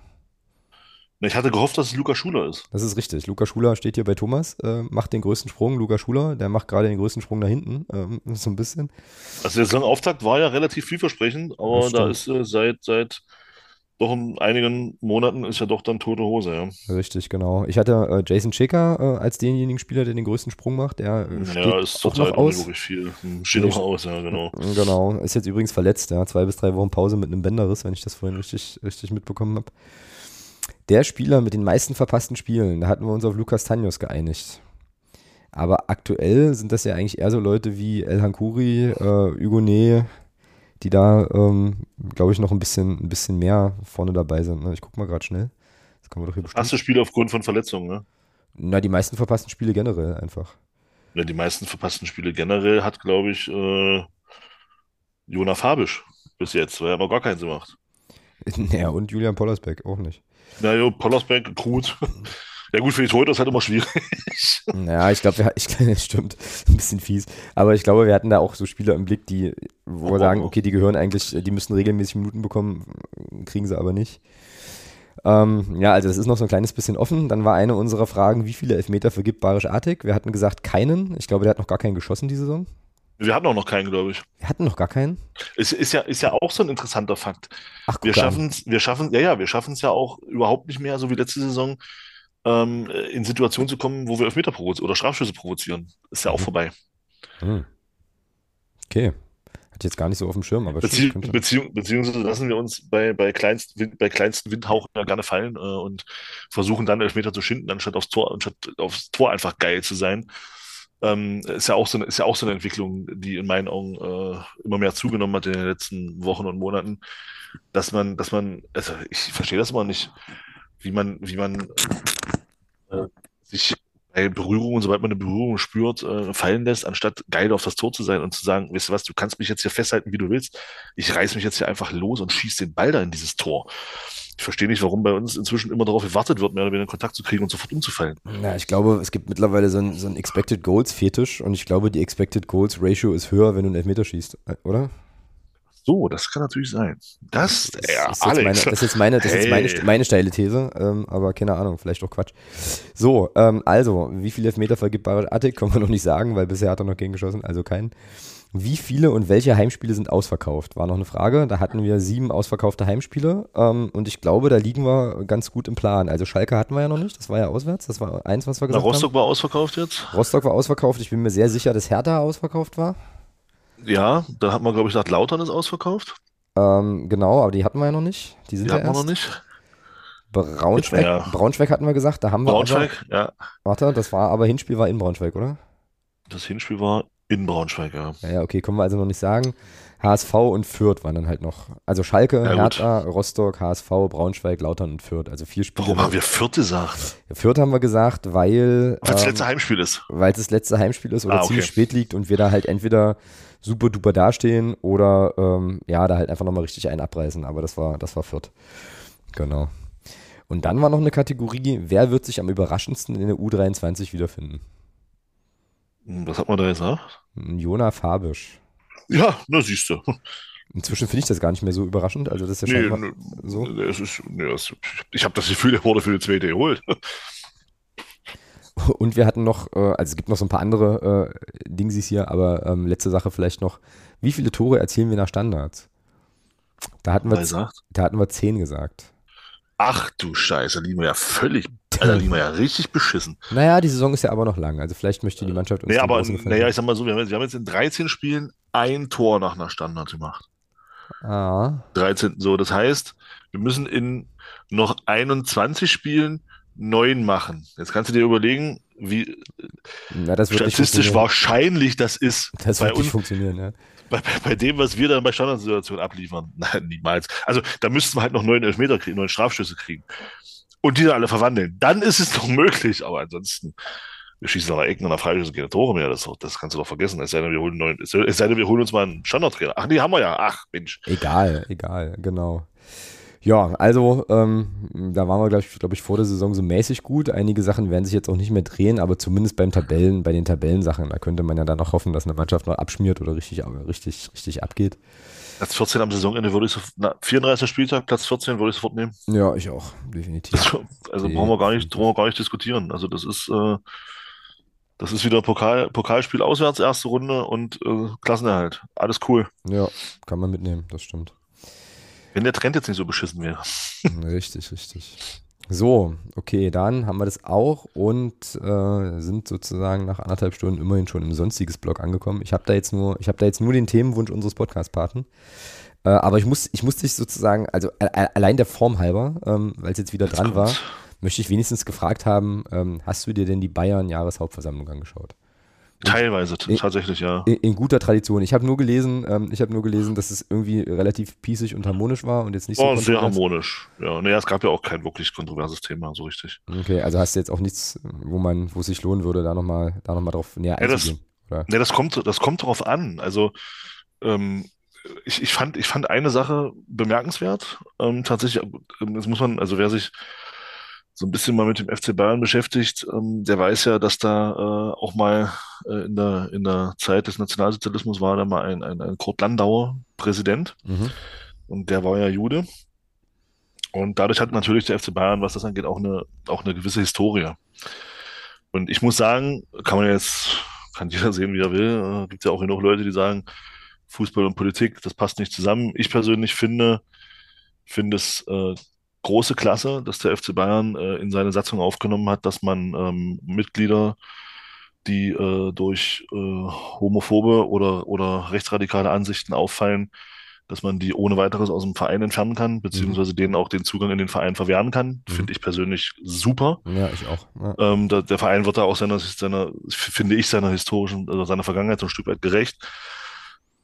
Ich hatte gehofft, dass es Luca Schuler ist. Das ist richtig. Luca Schuler steht hier bei Thomas, äh, macht den größten Sprung. Luca Schuler, der macht gerade den größten Sprung da hinten, ähm, so ein bisschen. Also der Saisonauftakt war ja relativ vielversprechend, aber da ist äh, seit, seit doch in einigen Monaten ist ja doch dann tote Hose, ja. Richtig, genau. Ich hatte äh, Jason Checker äh, als denjenigen Spieler, der den größten Sprung macht. Der äh, steht ja, ist auch noch aus. viel. Hm, steht noch aus, ja, genau. Genau. Ist jetzt übrigens verletzt, ja. Zwei bis drei Wochen Pause mit einem Bänderriss, wenn ich das vorhin richtig, richtig mitbekommen habe. Der Spieler mit den meisten verpassten Spielen, da hatten wir uns auf Lukas Tanjos geeinigt. Aber aktuell sind das ja eigentlich eher so Leute wie El Hankuri, äh, Hugonet, die da, ähm, glaube ich, noch ein bisschen, ein bisschen mehr vorne dabei sind. Ne? Ich gucke mal gerade schnell. Das können wir doch hier bestimmt. Erste Spiele aufgrund von Verletzungen, ne? Na, die meisten verpassten Spiele generell einfach. Ja, die meisten verpassten Spiele generell hat, glaube ich, äh, Jona Fabisch bis jetzt, weil er aber gar keins gemacht. Naja, und Julian Pollersbeck auch nicht. Na ja, Pollersbeck, gut. Ja gut, für die Torhüter ist halt immer schwierig. Ja, ich glaube, ich, das stimmt, ein bisschen fies. Aber ich glaube, wir hatten da auch so Spieler im Blick, die, wo wir sagen, okay, die gehören eigentlich, die müssen regelmäßig Minuten bekommen, kriegen sie aber nicht. Ähm, ja, also das ist noch so ein kleines bisschen offen. Dann war eine unserer Fragen, wie viele Elfmeter vergibt Barisch Artig? Wir hatten gesagt, keinen. Ich glaube, der hat noch gar keinen geschossen die Saison. Wir hatten auch noch keinen, glaube ich. Wir hatten noch gar keinen. Es ist ja, ist ja auch so ein interessanter Fakt. Ach, wir schaffen es, wir schaffen, ja, ja, wir schaffen es ja auch überhaupt nicht mehr, so wie letzte Saison, ähm, in Situationen zu kommen, wo wir Elfmeter provozieren oder Strafschüsse provozieren. Ist ja auch mhm. vorbei. Mhm. Okay. Hat jetzt gar nicht so auf dem Schirm, aber Bezieh Beziehung, beziehungsweise lassen wir uns bei, bei, kleinst, bei kleinsten Windhauchen ja gerne fallen äh, und versuchen dann Elfmeter zu schinden, anstatt aufs Tor, anstatt aufs Tor einfach geil zu sein. Ähm, ist ja auch so eine, ist ja auch so eine Entwicklung, die in meinen Augen äh, immer mehr zugenommen hat in den letzten Wochen und Monaten, dass man, dass man, also ich verstehe das immer nicht, wie man, wie man äh, sich bei Berührungen, sobald man eine Berührung spürt, äh, fallen lässt, anstatt geil auf das Tor zu sein und zu sagen, weißt du was, du kannst mich jetzt hier festhalten, wie du willst. Ich reiß mich jetzt hier einfach los und schieß den Ball da in dieses Tor. Ich verstehe nicht, warum bei uns inzwischen immer darauf gewartet wird, mehr oder weniger Kontakt zu kriegen und sofort umzufallen. Ja, ich glaube, es gibt mittlerweile so ein, so Expected Goals Fetisch und ich glaube, die Expected Goals Ratio ist höher, wenn du einen Elfmeter schießt, äh, oder? So, das kann natürlich sein. Das, das, ja, ist, Alex. Meine, das ist jetzt meine, das hey. ist meine, meine steile These, ähm, aber keine Ahnung, vielleicht auch Quatsch. So, ähm, also, wie viele Elfmeter vergibt Barat Attic, können wir noch nicht sagen, weil bisher hat er noch gegen geschossen, also keinen. Wie viele und welche Heimspiele sind ausverkauft? War noch eine Frage. Da hatten wir sieben ausverkaufte Heimspiele ähm, und ich glaube, da liegen wir ganz gut im Plan. Also Schalke hatten wir ja noch nicht, das war ja auswärts, das war eins, was wir gesagt Na, Rostock haben. war ausverkauft jetzt? Rostock war ausverkauft. Ich bin mir sehr sicher, dass Hertha ausverkauft war. Ja, da hat man, glaube ich, gesagt, Lautern ist ausverkauft. Ähm, genau, aber die hatten wir ja noch nicht. Die sind die ja hatten erst. wir noch nicht. Braunschweig, ja. Braunschweig hatten wir gesagt, da haben wir. Braunschweig, aber, ja. Warte, das war aber Hinspiel war in Braunschweig, oder? Das Hinspiel war in Braunschweig, ja. Ja, okay, können wir also noch nicht sagen. HSV und Fürth waren dann halt noch. Also Schalke, ja, Hertha, Rostock, HSV, Braunschweig, Lautern und Fürth. Also vier Spiele. Warum haben wir Fürth gesagt? Fürth haben wir gesagt, weil. Weil es ähm, das letzte Heimspiel ist. Weil es das letzte Heimspiel ist oder ah, okay. ziemlich spät liegt und wir da halt entweder super duper dastehen oder ähm, ja, da halt einfach nochmal richtig einen abreißen. Aber das war, das war Fürth. Genau. Und dann war noch eine Kategorie, wer wird sich am überraschendsten in der U23 wiederfinden? Hm, was hat man da gesagt? Jona Fabisch. Ja, na siehst du. Inzwischen finde ich das gar nicht mehr so überraschend. Also das ist ja nee, scheinbar ne, so. Ist, nee, ich habe das Gefühl, er wurde für die zweite geholt. Und wir hatten noch, äh, also es gibt noch so ein paar andere äh, Dingsies hier, aber ähm, letzte Sache vielleicht noch. Wie viele Tore erzielen wir nach Standards? Da hatten wir, da hatten wir zehn gesagt. Ach du Scheiße, da liegen wir ja völlig, da liegen wir ja richtig beschissen. Naja, die Saison ist ja aber noch lang, also vielleicht möchte die Mannschaft uns Nee, aber naja, ich sag mal so, wir haben, jetzt, wir haben jetzt in 13 Spielen ein Tor nach einer Standard gemacht. Ah. 13, so, das heißt, wir müssen in noch 21 Spielen neun machen. Jetzt kannst du dir überlegen, wie Na, statistisch wahrscheinlich das ist. Das wird nicht funktionieren, ja. Bei, bei, dem, was wir dann bei Standardsituationen abliefern. Nein, niemals. Also da müssten wir halt noch neun Elfmeter kriegen, neun Strafschüsse kriegen. Und die dann alle verwandeln. Dann ist es noch möglich, aber ansonsten, wir schießen nach Ecken und nach Freischüsse keine Tore mehr. Das, das kannst du doch vergessen. Es sei denn, wir holen, neuen, es sei denn, wir holen uns mal einen Standardtrainer. Ach, nee, haben wir ja. Ach, Mensch. Egal, egal, genau. Ja, also ähm, da waren wir, glaube ich, glaub ich, vor der Saison so mäßig gut. Einige Sachen werden sich jetzt auch nicht mehr drehen, aber zumindest beim Tabellen, bei den Tabellensachen, da könnte man ja dann noch hoffen, dass eine Mannschaft noch abschmiert oder richtig, richtig, richtig abgeht. Platz 14 am Saisonende würde ich so, na, 34. Spieltag, Platz 14 würde ich sofort nehmen. Ja, ich auch, definitiv. Das, also brauchen wir gar nicht, brauchen wir gar nicht diskutieren. Also das ist, äh, das ist wieder Pokal, Pokalspiel auswärts, erste Runde und äh, Klassenerhalt. Alles cool. Ja, kann man mitnehmen, das stimmt. Wenn der Trend jetzt nicht so beschissen wäre. Richtig, richtig. So, okay, dann haben wir das auch und äh, sind sozusagen nach anderthalb Stunden immerhin schon im sonstiges Blog angekommen. Ich habe da jetzt nur, ich habe da jetzt nur den Themenwunsch unseres Podcast-Paten. Äh, aber ich muss, ich muss dich sozusagen, also allein der Form halber, ähm, weil es jetzt wieder dran war, möchte ich wenigstens gefragt haben, ähm, hast du dir denn die Bayern-Jahreshauptversammlung angeschaut? Teilweise, in, tatsächlich, ja. In, in, guter Tradition. Ich habe nur gelesen, ähm, ich habe nur gelesen, dass es irgendwie relativ pießig und harmonisch war und jetzt nicht so. Oh, sehr harmonisch. Ja, naja, es gab ja auch kein wirklich kontroverses Thema, so richtig. Okay, also hast du jetzt auch nichts, wo man, wo es sich lohnen würde, da nochmal, da noch mal drauf näher ja, einzugehen. Das? Ja, das kommt, das kommt drauf an. Also, ähm, ich, ich, fand, ich fand eine Sache bemerkenswert. Ähm, tatsächlich, ähm, das muss man, also wer sich so ein bisschen mal mit dem FC Bayern beschäftigt, ähm, der weiß ja, dass da äh, auch mal äh, in, der, in der Zeit des Nationalsozialismus war da mal ein, ein, ein Kurt Landauer Präsident. Mhm. Und der war ja Jude. Und dadurch hat natürlich der FC Bayern, was das angeht, auch eine, auch eine gewisse Historie. Und ich muss sagen, kann man jetzt, kann jeder sehen, wie er will. Äh, gibt ja auch genug Leute, die sagen, Fußball und Politik, das passt nicht zusammen. Ich persönlich finde, finde es äh, große Klasse, dass der FC Bayern äh, in seine Satzung aufgenommen hat, dass man ähm, Mitglieder, die äh, durch äh, homophobe oder, oder rechtsradikale Ansichten auffallen, dass man die ohne weiteres aus dem Verein entfernen kann, beziehungsweise mhm. denen auch den Zugang in den Verein verwehren kann. Mhm. Finde ich persönlich super. Ja, ich auch. Ja. Ähm, da, der Verein wird da auch seiner, seiner, finde ich, seiner historischen, also seiner Vergangenheit so ein Stück weit gerecht.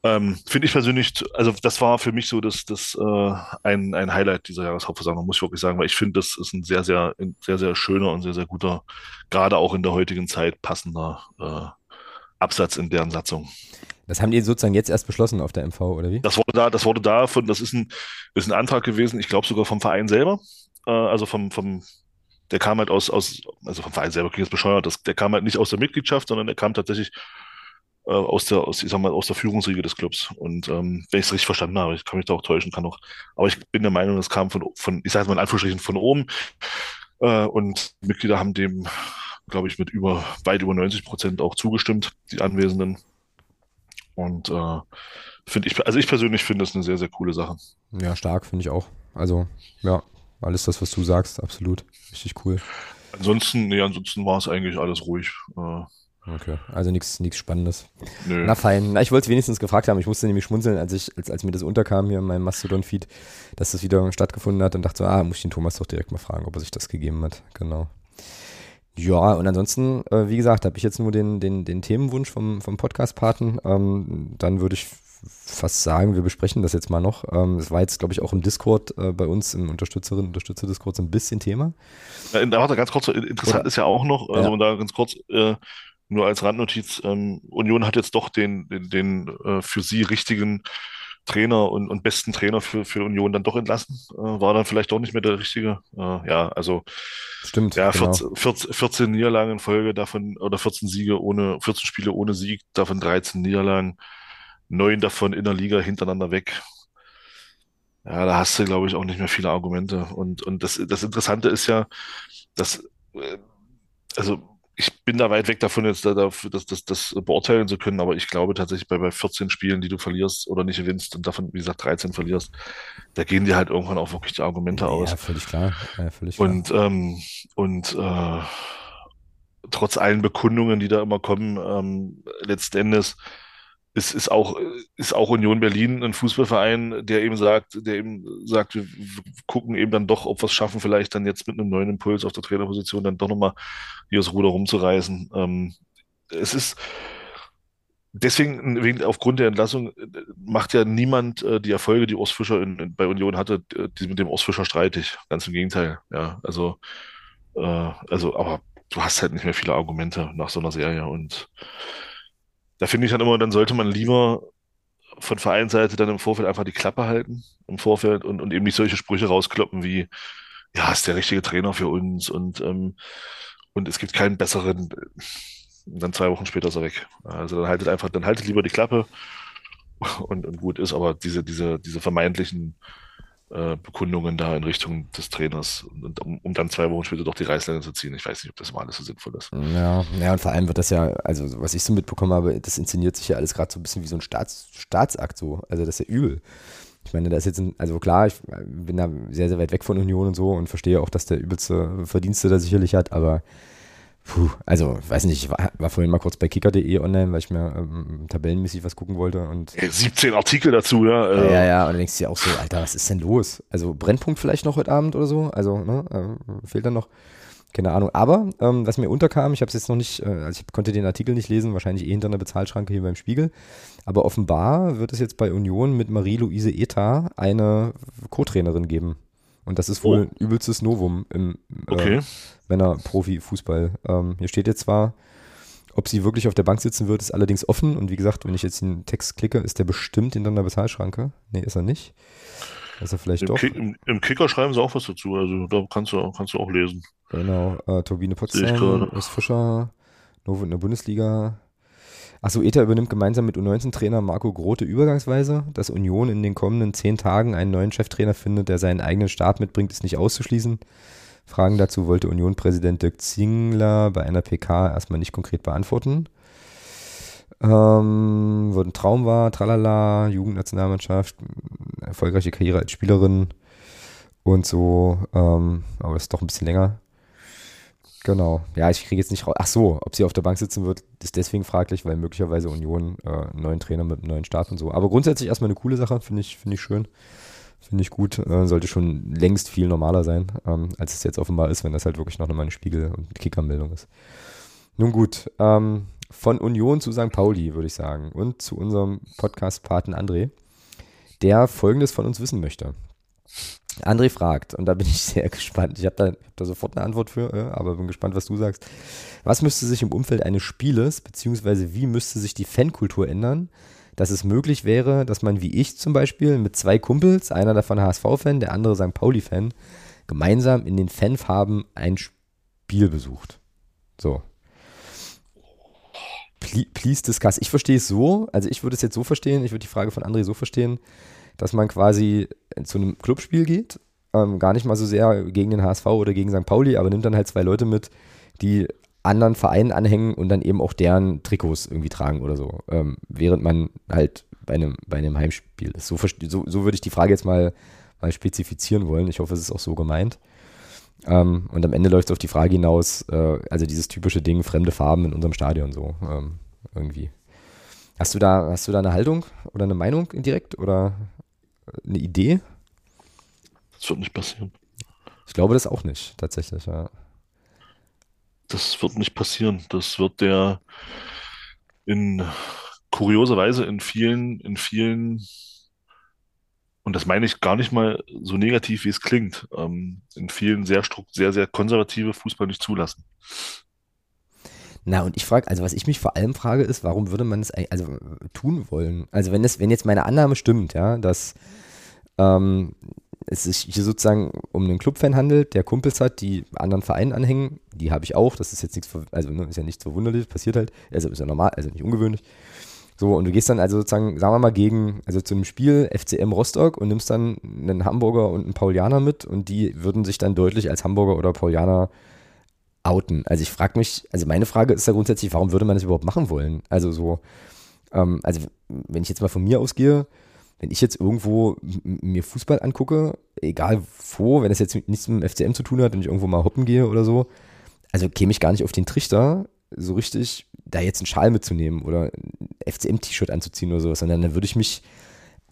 Ähm, Finde ich persönlich, also das war für mich so das, das äh, ein, ein Highlight dieser Jahreshauptversammlung, muss ich wirklich sagen, weil ich finde, das ist ein sehr, sehr, ein sehr, sehr schöner und sehr, sehr guter, gerade auch in der heutigen Zeit passender äh, Absatz in deren Satzung. Das haben die sozusagen jetzt erst beschlossen auf der MV, oder wie? Das wurde da, das wurde da von, das ist ein, ist ein Antrag gewesen, ich glaube sogar vom Verein selber, äh, also vom, vom, der kam halt aus, aus, also vom Verein selber klingt jetzt bescheuert, das, der kam halt nicht aus der Mitgliedschaft, sondern der kam tatsächlich äh, aus der, aus, ich sag mal, aus der Führungsriege des Clubs. Und ähm, wenn ich es richtig verstanden habe, ich kann mich da auch täuschen, kann auch. Aber ich bin der Meinung, das kam von, von ich sage mal in Anführungsstrichen, von oben. Äh, und Mitglieder haben dem, glaube ich, mit über weit über 90 Prozent auch zugestimmt, die Anwesenden. Und äh, finde ich, also ich persönlich finde das eine sehr, sehr coole Sache. Ja, stark, finde ich auch. Also, ja, alles das, was du sagst, absolut. Richtig cool. Ansonsten, nee, ansonsten war es eigentlich alles ruhig. Äh, Okay, also nichts Spannendes. Nö. Na fein. Na, ich wollte es wenigstens gefragt haben. Ich musste nämlich schmunzeln, als, ich, als, als mir das unterkam hier in meinem Mastodon-Feed, dass das wieder stattgefunden hat und dachte so, ah, muss ich den Thomas doch direkt mal fragen, ob er sich das gegeben hat. Genau. Ja, und ansonsten, äh, wie gesagt, habe ich jetzt nur den, den, den Themenwunsch vom, vom Podcast-Paten. Ähm, dann würde ich fast sagen, wir besprechen das jetzt mal noch. Ähm, das war jetzt, glaube ich, auch im Discord äh, bei uns, im Unterstützerinnen Unterstützer-Discord so ein bisschen Thema. Ja, warte, ganz kurz, interessant Oder? ist ja auch noch, also ja. da ganz kurz, äh, nur als Randnotiz, ähm, Union hat jetzt doch den, den, den äh, für sie richtigen Trainer und, und besten Trainer für, für Union dann doch entlassen. Äh, war dann vielleicht doch nicht mehr der richtige. Äh, ja, also Stimmt. Ja, genau. 14, 14, 14, Niederlagen in Folge, davon, oder 14 Siege ohne, 14 Spiele ohne Sieg, davon 13 Niederlagen, neun davon in der Liga hintereinander weg. Ja, da hast du, glaube ich, auch nicht mehr viele Argumente. Und, und das, das Interessante ist ja, dass, äh, also ich bin da weit weg davon, jetzt da, dafür, das, das, das beurteilen zu können, aber ich glaube tatsächlich bei, bei 14 Spielen, die du verlierst oder nicht gewinnst und davon, wie gesagt, 13 verlierst, da gehen dir halt irgendwann auch wirklich die Argumente ja, aus. Ja, völlig klar. Ja, völlig klar. Und, ähm, und äh, trotz allen Bekundungen, die da immer kommen, ähm, letzten Endes ist, ist, auch, ist auch Union Berlin ein Fußballverein, der eben sagt, der eben sagt, wir gucken eben dann doch, ob wir es schaffen, vielleicht dann jetzt mit einem neuen Impuls auf der Trainerposition dann doch nochmal hier das Ruder rumzureißen. Ähm, es ist deswegen, wegen, aufgrund der Entlassung, macht ja niemand äh, die Erfolge, die Urs Fischer in, in, bei Union hatte, die mit dem Urs Fischer streitig. Ganz im Gegenteil. Ja, also, äh, also, aber du hast halt nicht mehr viele Argumente nach so einer Serie und da finde ich dann immer, dann sollte man lieber von Vereinsseite dann im Vorfeld einfach die Klappe halten, im Vorfeld und, und eben nicht solche Sprüche rauskloppen wie, ja, ist der richtige Trainer für uns und, ähm, und es gibt keinen besseren. Und dann zwei Wochen später ist er weg. Also dann haltet einfach, dann haltet lieber die Klappe und, und gut ist, aber diese, diese, diese vermeintlichen äh, Bekundungen da in Richtung des Trainers und um, um, dann zwei Wochen später doch die Reißleine zu ziehen. Ich weiß nicht, ob das mal alles so sinnvoll ist. Ja, ja, und vor allem wird das ja, also was ich so mitbekommen habe, das inszeniert sich ja alles gerade so ein bisschen wie so ein Staats, Staatsakt so. Also das ist ja übel. Ich meine, da ist jetzt, ein, also klar, ich bin da sehr, sehr weit weg von Union und so und verstehe auch, dass der übelste Verdienste da sicherlich hat, aber Puh, also, weiß nicht, ich war, war, vorhin mal kurz bei kicker.de online, weil ich mir ähm, tabellenmäßig was gucken wollte. Und 17 Artikel dazu, ja. Ja, ja, ja, und dann denkst du dir auch so, Alter, was ist denn los? Also, Brennpunkt vielleicht noch heute Abend oder so? Also, ne, äh, fehlt dann noch. Keine Ahnung. Aber ähm, was mir unterkam, ich habe es jetzt noch nicht, äh, also ich konnte den Artikel nicht lesen, wahrscheinlich eh hinter einer Bezahlschranke hier beim Spiegel. Aber offenbar wird es jetzt bei Union mit Marie-Louise Eta eine Co-Trainerin geben. Und das ist wohl oh. ein übelstes Novum im äh, okay. Männer-Profi-Fußball. Ähm, hier steht jetzt zwar, ob sie wirklich auf der Bank sitzen wird, ist allerdings offen. Und wie gesagt, wenn ich jetzt den Text klicke, ist der bestimmt hinter einer Bezahlschranke. Nee, ist er nicht. Ist er vielleicht Im doch. Ki im, Im, Kicker schreiben sie auch was dazu. Also da kannst du, kannst du auch lesen. Genau. Äh, Turbine Potsdam, Urs Fischer, Novo in der Bundesliga. Achso, ETA übernimmt gemeinsam mit U19-Trainer Marco Grote übergangsweise. Dass Union in den kommenden zehn Tagen einen neuen Cheftrainer findet, der seinen eigenen Stab mitbringt, ist nicht auszuschließen. Fragen dazu wollte Union-Präsident Dirk Zingler bei einer PK erstmal nicht konkret beantworten. Ähm, wo ein Traum war, tralala, Jugendnationalmannschaft, erfolgreiche Karriere als Spielerin und so, ähm, aber das ist doch ein bisschen länger. Genau. Ja, ich kriege jetzt nicht raus. Ach so, ob sie auf der Bank sitzen wird, ist deswegen fraglich, weil möglicherweise Union äh, einen neuen Trainer mit einem neuen Start und so. Aber grundsätzlich erstmal eine coole Sache, finde ich, finde ich schön. Finde ich gut. Äh, sollte schon längst viel normaler sein, ähm, als es jetzt offenbar ist, wenn das halt wirklich noch eine Spiegel- und Kickermeldung ist. Nun gut, ähm, von Union zu St. Pauli, würde ich sagen. Und zu unserem Podcast-Paten André, der folgendes von uns wissen möchte. André fragt, und da bin ich sehr gespannt. Ich habe da, hab da, sofort eine Antwort für, äh, aber bin gespannt, was du sagst. Was müsste sich im Umfeld eines Spieles, beziehungsweise wie müsste sich die Fankultur ändern, dass es möglich wäre, dass man wie ich zum Beispiel mit zwei Kumpels, einer davon HSV-Fan, der andere St. Pauli-Fan, gemeinsam in den Fanfarben ein Spiel besucht. So. Please discuss. Ich verstehe es so, also ich würde es jetzt so verstehen, ich würde die Frage von André so verstehen, dass man quasi zu einem Clubspiel geht, ähm, gar nicht mal so sehr gegen den HSV oder gegen St. Pauli, aber nimmt dann halt zwei Leute mit, die anderen Vereinen anhängen und dann eben auch deren Trikots irgendwie tragen oder so, ähm, während man halt bei einem, bei einem Heimspiel ist. So, so, so würde ich die Frage jetzt mal, mal spezifizieren wollen. Ich hoffe, es ist auch so gemeint. Ähm, und am Ende läuft es auf die Frage hinaus, äh, also dieses typische Ding, fremde Farben in unserem Stadion so ähm, irgendwie. Hast du da, hast du da eine Haltung oder eine Meinung direkt oder eine Idee? Das wird nicht passieren. Ich glaube das auch nicht, tatsächlich, ja. Das wird nicht passieren. Das wird der in kurioser Weise in vielen, in vielen, und das meine ich gar nicht mal so negativ, wie es klingt, ähm, in vielen sehr, sehr, sehr konservative Fußball nicht zulassen. Na, und ich frage, also was ich mich vor allem frage, ist, warum würde man es also tun wollen? Also wenn es, wenn jetzt meine Annahme stimmt, ja, dass ähm, es sich hier sozusagen um einen Clubfan handelt, der Kumpels hat, die anderen Vereinen anhängen, die habe ich auch, das ist jetzt nichts, also ne, ist ja nichts verwunderlich, passiert halt, also ist ja normal, also nicht ungewöhnlich. So, und du gehst dann also sozusagen, sagen wir mal, gegen, also zu einem Spiel FCM Rostock und nimmst dann einen Hamburger und einen Paulianer mit und die würden sich dann deutlich als Hamburger oder Paulianer outen. Also ich frage mich, also meine Frage ist ja grundsätzlich, warum würde man das überhaupt machen wollen? Also so, ähm, also wenn ich jetzt mal von mir ausgehe, wenn ich jetzt irgendwo mir Fußball angucke, egal wo, wenn es jetzt nichts mit dem FCM zu tun hat, wenn ich irgendwo mal hoppen gehe oder so, also käme ich gar nicht auf den Trichter, so richtig da jetzt einen Schal mitzunehmen oder ein FCM-T-Shirt anzuziehen oder sowas, sondern dann würde ich mich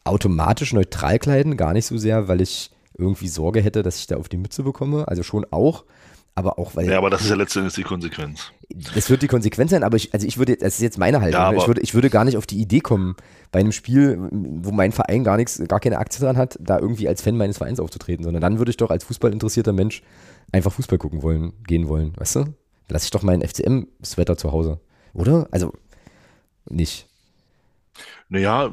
automatisch neutral kleiden, gar nicht so sehr, weil ich irgendwie Sorge hätte, dass ich da auf die Mütze bekomme, also schon auch, aber auch weil. Ja, aber das ist ja letztendlich die Konsequenz. Das wird die Konsequenz sein, aber ich, also ich würde, das ist jetzt meine Haltung, ja, ne? ich, würde, ich würde gar nicht auf die Idee kommen, bei einem Spiel, wo mein Verein gar nichts, gar keine Aktie dran hat, da irgendwie als Fan meines Vereins aufzutreten, sondern dann würde ich doch als fußballinteressierter Mensch einfach Fußball gucken wollen, gehen wollen, weißt du? Lass ich doch meinen FCM-Sweater zu Hause, oder? Also, nicht. Naja,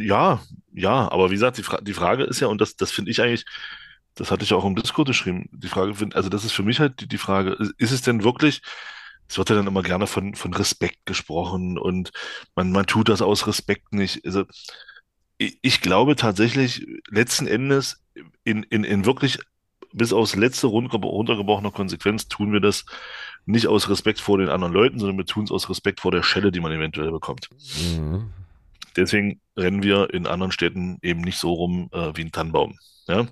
ja, ja, aber wie gesagt, die, Fra die Frage ist ja, und das, das finde ich eigentlich, das hatte ich auch im Discord geschrieben, die Frage, also das ist für mich halt die, die Frage, ist, ist es denn wirklich, es wird ja dann immer gerne von, von Respekt gesprochen und man, man tut das aus Respekt nicht. Also ich, ich glaube tatsächlich, letzten Endes, in, in, in wirklich bis aufs letzte runtergebrochene Konsequenz tun wir das nicht aus Respekt vor den anderen Leuten, sondern wir tun es aus Respekt vor der Schelle, die man eventuell bekommt. Mhm. Deswegen rennen wir in anderen Städten eben nicht so rum äh, wie ein Tannenbaum, ja,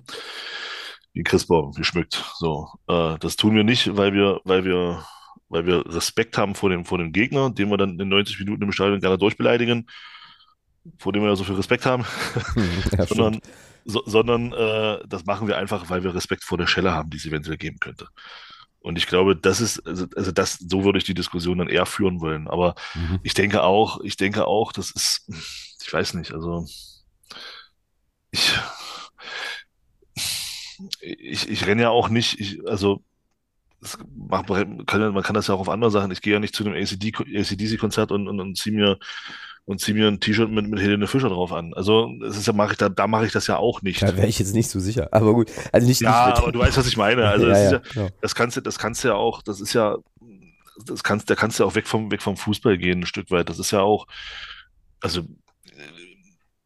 ein Christbaum geschmückt. So, äh, das tun wir nicht, weil wir, weil wir, weil wir Respekt haben vor dem, vor dem Gegner, den wir dann in 90 Minuten im Stadion gerne durchbeleidigen, vor dem wir ja so viel Respekt haben, ja, sondern, so, sondern äh, das machen wir einfach, weil wir Respekt vor der Schelle haben, die es eventuell geben könnte. Und ich glaube, das ist, also, also das, so würde ich die Diskussion dann eher führen wollen. Aber mhm. ich denke auch, ich denke auch, das ist, ich weiß nicht, also ich, ich, ich renne ja auch nicht, ich, also macht, man, kann, man kann das ja auch auf andere Sachen. Ich gehe ja nicht zu einem ACDC-Konzert und, und, und ziehe mir und ziehe mir ein T-Shirt mit, mit Helene Fischer drauf an. Also das ist ja, mache ich da, da mache ich das ja auch nicht. Da wäre ich jetzt nicht so sicher. Aber gut, also nicht. Ja, nicht aber du weißt, was ich meine. Also ja, das, ja, ja, das kannst du, das kannst du ja auch. Das ist ja, das kannst, da kannst du ja auch weg vom, weg vom Fußball gehen ein Stück weit. Das ist ja auch, also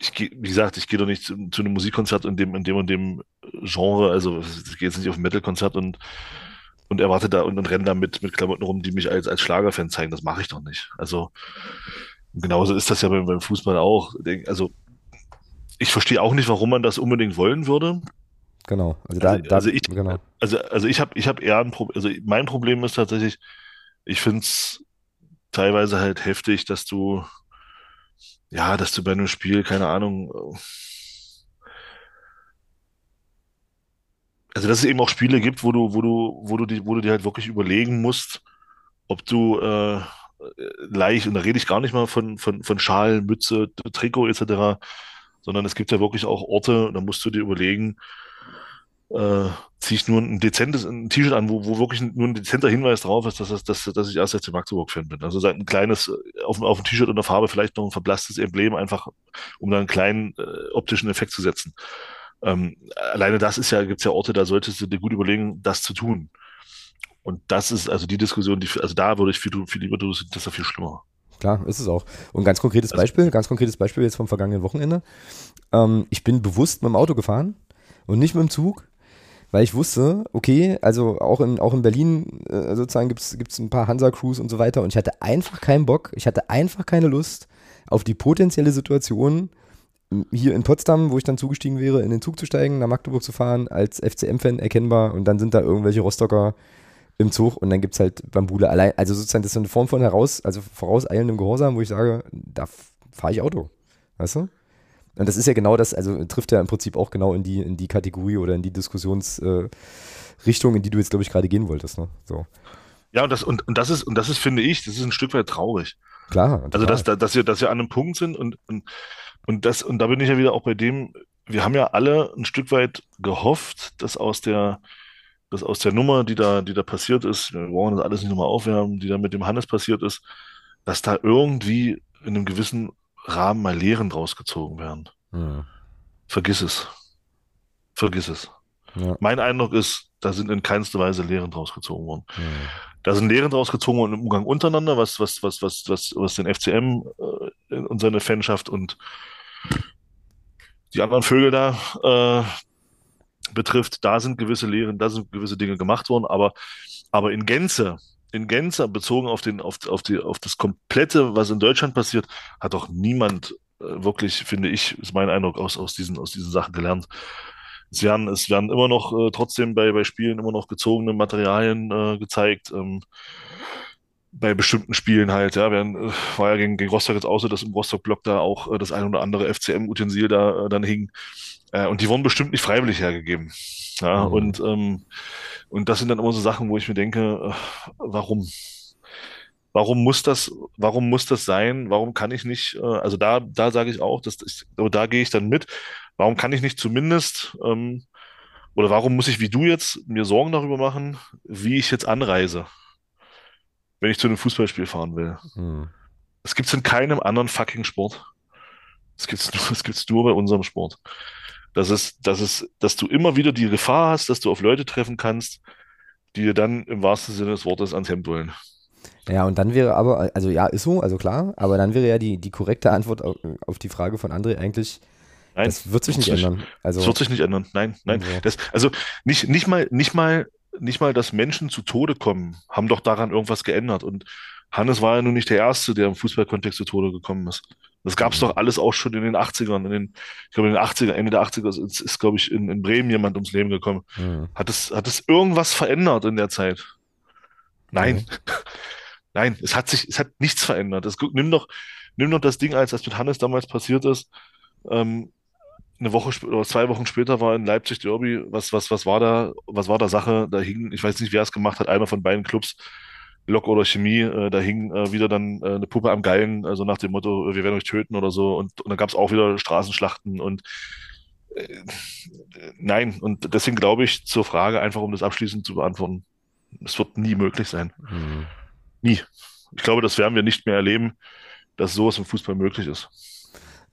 ich gehe, wie gesagt, ich gehe doch nicht zu, zu, einem Musikkonzert in dem, in dem und dem Genre. Also ich gehe jetzt nicht auf ein Metal-Konzert und und erwarte da und, und renne da mit, mit Klamotten rum, die mich als, als Schlagerfan zeigen. Das mache ich doch nicht. Also genauso ist das ja beim, beim Fußball auch. Also ich verstehe auch nicht, warum man das unbedingt wollen würde. Genau. Also, da, also, da, also ich, genau. also, also ich habe ich hab eher ein Problem, also mein Problem ist tatsächlich, ich finde es teilweise halt heftig, dass du, ja, dass du bei einem Spiel, keine Ahnung, also dass es eben auch Spiele gibt, wo du, wo du, wo du die, wo du dir halt wirklich überlegen musst, ob du äh, leicht, und da rede ich gar nicht mal von, von, von Schal, Mütze, Trikot etc., sondern es gibt ja wirklich auch Orte, da musst du dir überlegen, äh, ziehe ich nur ein dezentes ein T-Shirt an, wo, wo wirklich nur ein dezenter Hinweis drauf ist, dass, das, dass, dass ich erst jetzt Magdeburg-Fan bin. Also ein kleines, auf, auf dem T-Shirt und der Farbe vielleicht noch ein verblasstes Emblem, einfach um da einen kleinen äh, optischen Effekt zu setzen. Ähm, alleine das ist ja, gibt es ja Orte, da solltest du dir gut überlegen, das zu tun. Und das ist also die Diskussion, die, also da würde ich viel, viel lieber, das ist ja viel schlimmer. Klar, ist es auch. Und ganz konkretes also, Beispiel, ganz konkretes Beispiel jetzt vom vergangenen Wochenende. Ähm, ich bin bewusst mit dem Auto gefahren und nicht mit dem Zug, weil ich wusste, okay, also auch in, auch in Berlin äh, sozusagen gibt es ein paar Hansa-Crews und so weiter und ich hatte einfach keinen Bock, ich hatte einfach keine Lust auf die potenzielle Situation, hier in Potsdam, wo ich dann zugestiegen wäre, in den Zug zu steigen, nach Magdeburg zu fahren, als FCM-Fan erkennbar und dann sind da irgendwelche Rostocker im Zug und dann gibt es halt Bambule allein. Also sozusagen, das ist eine Form von heraus, also vorauseilendem Gehorsam, wo ich sage, da fahre ich Auto. Weißt du? Und das ist ja genau das, also trifft ja im Prinzip auch genau in die, in die Kategorie oder in die Diskussionsrichtung, äh, in die du jetzt, glaube ich, gerade gehen wolltest. Ne? So. Ja, und das, und, und das ist, und das ist, finde ich, das ist ein Stück weit traurig. Klar. Also, dass, dass, wir, dass wir an einem Punkt sind und, und, und das, und da bin ich ja wieder auch bei dem, wir haben ja alle ein Stück weit gehofft, dass aus der, dass aus der Nummer, die da, die da passiert ist, wir wollen das alles nicht nochmal aufwärmen, die da mit dem Hannes passiert ist, dass da irgendwie in einem gewissen Rahmen mal Lehren draus gezogen werden. Ja. Vergiss es. Vergiss es. Ja. Mein Eindruck ist, da sind in keinster Weise Lehren draus gezogen worden. Ja. Da sind Lehren draus gezogen worden im Umgang untereinander, was, was, was, was, was, was den FCM äh, und seine Fanschaft und die anderen Vögel da äh, betrifft, da sind gewisse Lehren, da sind gewisse Dinge gemacht worden, aber, aber in Gänze, in Gänze bezogen auf den, auf, auf die, auf das Komplette, was in Deutschland passiert, hat doch niemand äh, wirklich, finde ich, ist mein Eindruck aus, aus diesen, aus diesen Sachen gelernt. Es werden, es werden immer noch äh, trotzdem bei, bei Spielen immer noch gezogene Materialien äh, gezeigt. Ähm, bei bestimmten Spielen halt, ja, werden, äh, war ja gegen, gegen Rostock jetzt auch so, dass im Rostock-Block da auch äh, das ein oder andere FCM-Utensil da äh, dann hing. Und die wurden bestimmt nicht freiwillig hergegeben. Ja, mhm. und, ähm, und das sind dann immer so Sachen, wo ich mir denke, äh, warum? Warum muss das, warum muss das sein? Warum kann ich nicht, äh, also da, da sage ich auch, dass ich, da gehe ich dann mit. Warum kann ich nicht zumindest, ähm, oder warum muss ich wie du jetzt mir Sorgen darüber machen, wie ich jetzt anreise, wenn ich zu einem Fußballspiel fahren will? Mhm. Das gibt's in keinem anderen fucking Sport. Das gibt's nur, das gibt's nur bei unserem Sport. Das ist, das ist, dass du immer wieder die Gefahr hast, dass du auf Leute treffen kannst, die dir dann im wahrsten Sinne des Wortes ans Hemd wollen. Ja, und dann wäre aber, also ja, ist so, also klar, aber dann wäre ja die, die korrekte Antwort auf, auf die Frage von André eigentlich, Nein, das wird sich nicht ändern. Also, das wird sich nicht ändern. Nein, nein. Also, das, also nicht, nicht mal, nicht mal, nicht mal, dass Menschen zu Tode kommen, haben doch daran irgendwas geändert. Und Hannes war ja nun nicht der Erste, der im Fußballkontext zu Tode gekommen ist. Das gab es doch alles auch schon in den 80ern. In den, ich glaube, in den 80ern, Ende der 80er ist, ist glaube ich, in, in Bremen jemand ums Leben gekommen. Mhm. Hat es, hat es irgendwas verändert in der Zeit? Nein. Mhm. Nein, es hat sich, es hat nichts verändert. Das, nimm doch, nimm doch das Ding, als das mit Hannes damals passiert ist. Ähm, eine Woche oder zwei Wochen später war in Leipzig Derby. Was, was, was war da, was war da Sache? Da hing, ich weiß nicht, wer es gemacht hat, einer von beiden Clubs, Lok oder Chemie, äh, da hing äh, wieder dann äh, eine Puppe am Galgen, also nach dem Motto, wir werden euch töten oder so. Und, und dann gab es auch wieder Straßenschlachten und äh, nein, und deswegen glaube ich zur Frage, einfach um das abschließend zu beantworten, es wird nie möglich sein. Mhm. Nie. Ich glaube, das werden wir nicht mehr erleben, dass sowas im Fußball möglich ist.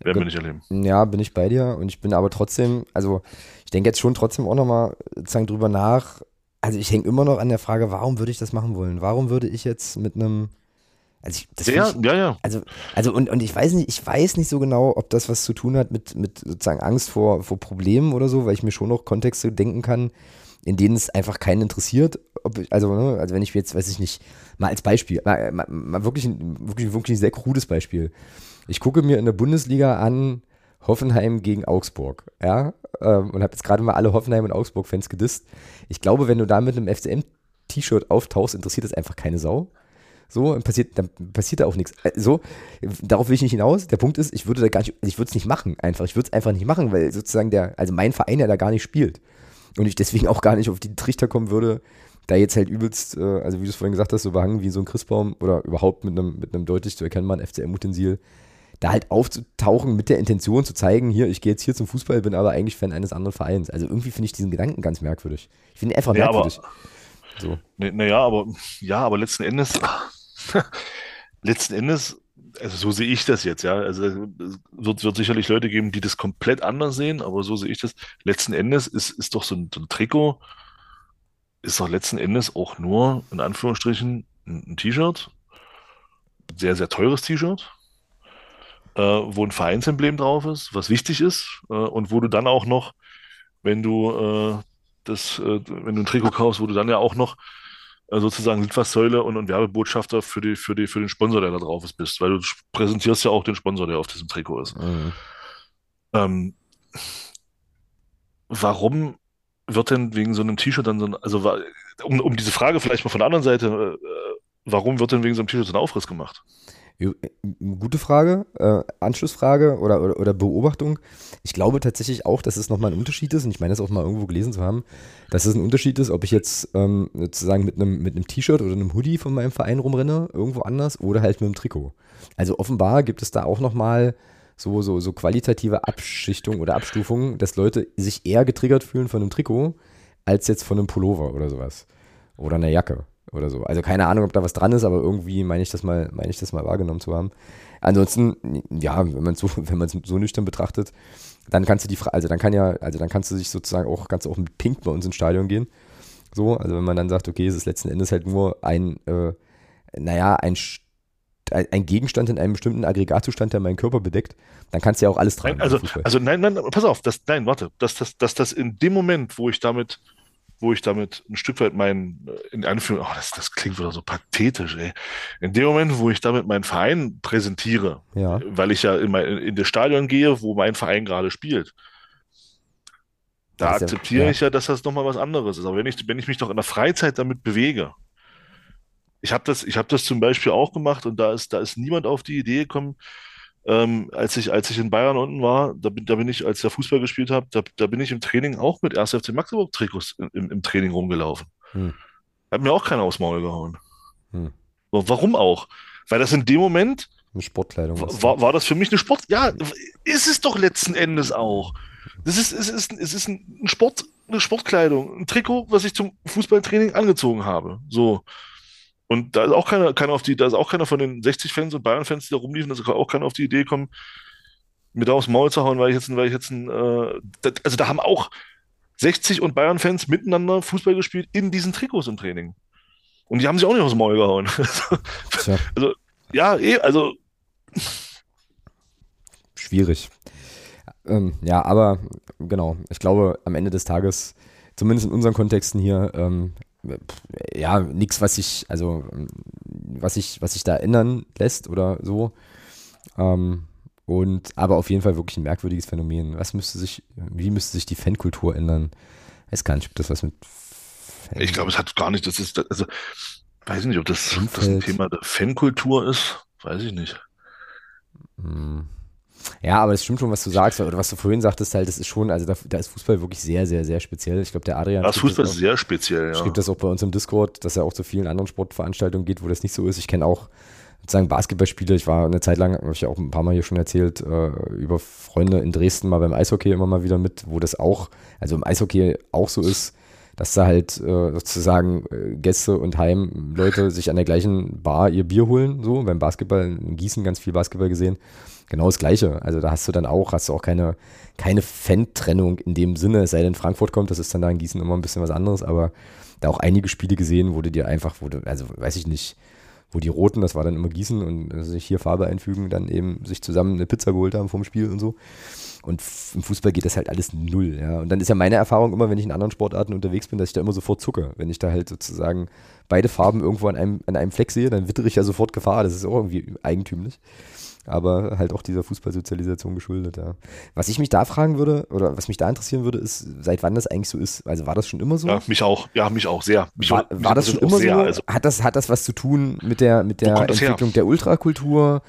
Werden wir nicht erleben. Ja, bin ich bei dir. Und ich bin aber trotzdem, also ich denke jetzt schon trotzdem auch nochmal sozusagen drüber nach. Also ich hänge immer noch an der Frage, warum würde ich das machen wollen? Warum würde ich jetzt mit einem also ich, ja, ich, ja, ja. Also, also und, und ich weiß nicht, ich weiß nicht so genau, ob das was zu tun hat mit, mit sozusagen Angst vor, vor Problemen oder so, weil ich mir schon noch Kontexte denken kann, in denen es einfach keinen interessiert. Ob, also, ne, also wenn ich jetzt, weiß ich nicht, mal als Beispiel, mal, mal, mal wirklich, ein, wirklich, wirklich ein sehr krudes Beispiel. Ich gucke mir in der Bundesliga an Hoffenheim gegen Augsburg, ja, ähm, und habe jetzt gerade mal alle Hoffenheim und Augsburg-Fans gedisst. Ich glaube, wenn du da mit einem FCM-T-Shirt auftauchst, interessiert das einfach keine Sau. So, dann passiert, dann passiert da auch nichts. Äh, so, darauf will ich nicht hinaus. Der Punkt ist, ich würde da gar nicht, ich würde es nicht machen, einfach. Ich würde es einfach nicht machen, weil sozusagen der, also mein Verein ja da gar nicht spielt. Und ich deswegen auch gar nicht auf die Trichter kommen würde, da jetzt halt übelst, äh, also wie du es vorhin gesagt hast, so behangen wie so ein Christbaum oder überhaupt mit einem, mit einem deutlich zu erkennbaren FCM-Utensil, da halt aufzutauchen mit der Intention zu zeigen, hier, ich gehe jetzt hier zum Fußball, bin aber eigentlich Fan eines anderen Vereins. Also irgendwie finde ich diesen Gedanken ganz merkwürdig. Ich finde ihn einfach ja, merkwürdig. Aber, so. Naja, aber ja, aber letzten Endes, letzten Endes, also so sehe ich das jetzt, ja. Also es wird, wird sicherlich Leute geben, die das komplett anders sehen, aber so sehe ich das. Letzten Endes ist, ist doch so ein, so ein Trikot, ist doch letzten Endes auch nur, in Anführungsstrichen, ein, ein T-Shirt. Sehr, sehr teures T-Shirt äh, wo ein Vereinsemblem drauf ist, was wichtig ist äh, und wo du dann auch noch, wenn du äh, das, äh, wenn du ein Trikot kaufst, wo du dann ja auch noch äh, sozusagen Litfaßsäule und, und Werbebotschafter für, die, für, die, für den Sponsor, der da drauf ist, bist, weil du präsentierst ja auch den Sponsor, der auf diesem Trikot ist. Mhm. Ähm, warum wird denn wegen so einem T-Shirt dann so ein, also um, um diese Frage vielleicht mal von der anderen Seite, äh, warum wird denn wegen so einem T-Shirt so ein Aufriss gemacht? Äh, gute Frage, äh, Anschlussfrage oder, oder, oder, Beobachtung. Ich glaube tatsächlich auch, dass es nochmal ein Unterschied ist, und ich meine das auch mal irgendwo gelesen zu haben, dass es ein Unterschied ist, ob ich jetzt ähm, sozusagen mit einem mit T-Shirt oder einem Hoodie von meinem Verein rumrenne, irgendwo anders, oder halt mit einem Trikot. Also offenbar gibt es da auch nochmal so, so, so qualitative Abschichtung oder Abstufung, dass Leute sich eher getriggert fühlen von einem Trikot, als jetzt von einem Pullover oder sowas. Oder einer Jacke oder so. Also keine Ahnung, ob da was dran ist, aber irgendwie meine ich das mal, meine ich das mal wahrgenommen zu haben. Ansonsten, ja, wenn man so, wenn man es so nüchtern betrachtet, dann kannst du die, also dann kann ja, also dann kannst du sich sozusagen auch, kannst du auch mit Pink bei uns ins Stadion gehen. So, also wenn man dann sagt, okay, es ist letzten Endes halt nur ein, äh, naja, ein, ein Gegenstand in einem bestimmten Aggregatzustand, der meinen Körper bedeckt, dann kannst du ja auch alles tragen. Nein, also, also nein, nein, pass auf, das, nein, warte, dass das, dass das in dem Moment, wo ich damit wo ich damit ein Stück weit meinen, äh, in Anführung, oh, das, das klingt wieder so pathetisch, ey. In dem Moment, wo ich damit meinen Verein präsentiere, ja. weil ich ja in, mein, in das Stadion gehe, wo mein Verein gerade spielt, da akzeptiere ja. ich ja, dass das nochmal was anderes ist. Aber wenn ich, wenn ich mich doch in der Freizeit damit bewege, ich habe das, ich habe das zum Beispiel auch gemacht und da ist, da ist niemand auf die Idee gekommen, ähm, als ich, als ich in Bayern unten war, da bin, da bin ich, als ich Fußball gespielt habe, da, da bin ich im Training auch mit 1. FC Magdeburg Trikots im, im Training rumgelaufen. Hm. Hat mir auch keiner aufs Maul gehauen. Hm. Warum auch? Weil das in dem Moment eine Sportkleidung war, war das für mich eine Sport. Ja, ist es doch letzten Endes auch. Das ist, es ist, es ist ein Sport, eine Sportkleidung, ein Trikot, was ich zum Fußballtraining angezogen habe. So. Und da ist auch keiner, keiner auf die, da ist auch keiner von den 60 Fans und Bayern-Fans, die da rumliefen, da ist auch keiner auf die Idee gekommen, mir da aufs Maul zu hauen, weil ich jetzt, weil ich jetzt ein, äh, das, also da haben auch 60 und Bayern-Fans miteinander Fußball gespielt in diesen Trikots im Training. Und die haben sich auch nicht aufs Maul gehauen. Tja, Also, ja, eh, also, schwierig. Ähm, ja, aber genau, ich glaube, am Ende des Tages, zumindest in unseren Kontexten hier, ähm, ja, nichts, was sich, also, was sich, was sich da ändern lässt oder so. Ähm, und, aber auf jeden Fall wirklich ein merkwürdiges Phänomen. Was müsste sich, wie müsste sich die Fankultur ändern? Weiß gar nicht, ob das was mit Fan ich glaube, es hat gar nicht, das ist, also, weiß nicht, ob das, das ein. Thema der Fankultur ist. Weiß ich nicht. Hm. Ja, aber es stimmt schon, was du sagst, oder was du vorhin sagtest, halt, das ist schon, also da, da ist Fußball wirklich sehr, sehr, sehr speziell. Ich glaube, der Adrian Das Fußball ist sehr speziell, ja. schrieb das auch bei uns im Discord, dass er auch zu vielen anderen Sportveranstaltungen geht, wo das nicht so ist. Ich kenne auch sozusagen Basketballspiele. Ich war eine Zeit lang, habe ich ja auch ein paar Mal hier schon erzählt, äh, über Freunde in Dresden mal beim Eishockey immer mal wieder mit, wo das auch, also im Eishockey auch so ist, dass da halt äh, sozusagen äh, Gäste und Heimleute sich an der gleichen Bar ihr Bier holen, so beim Basketball, in Gießen ganz viel Basketball gesehen. Genau das Gleiche. Also da hast du dann auch, hast du auch keine, keine Fan-Trennung in dem Sinne, es sei denn Frankfurt kommt, das ist dann da in Gießen immer ein bisschen was anderes, aber da auch einige Spiele gesehen, wo du dir einfach, du, also weiß ich nicht, wo die Roten, das war dann immer Gießen und äh, sich hier Farbe einfügen, dann eben sich zusammen eine Pizza geholt haben vom Spiel und so. Und im Fußball geht das halt alles null, ja. Und dann ist ja meine Erfahrung immer, wenn ich in anderen Sportarten unterwegs bin, dass ich da immer sofort zucke. Wenn ich da halt sozusagen beide Farben irgendwo an einem, an einem Fleck sehe, dann wittere ich ja sofort Gefahr. Das ist auch irgendwie eigentümlich. Aber halt auch dieser Fußballsozialisation geschuldet, ja. Was ich mich da fragen würde, oder was mich da interessieren würde, ist, seit wann das eigentlich so ist. Also war das schon immer so? Ja, mich auch. Ja, mich auch sehr. Mich War, war das schon immer sehr, so? Also, hat, das, hat das was zu tun mit der, mit der das her? Entwicklung der Ultrakultur?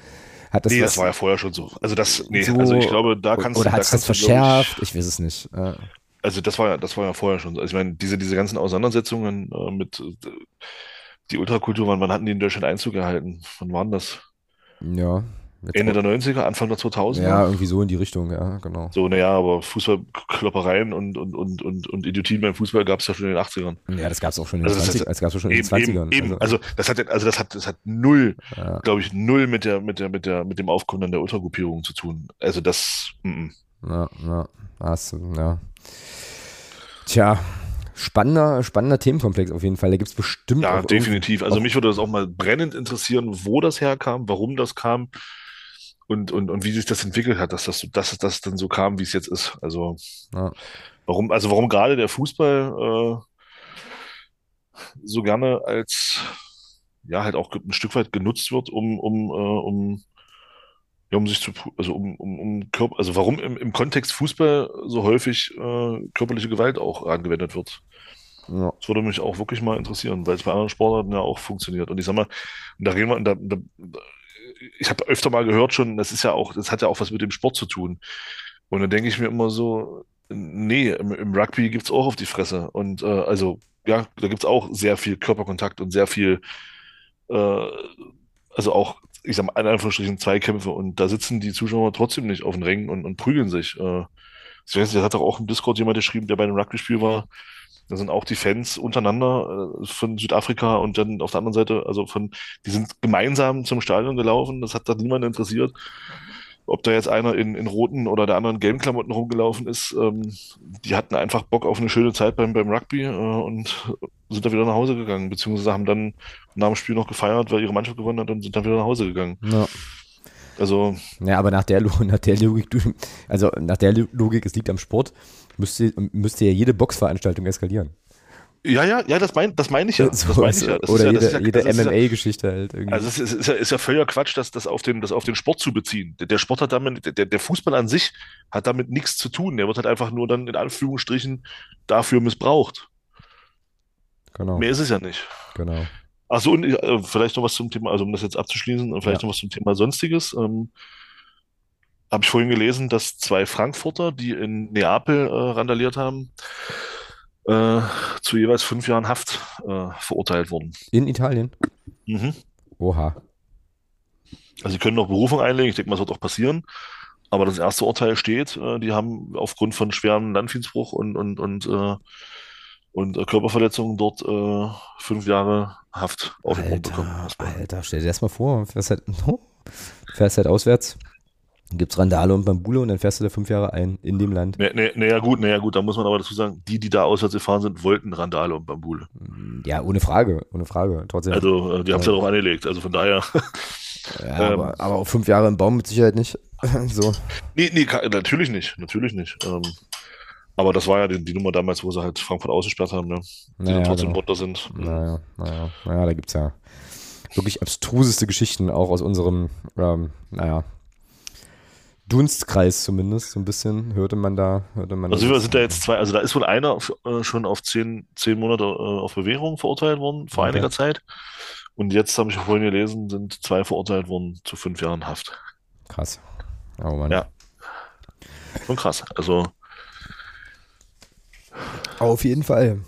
Hat das nee, das war ja vorher schon so. Also das, nee, so- also ich glaube, da kannst oder du, da hat sich das verschärft? Ich, weiß es nicht. Äh, Also das war ja, das war ja vorher schon so. Also ich meine, diese, diese ganzen Auseinandersetzungen äh, mit äh, die Ultrakultur, wann, wann hatten die in Deutschland Einzug gehalten? Wann waren das? ja. Jetzt Ende der 90er, Anfang der 2000er? ja, irgendwie so in die Richtung, ja, genau. So, naja, aber Fußballkloppereien und, und, und, und, und Idiotien beim Fußball gab es ja schon in den 80ern. Ja, das gab es auch schon in den Also das 20 ist- das gab's auch schon in den Eben, 20ern. eben, eben. Also, Also das hat, also das hat, das hat null, ja, glaube ich, null mit der, mit der, mit der, mit dem Aufkommen der Ultragruppierung zu tun. Also das, mm, mm. ja, ja, hast du, ja. Tja, spannender, spannender Themenkomplex auf jeden Fall. Da gibt es bestimmt Ja, definitiv. Also mich würde das auch mal brennend interessieren, wo das herkam, warum das kam und, und, und wie sich das entwickelt hat, dass das, dass das dann so kam, wie es jetzt ist. Also Ja. warum, also warum gerade der Fußball äh, so gerne als ja halt auch ein Stück weit genutzt wird, um, um, äh, um, ja, um sich zu, also um, um, um Körper, also warum im, im Kontext Fußball so häufig äh, körperliche Gewalt auch angewendet wird. Ja. Das würde mich auch wirklich mal interessieren, weil es bei anderen Sportarten ja auch funktioniert. Und ich sag mal, da reden wir, da, da, ich habe öfter mal gehört schon, das ist ja auch, das hat ja auch was mit dem Sport zu tun. Und dann denke ich mir immer so, nee, im, im Rugby gibt's auch auf die Fresse. Und äh, also, ja, da gibt's auch sehr viel Körperkontakt und sehr viel, äh, also auch, ich sag mal, in Anführungsstrichen Zweikämpfe. Und da sitzen die Zuschauer trotzdem nicht auf den Rängen und, und prügeln sich. Äh, ich weiß nicht, da hat doch auch im Discord jemand geschrieben, der bei einem Rugby-Spiel war. Da sind auch die Fans untereinander äh, von Südafrika und dann auf der anderen Seite, also von, die sind gemeinsam zum Stadion gelaufen. Das hat da niemand interessiert. Ob da jetzt einer in, in roten oder der anderen gelben Klamotten rumgelaufen ist, ähm, die hatten einfach Bock auf eine schöne Zeit beim, beim Rugby äh, und sind dann wieder nach Hause gegangen, beziehungsweise haben dann nach dem Spiel noch gefeiert, weil ihre Mannschaft gewonnen hat und sind dann wieder nach Hause gegangen. Ja. Also, Ja, aber nach der, nach der Logik, also nach der Logik, es liegt am Sport, müsste, müsste ja jede Boxveranstaltung eskalieren. ja, ja, ja, das meine das mein ich ja. So, Das meine ich ja. Das oder ja, jede, ja, jede MMA-Geschichte halt irgendwie. Also es ist, ist, ja, ist ja völliger Quatsch, das, das, auf den, das auf den Sport zu beziehen. Der, der Sport hat damit, der, der Fußball an sich hat damit nichts zu tun. Der wird halt einfach nur dann in Anführungsstrichen dafür missbraucht. genau, Mehr ist es ja nicht. genau. Ach so, und äh, vielleicht noch was zum Thema, also um das jetzt abzuschließen, vielleicht Ja. noch was zum Thema Sonstiges. Ähm, Habe ich vorhin gelesen, dass zwei Frankfurter, die in Neapel äh, randaliert haben, äh, zu jeweils fünf Jahren Haft äh, verurteilt wurden. In Italien? Mhm. Oha. Also sie können noch Berufung einlegen, ich denke mal, das wird auch passieren. Aber das erste Urteil steht, äh, die haben aufgrund von schwerem Landfriedensbruch und, und, und, äh, und äh, Körperverletzungen dort fünf Jahre Haft auf den Mund bekommen. Alter, stell dir das mal vor, fährst halt, fährst halt auswärts Gibt es Randale und Bambule und dann fährst du da fünf Jahre ein in dem Land. Naja, nee, nee, gut, naja, gut, da muss man aber dazu sagen, die, die da auswärts gefahren sind, wollten Randale und Bambule. Ja, ohne Frage, ohne Frage. Trotzdem. Also, äh, die haben es ja darauf angelegt. Also von daher. Ja, ähm, aber, aber auch fünf Jahre im Baum mit Sicherheit nicht. so. Nee, nee, natürlich nicht. Natürlich nicht. Ähm, aber das war ja die, die, Nummer damals, wo sie halt Frankfurt ausgesperrt haben, ne? Die naja, trotzdem genau. runter sind. Naja, naja, naja, da gibt es ja wirklich abstruseste Geschichten, auch aus unserem, ähm, naja, Dunstkreis zumindest, so ein bisschen, hörte man da. Hörte man also wir sind da jetzt zwei, also da ist wohl einer äh, schon auf zehn, zehn Monate äh, auf Bewährung verurteilt worden, vor okay. einiger Zeit. Und jetzt habe ich vorhin gelesen, sind zwei verurteilt worden zu fünf Jahren Haft. Krass. Oh Mann. Ja. Schon krass. Also. Auf jeden Fall.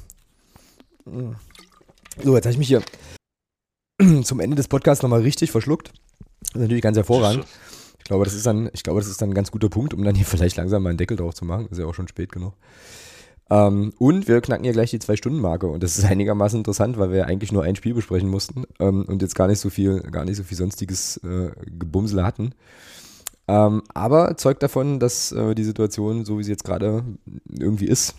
So, jetzt habe ich mich hier zum Ende des Podcasts nochmal richtig verschluckt. Das ist natürlich ganz hervorragend. Ich glaube, das ist dann, ich glaube, das ist dann ein ganz guter Punkt, um dann hier vielleicht langsam mal einen Deckel drauf zu machen. ist ja auch schon spät genug. Ähm, und wir knacken hier gleich die Zwei-Stunden-Marke. Und das ist einigermaßen interessant, weil wir ja eigentlich nur ein Spiel besprechen mussten ähm, und jetzt gar nicht so viel, gar nicht so viel sonstiges äh, Gebumsele hatten. Ähm, aber zeugt davon, dass äh, die Situation, so wie sie jetzt gerade irgendwie ist,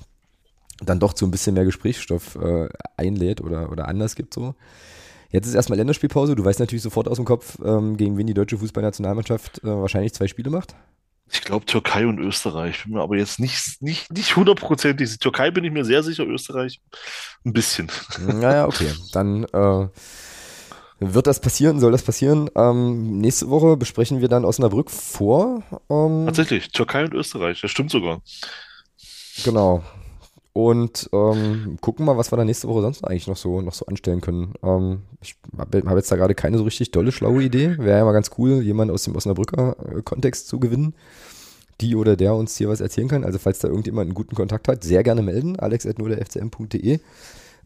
dann doch zu ein bisschen mehr Gesprächsstoff äh, einlädt oder, oder anders gibt so. Jetzt ist erstmal Länderspielpause. Du weißt natürlich sofort aus dem Kopf, ähm, gegen wen die deutsche Fußballnationalmannschaft äh, wahrscheinlich zwei Spiele macht. Ich glaube Türkei und Österreich. Bin mir aber jetzt nicht, nicht, nicht hundertprozentig. Türkei bin ich mir sehr sicher, Österreich ein bisschen. Naja, okay. Dann äh, wird das passieren, soll das passieren. Ähm, nächste Woche besprechen wir dann Osnabrück vor. Ähm, Tatsächlich, Türkei und Österreich, das stimmt sogar. Genau. Und ähm, gucken mal, was wir da nächste Woche sonst eigentlich noch so, noch so anstellen können. Ähm, ich habe hab jetzt da gerade keine so richtig dolle, schlaue Idee. Wäre ja mal ganz cool, jemanden aus dem Osnabrücker äh, Kontext zu gewinnen, die oder der uns hier was erzählen kann. Also falls da irgendjemand einen guten Kontakt hat, sehr gerne melden, alex.nuderfcm.de.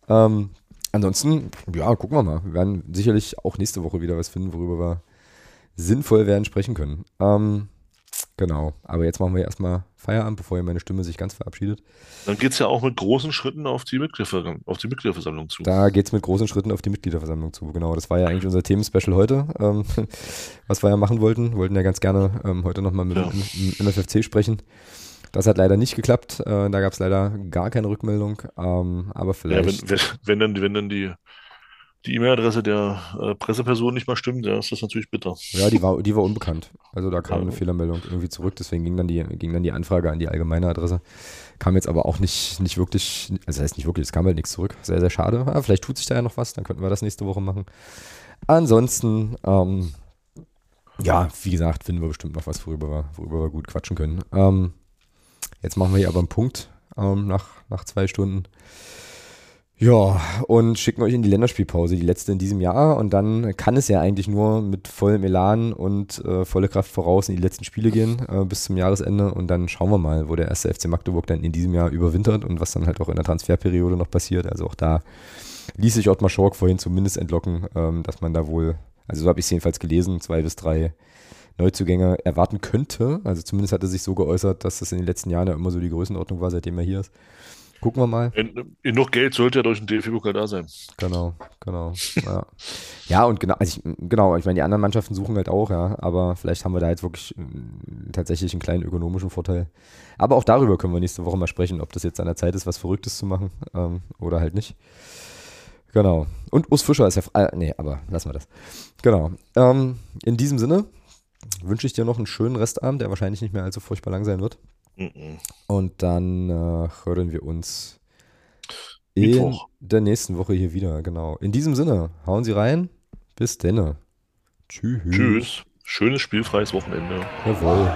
Ähm, ansonsten, ja, gucken wir mal. Wir werden sicherlich auch nächste Woche wieder was finden, worüber wir sinnvoll werden sprechen können. Ähm, Genau, aber jetzt machen wir erstmal Feierabend, bevor hier meine Stimme sich ganz verabschiedet. Dann geht es ja auch mit großen Schritten auf die, auf die Mitgliederversammlung zu. Da geht es mit großen Schritten auf die Mitgliederversammlung zu, genau. Das war ja eigentlich unser Themenspecial heute, ähm, was wir ja machen wollten. Wir wollten ja ganz gerne ähm, heute nochmal mit ja. dem MFFC sprechen. Das hat leider nicht geklappt. Äh, da gab es leider gar keine Rückmeldung. Ähm, aber vielleicht. Ja, wenn, wenn, wenn, dann, wenn dann die die E-Mail-Adresse der äh, Presseperson nicht mal stimmt, ja, ist das natürlich bitter. Ja, die war, die war unbekannt. Also da kam ja. eine Fehlermeldung irgendwie zurück, deswegen ging dann, die, ging dann die Anfrage an die allgemeine Adresse. Kam jetzt aber auch nicht, nicht wirklich, also das heißt nicht wirklich, es kam halt nichts zurück. Sehr, sehr schade. Aber vielleicht tut sich da ja noch was, dann könnten wir das nächste Woche machen. Ansonsten, ähm, ja, wie gesagt, finden wir bestimmt noch was, worüber wir, worüber wir gut quatschen können. Ähm, jetzt machen wir hier aber einen Punkt ähm, nach, nach zwei Stunden. Ja, und schicken euch in die Länderspielpause, die letzte in diesem Jahr. Und dann kann es ja eigentlich nur mit vollem Elan und äh, volle Kraft voraus in die letzten Spiele gehen äh, bis zum Jahresende. Und dann schauen wir mal, wo der erste FC Magdeburg dann in diesem Jahr überwintert und was dann halt auch in der Transferperiode noch passiert. Also auch da ließ sich Ottmar Schork vorhin zumindest entlocken, ähm, dass man da wohl, also so habe ich es jedenfalls gelesen, zwei bis drei Neuzugänge erwarten könnte. Also zumindest hat er sich so geäußert, dass das in den letzten Jahren ja immer so die Größenordnung war, seitdem er hier ist. Gucken wir mal. Genug Geld sollte ja durch den DFB-Pokal da sein. Genau, genau. Ja, ja und genau, also ich, genau, ich meine, die anderen Mannschaften suchen halt auch, ja, aber vielleicht haben wir da jetzt wirklich äh, tatsächlich einen kleinen ökonomischen Vorteil. Aber auch darüber können wir nächste Woche mal sprechen, ob das jetzt an der Zeit ist, was Verrücktes zu machen ähm, oder halt nicht. Genau. Und Urs Fischer ist ja. Äh, nee, aber lassen wir das. Genau. Ähm, in diesem Sinne wünsche ich dir noch einen schönen Restabend, der wahrscheinlich nicht mehr allzu furchtbar lang sein wird. Und dann äh, hören wir uns Mittwoch. in der nächsten Woche hier wieder. Genau. In diesem Sinne, hauen Sie rein. Bis denne. Tschüss. Tschüss. Schönes spielfreies Wochenende. Jawohl.